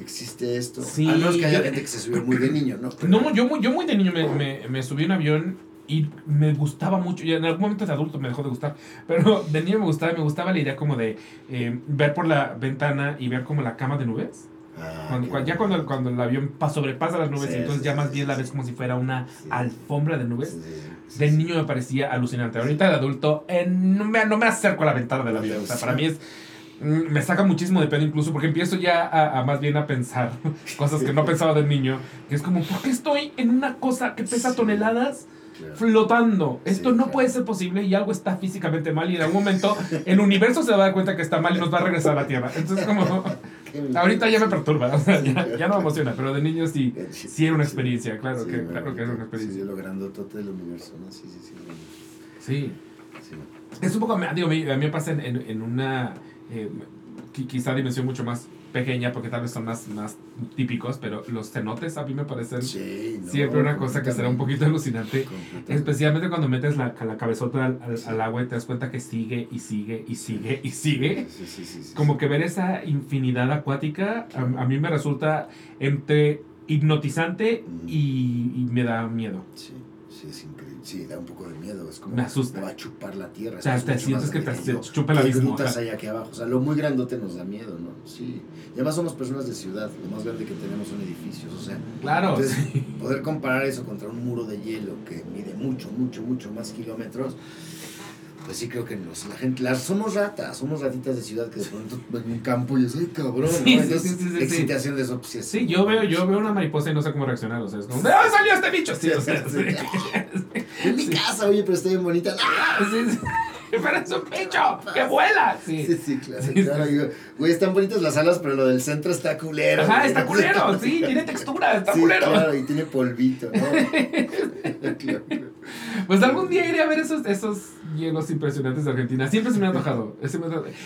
existe esto. Sí, a menos que haya yo- gente que se subió muy de niño, ¿no? Pero- No, yo muy, yo muy de niño me, me, me subí a un avión y me gustaba mucho. Y en algún momento de adulto me dejó de gustar. Pero de niño me gustaba, me gustaba la idea como de eh, ver por la ventana y ver como la cama de nubes. Ah, Cuando- cuando- ya cuando, cuando el avión pa- sobrepasa las nubes Sí, entonces sí, ya más bien la ves como si fuera una alfombra de nubes. De niño me parecía alucinante. Ahorita de adulto eh, no, me, no me acerco a la ventana del avión. O sea, para mí es... Me saca muchísimo de pena incluso porque empiezo ya a, a más bien a pensar cosas que no pensaba de niño. Que es como, ¿por qué estoy en una cosa que pesa toneladas Claro. flotando? Esto Sí, no claro. puede ser posible y algo está físicamente mal y en algún momento el universo se va a dar cuenta que está mal y nos va a regresar a la Tierra. Entonces como, ahorita ya me perturba, o sea, ya, ya no me emociona, pero de niño sí, Sí, sí era una experiencia, claro Sí, que, claro que era una experiencia. Sí, lo grandotote del universo, ¿no? Sí, sí, sí. Sí. Es un poco, digo, a mí, me pasa en, en una eh, qui- quizá dimensión mucho más pequeña, porque tal vez son más, más típicos, pero los cenotes a mí me parecen Sí, no, siempre una cosa que será un poquito alucinante. Especialmente cuando metes la, la cabezota al, al- al agua y te das cuenta que sigue y sigue y sigue y sigue. Sí, Como que ver esa infinidad acuática a, a mí me resulta entre hipnotizante y, y me da miedo. Sí, sí. Sí, da un poco de miedo. Es como Me asusta. me va a chupar la tierra. O sea, te sientes que te chupa Hay abismo. grutas ahí aquí abajo. O sea, lo muy grandote nos da miedo, ¿no? Sí. Y además somos personas de ciudad. Lo más grande que tenemos son edificios. O sea, Claro, entonces, sí. poder comparar eso contra un muro de hielo que mide mucho, mucho, mucho más kilómetros. Pues sí, creo que la gente, las, somos ratas, somos ratitas de ciudad que de pronto en un campo y ¡ay, cabrón! Sí, ¿no? Entonces, sí, sí, excitación de eso, pues sí yo veo, yo veo una mariposa y no sé cómo reaccionar. O sea, es como, ¡ah, salió este bicho! Sí, o sea, sí. En mi casa, oye, pero está bien bonita. ¡Ah! Pero es un bicho que vuela. Sí, Sí. sí, claro, Sí, claro. sí. Güey, están bonitas las alas, pero lo del centro está culero. Ajá, güey. está culero. Sí, tiene textura, está Sí, culero. claro, y tiene polvito, ¿no? Claro. Pues algún día iré a ver esos, esos hielos impresionantes de Argentina. Siempre se me ha antojado.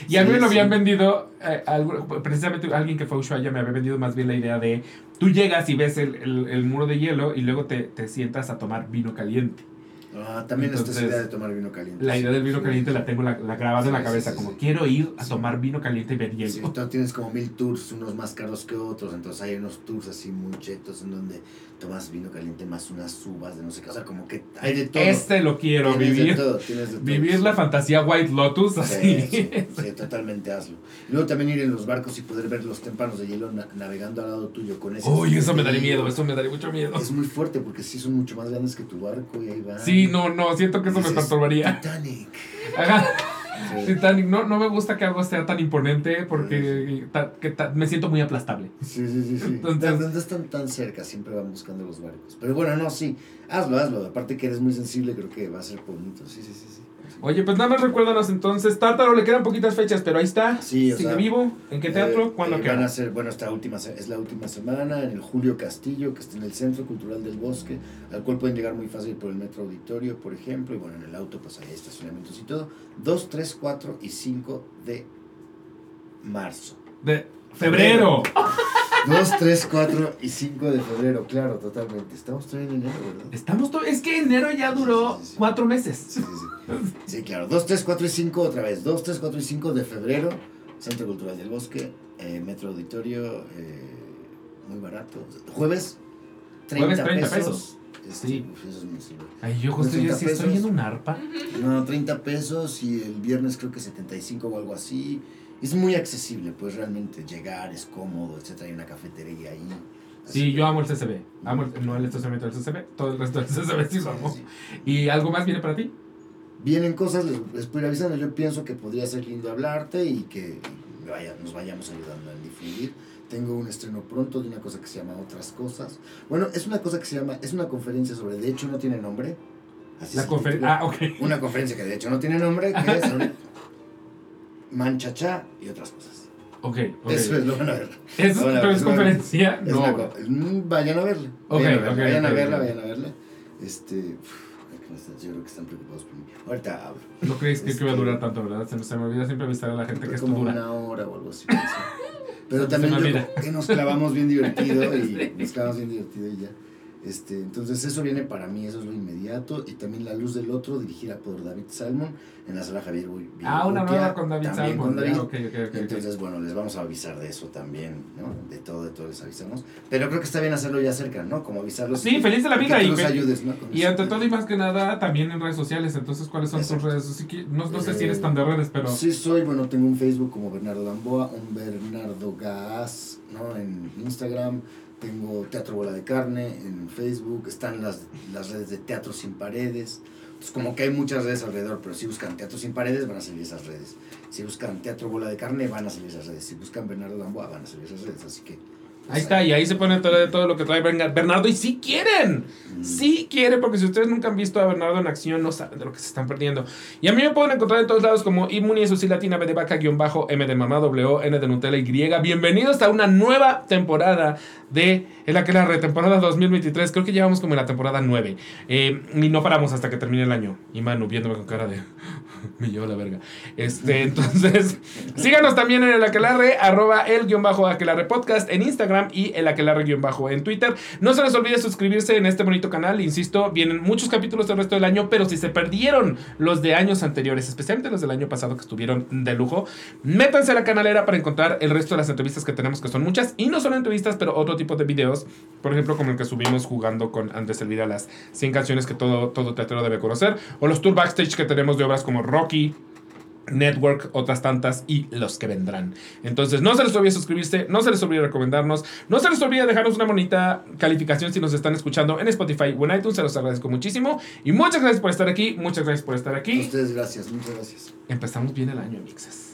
Y a mí Sí, me lo habían sí. vendido, eh, algo- precisamente alguien que fue a Ushuaia me había vendido más bien la idea de, tú llegas y ves el, el- el muro de hielo y luego te, te sientas a tomar vino caliente. Ah, también esta Entonces, idea de tomar vino caliente. La idea del vino caliente la tengo la, la grabada en la cabeza, sí, sí, como quiero ir a tomar vino caliente y ver hielo. Sí, tú tienes como mil tours, unos más caros que otros, entonces hay unos tours así muy chetos en donde tomas vino caliente más unas uvas de no sé qué, o sea, como que hay de todo. Este lo quiero, Tienes de vivir, todo, de todo, vivir la fantasía White Lotus así. Sí, totalmente hazlo. Y luego también ir en los barcos y poder ver los témpanos de hielo na- navegando al lado tuyo con ese. Uy, eso me daría miedo, eso me daría mucho miedo. Es muy fuerte porque sí son mucho más grandes que tu barco y ahí van. Sí, no, no, siento que eso me perturbaría. Titanic. Ajá. Sí. Titanic, no, no me gusta que algo sea tan imponente porque ta- que ta- me siento muy aplastable. Sí, sí, sí, sí. Entonces- están tan cerca, siempre van buscando los barcos. Pero bueno, no, sí. Hazlo, hazlo. Aparte que eres muy sensible, creo que va a ser bonito. Sí, sí, sí. sí. Oye, pues nada más recuérdanos entonces, Tártaro, le quedan poquitas fechas, pero ahí está. Sí, o Sigue sea, vivo. ¿En qué teatro? Eh, ¿Cuándo eh, queda? Van a ser, bueno, esta última, es la última semana en el Julio Castillo, que está en el Centro Cultural del Bosque, al cual pueden llegar muy fácil por el Metro Auditorio, por ejemplo, y bueno, en el auto pues hay estacionamientos y todo. 2, 3, 4 y 5 de marzo. De febrero. 2, 3, 4 y 5 de febrero, claro, totalmente. Estamos todavía en enero, ¿verdad? Estamos to- es que enero ya duró Sí, sí, sí. cuatro meses. Sí, sí, sí. Sí, claro. 2, 3, 4 y 5 otra vez. 2, 3, 4 y 5 de febrero. Centro Cultural del Bosque. eh, Metro Auditorio. eh, muy barato. Jueves. 30, Jueves, 30 pesos. pesos. Este, Sí. eso es muy. Ay, yo justo 30 yo sí estoy viendo un arpa. No, 30 pesos y el viernes creo que 75 o algo así. Es muy accesible, pues realmente llegar es cómodo, etcétera. Hay una cafetería ahí. Sí, yo amo el CCB. Amo el, no el estacionamiento del CCB, todo el resto del CCB sí lo amo. sí. ¿Y algo más viene para ti? Vienen cosas, les, les puedo ir avisando. Yo pienso que podría ser lindo hablarte y que vaya- nos vayamos ayudando a difundir. Tengo un estreno pronto de una cosa que se llama Otras Cosas. Bueno, es una cosa que se llama, es una conferencia sobre, de hecho no tiene nombre. Así La conferencia. Ah, ok. Una conferencia que de hecho no tiene nombre, que es Manchachá y otras cosas. Ok, ok. Eso es, lo van a ver. Eso, Ahora, pero es es conferencia. Es No. una co- mm, vayan a verla. Ok, vayan a verla, ok, vayan a verla, vayan a verla. Este, yo creo que están preocupados por mí. Ahorita hablo. No crees que, que iba a Este- durar tanto, ¿verdad? Se me, se me olvida siempre avisar a la gente que esto como dura. una hora o algo así. Pero también yo que nos clavamos bien divertido y nos clavamos bien divertido y ya. Este, entonces eso viene para mí, eso es lo inmediato. Y también La Luz del Otro, dirigida por David Salmon, en la sala Javier Boy- Ah, una nueva con David Salmon. con David. Ya, ok, ok, ok, ok. Entonces, bueno, les vamos a avisar de eso también, ¿no? De todo, de todo les avisamos. Pero creo que está bien hacerlo ya cerca, ¿no? Como avisarlos. Sí, y- feliz de la vida, Que y nos ayudes, ¿no? Con Y eso. ante todo y más que nada, también en redes sociales. Entonces, ¿cuáles son tus redes? No, no sé si Eh, eres tan de redes, pero. Sí soy, bueno, tengo un Facebook como Bernardo Gamboa, un Bernardo Gas, ¿no? En Instagram, tengo Teatro Bola de Carne en Facebook, están las, las redes de Teatro Sin Paredes. Entonces, como que hay muchas redes alrededor, pero si buscan Teatro Sin Paredes, van a salir esas redes. Si buscan Teatro Bola de Carne, van a salir esas redes. Si buscan Bernardo Gamboa, van a salir esas redes. Así que... Ahí está, y ahí se pone todo, todo lo que trae Bernard- Bernardo. Y si quieren, sí quieren, porque si ustedes nunca han visto a Bernardo en acción, no saben de lo que se están perdiendo. Y a mí me pueden encontrar en todos lados como Inmuni, eso sí, latina, B de vaca, guion bajo, M de mamá, W, N de Nutella, Y. Bienvenidos a una nueva temporada de El Aquelarre, temporada 2023. Creo que llevamos como en la temporada 9. Eh, y no paramos hasta que termine el año. Y Manu viéndome con cara de. me llevo la verga. Este, entonces, síganos también en el Aquelarre, arroba el guion bajo Aquelarre Podcast en Instagram y el aquelarre-bajo en Twitter. No se les olvide suscribirse en este bonito canal. Insisto, vienen muchos capítulos del resto del año, pero si se perdieron los de años anteriores, especialmente los del año pasado que estuvieron de lujo, métanse a la canalera para encontrar el resto de las entrevistas que tenemos, que son muchas. Y no solo entrevistas, pero otro tipo de videos. Por ejemplo, como el que subimos jugando con Andrés Elvira las 100 canciones que todo, todo teatro debe conocer. O los tour backstage que tenemos de obras como Rocky, Network, otras tantas y los que vendrán. Entonces, no se les olvide suscribirse, no se les olvide recomendarnos, no se les olvide dejarnos una bonita calificación si nos están escuchando en Spotify o en iTunes, se los agradezco muchísimo. Y muchas gracias por estar aquí, muchas gracias por estar aquí. A ustedes gracias, muchas gracias. Empezamos bien el año, mixes.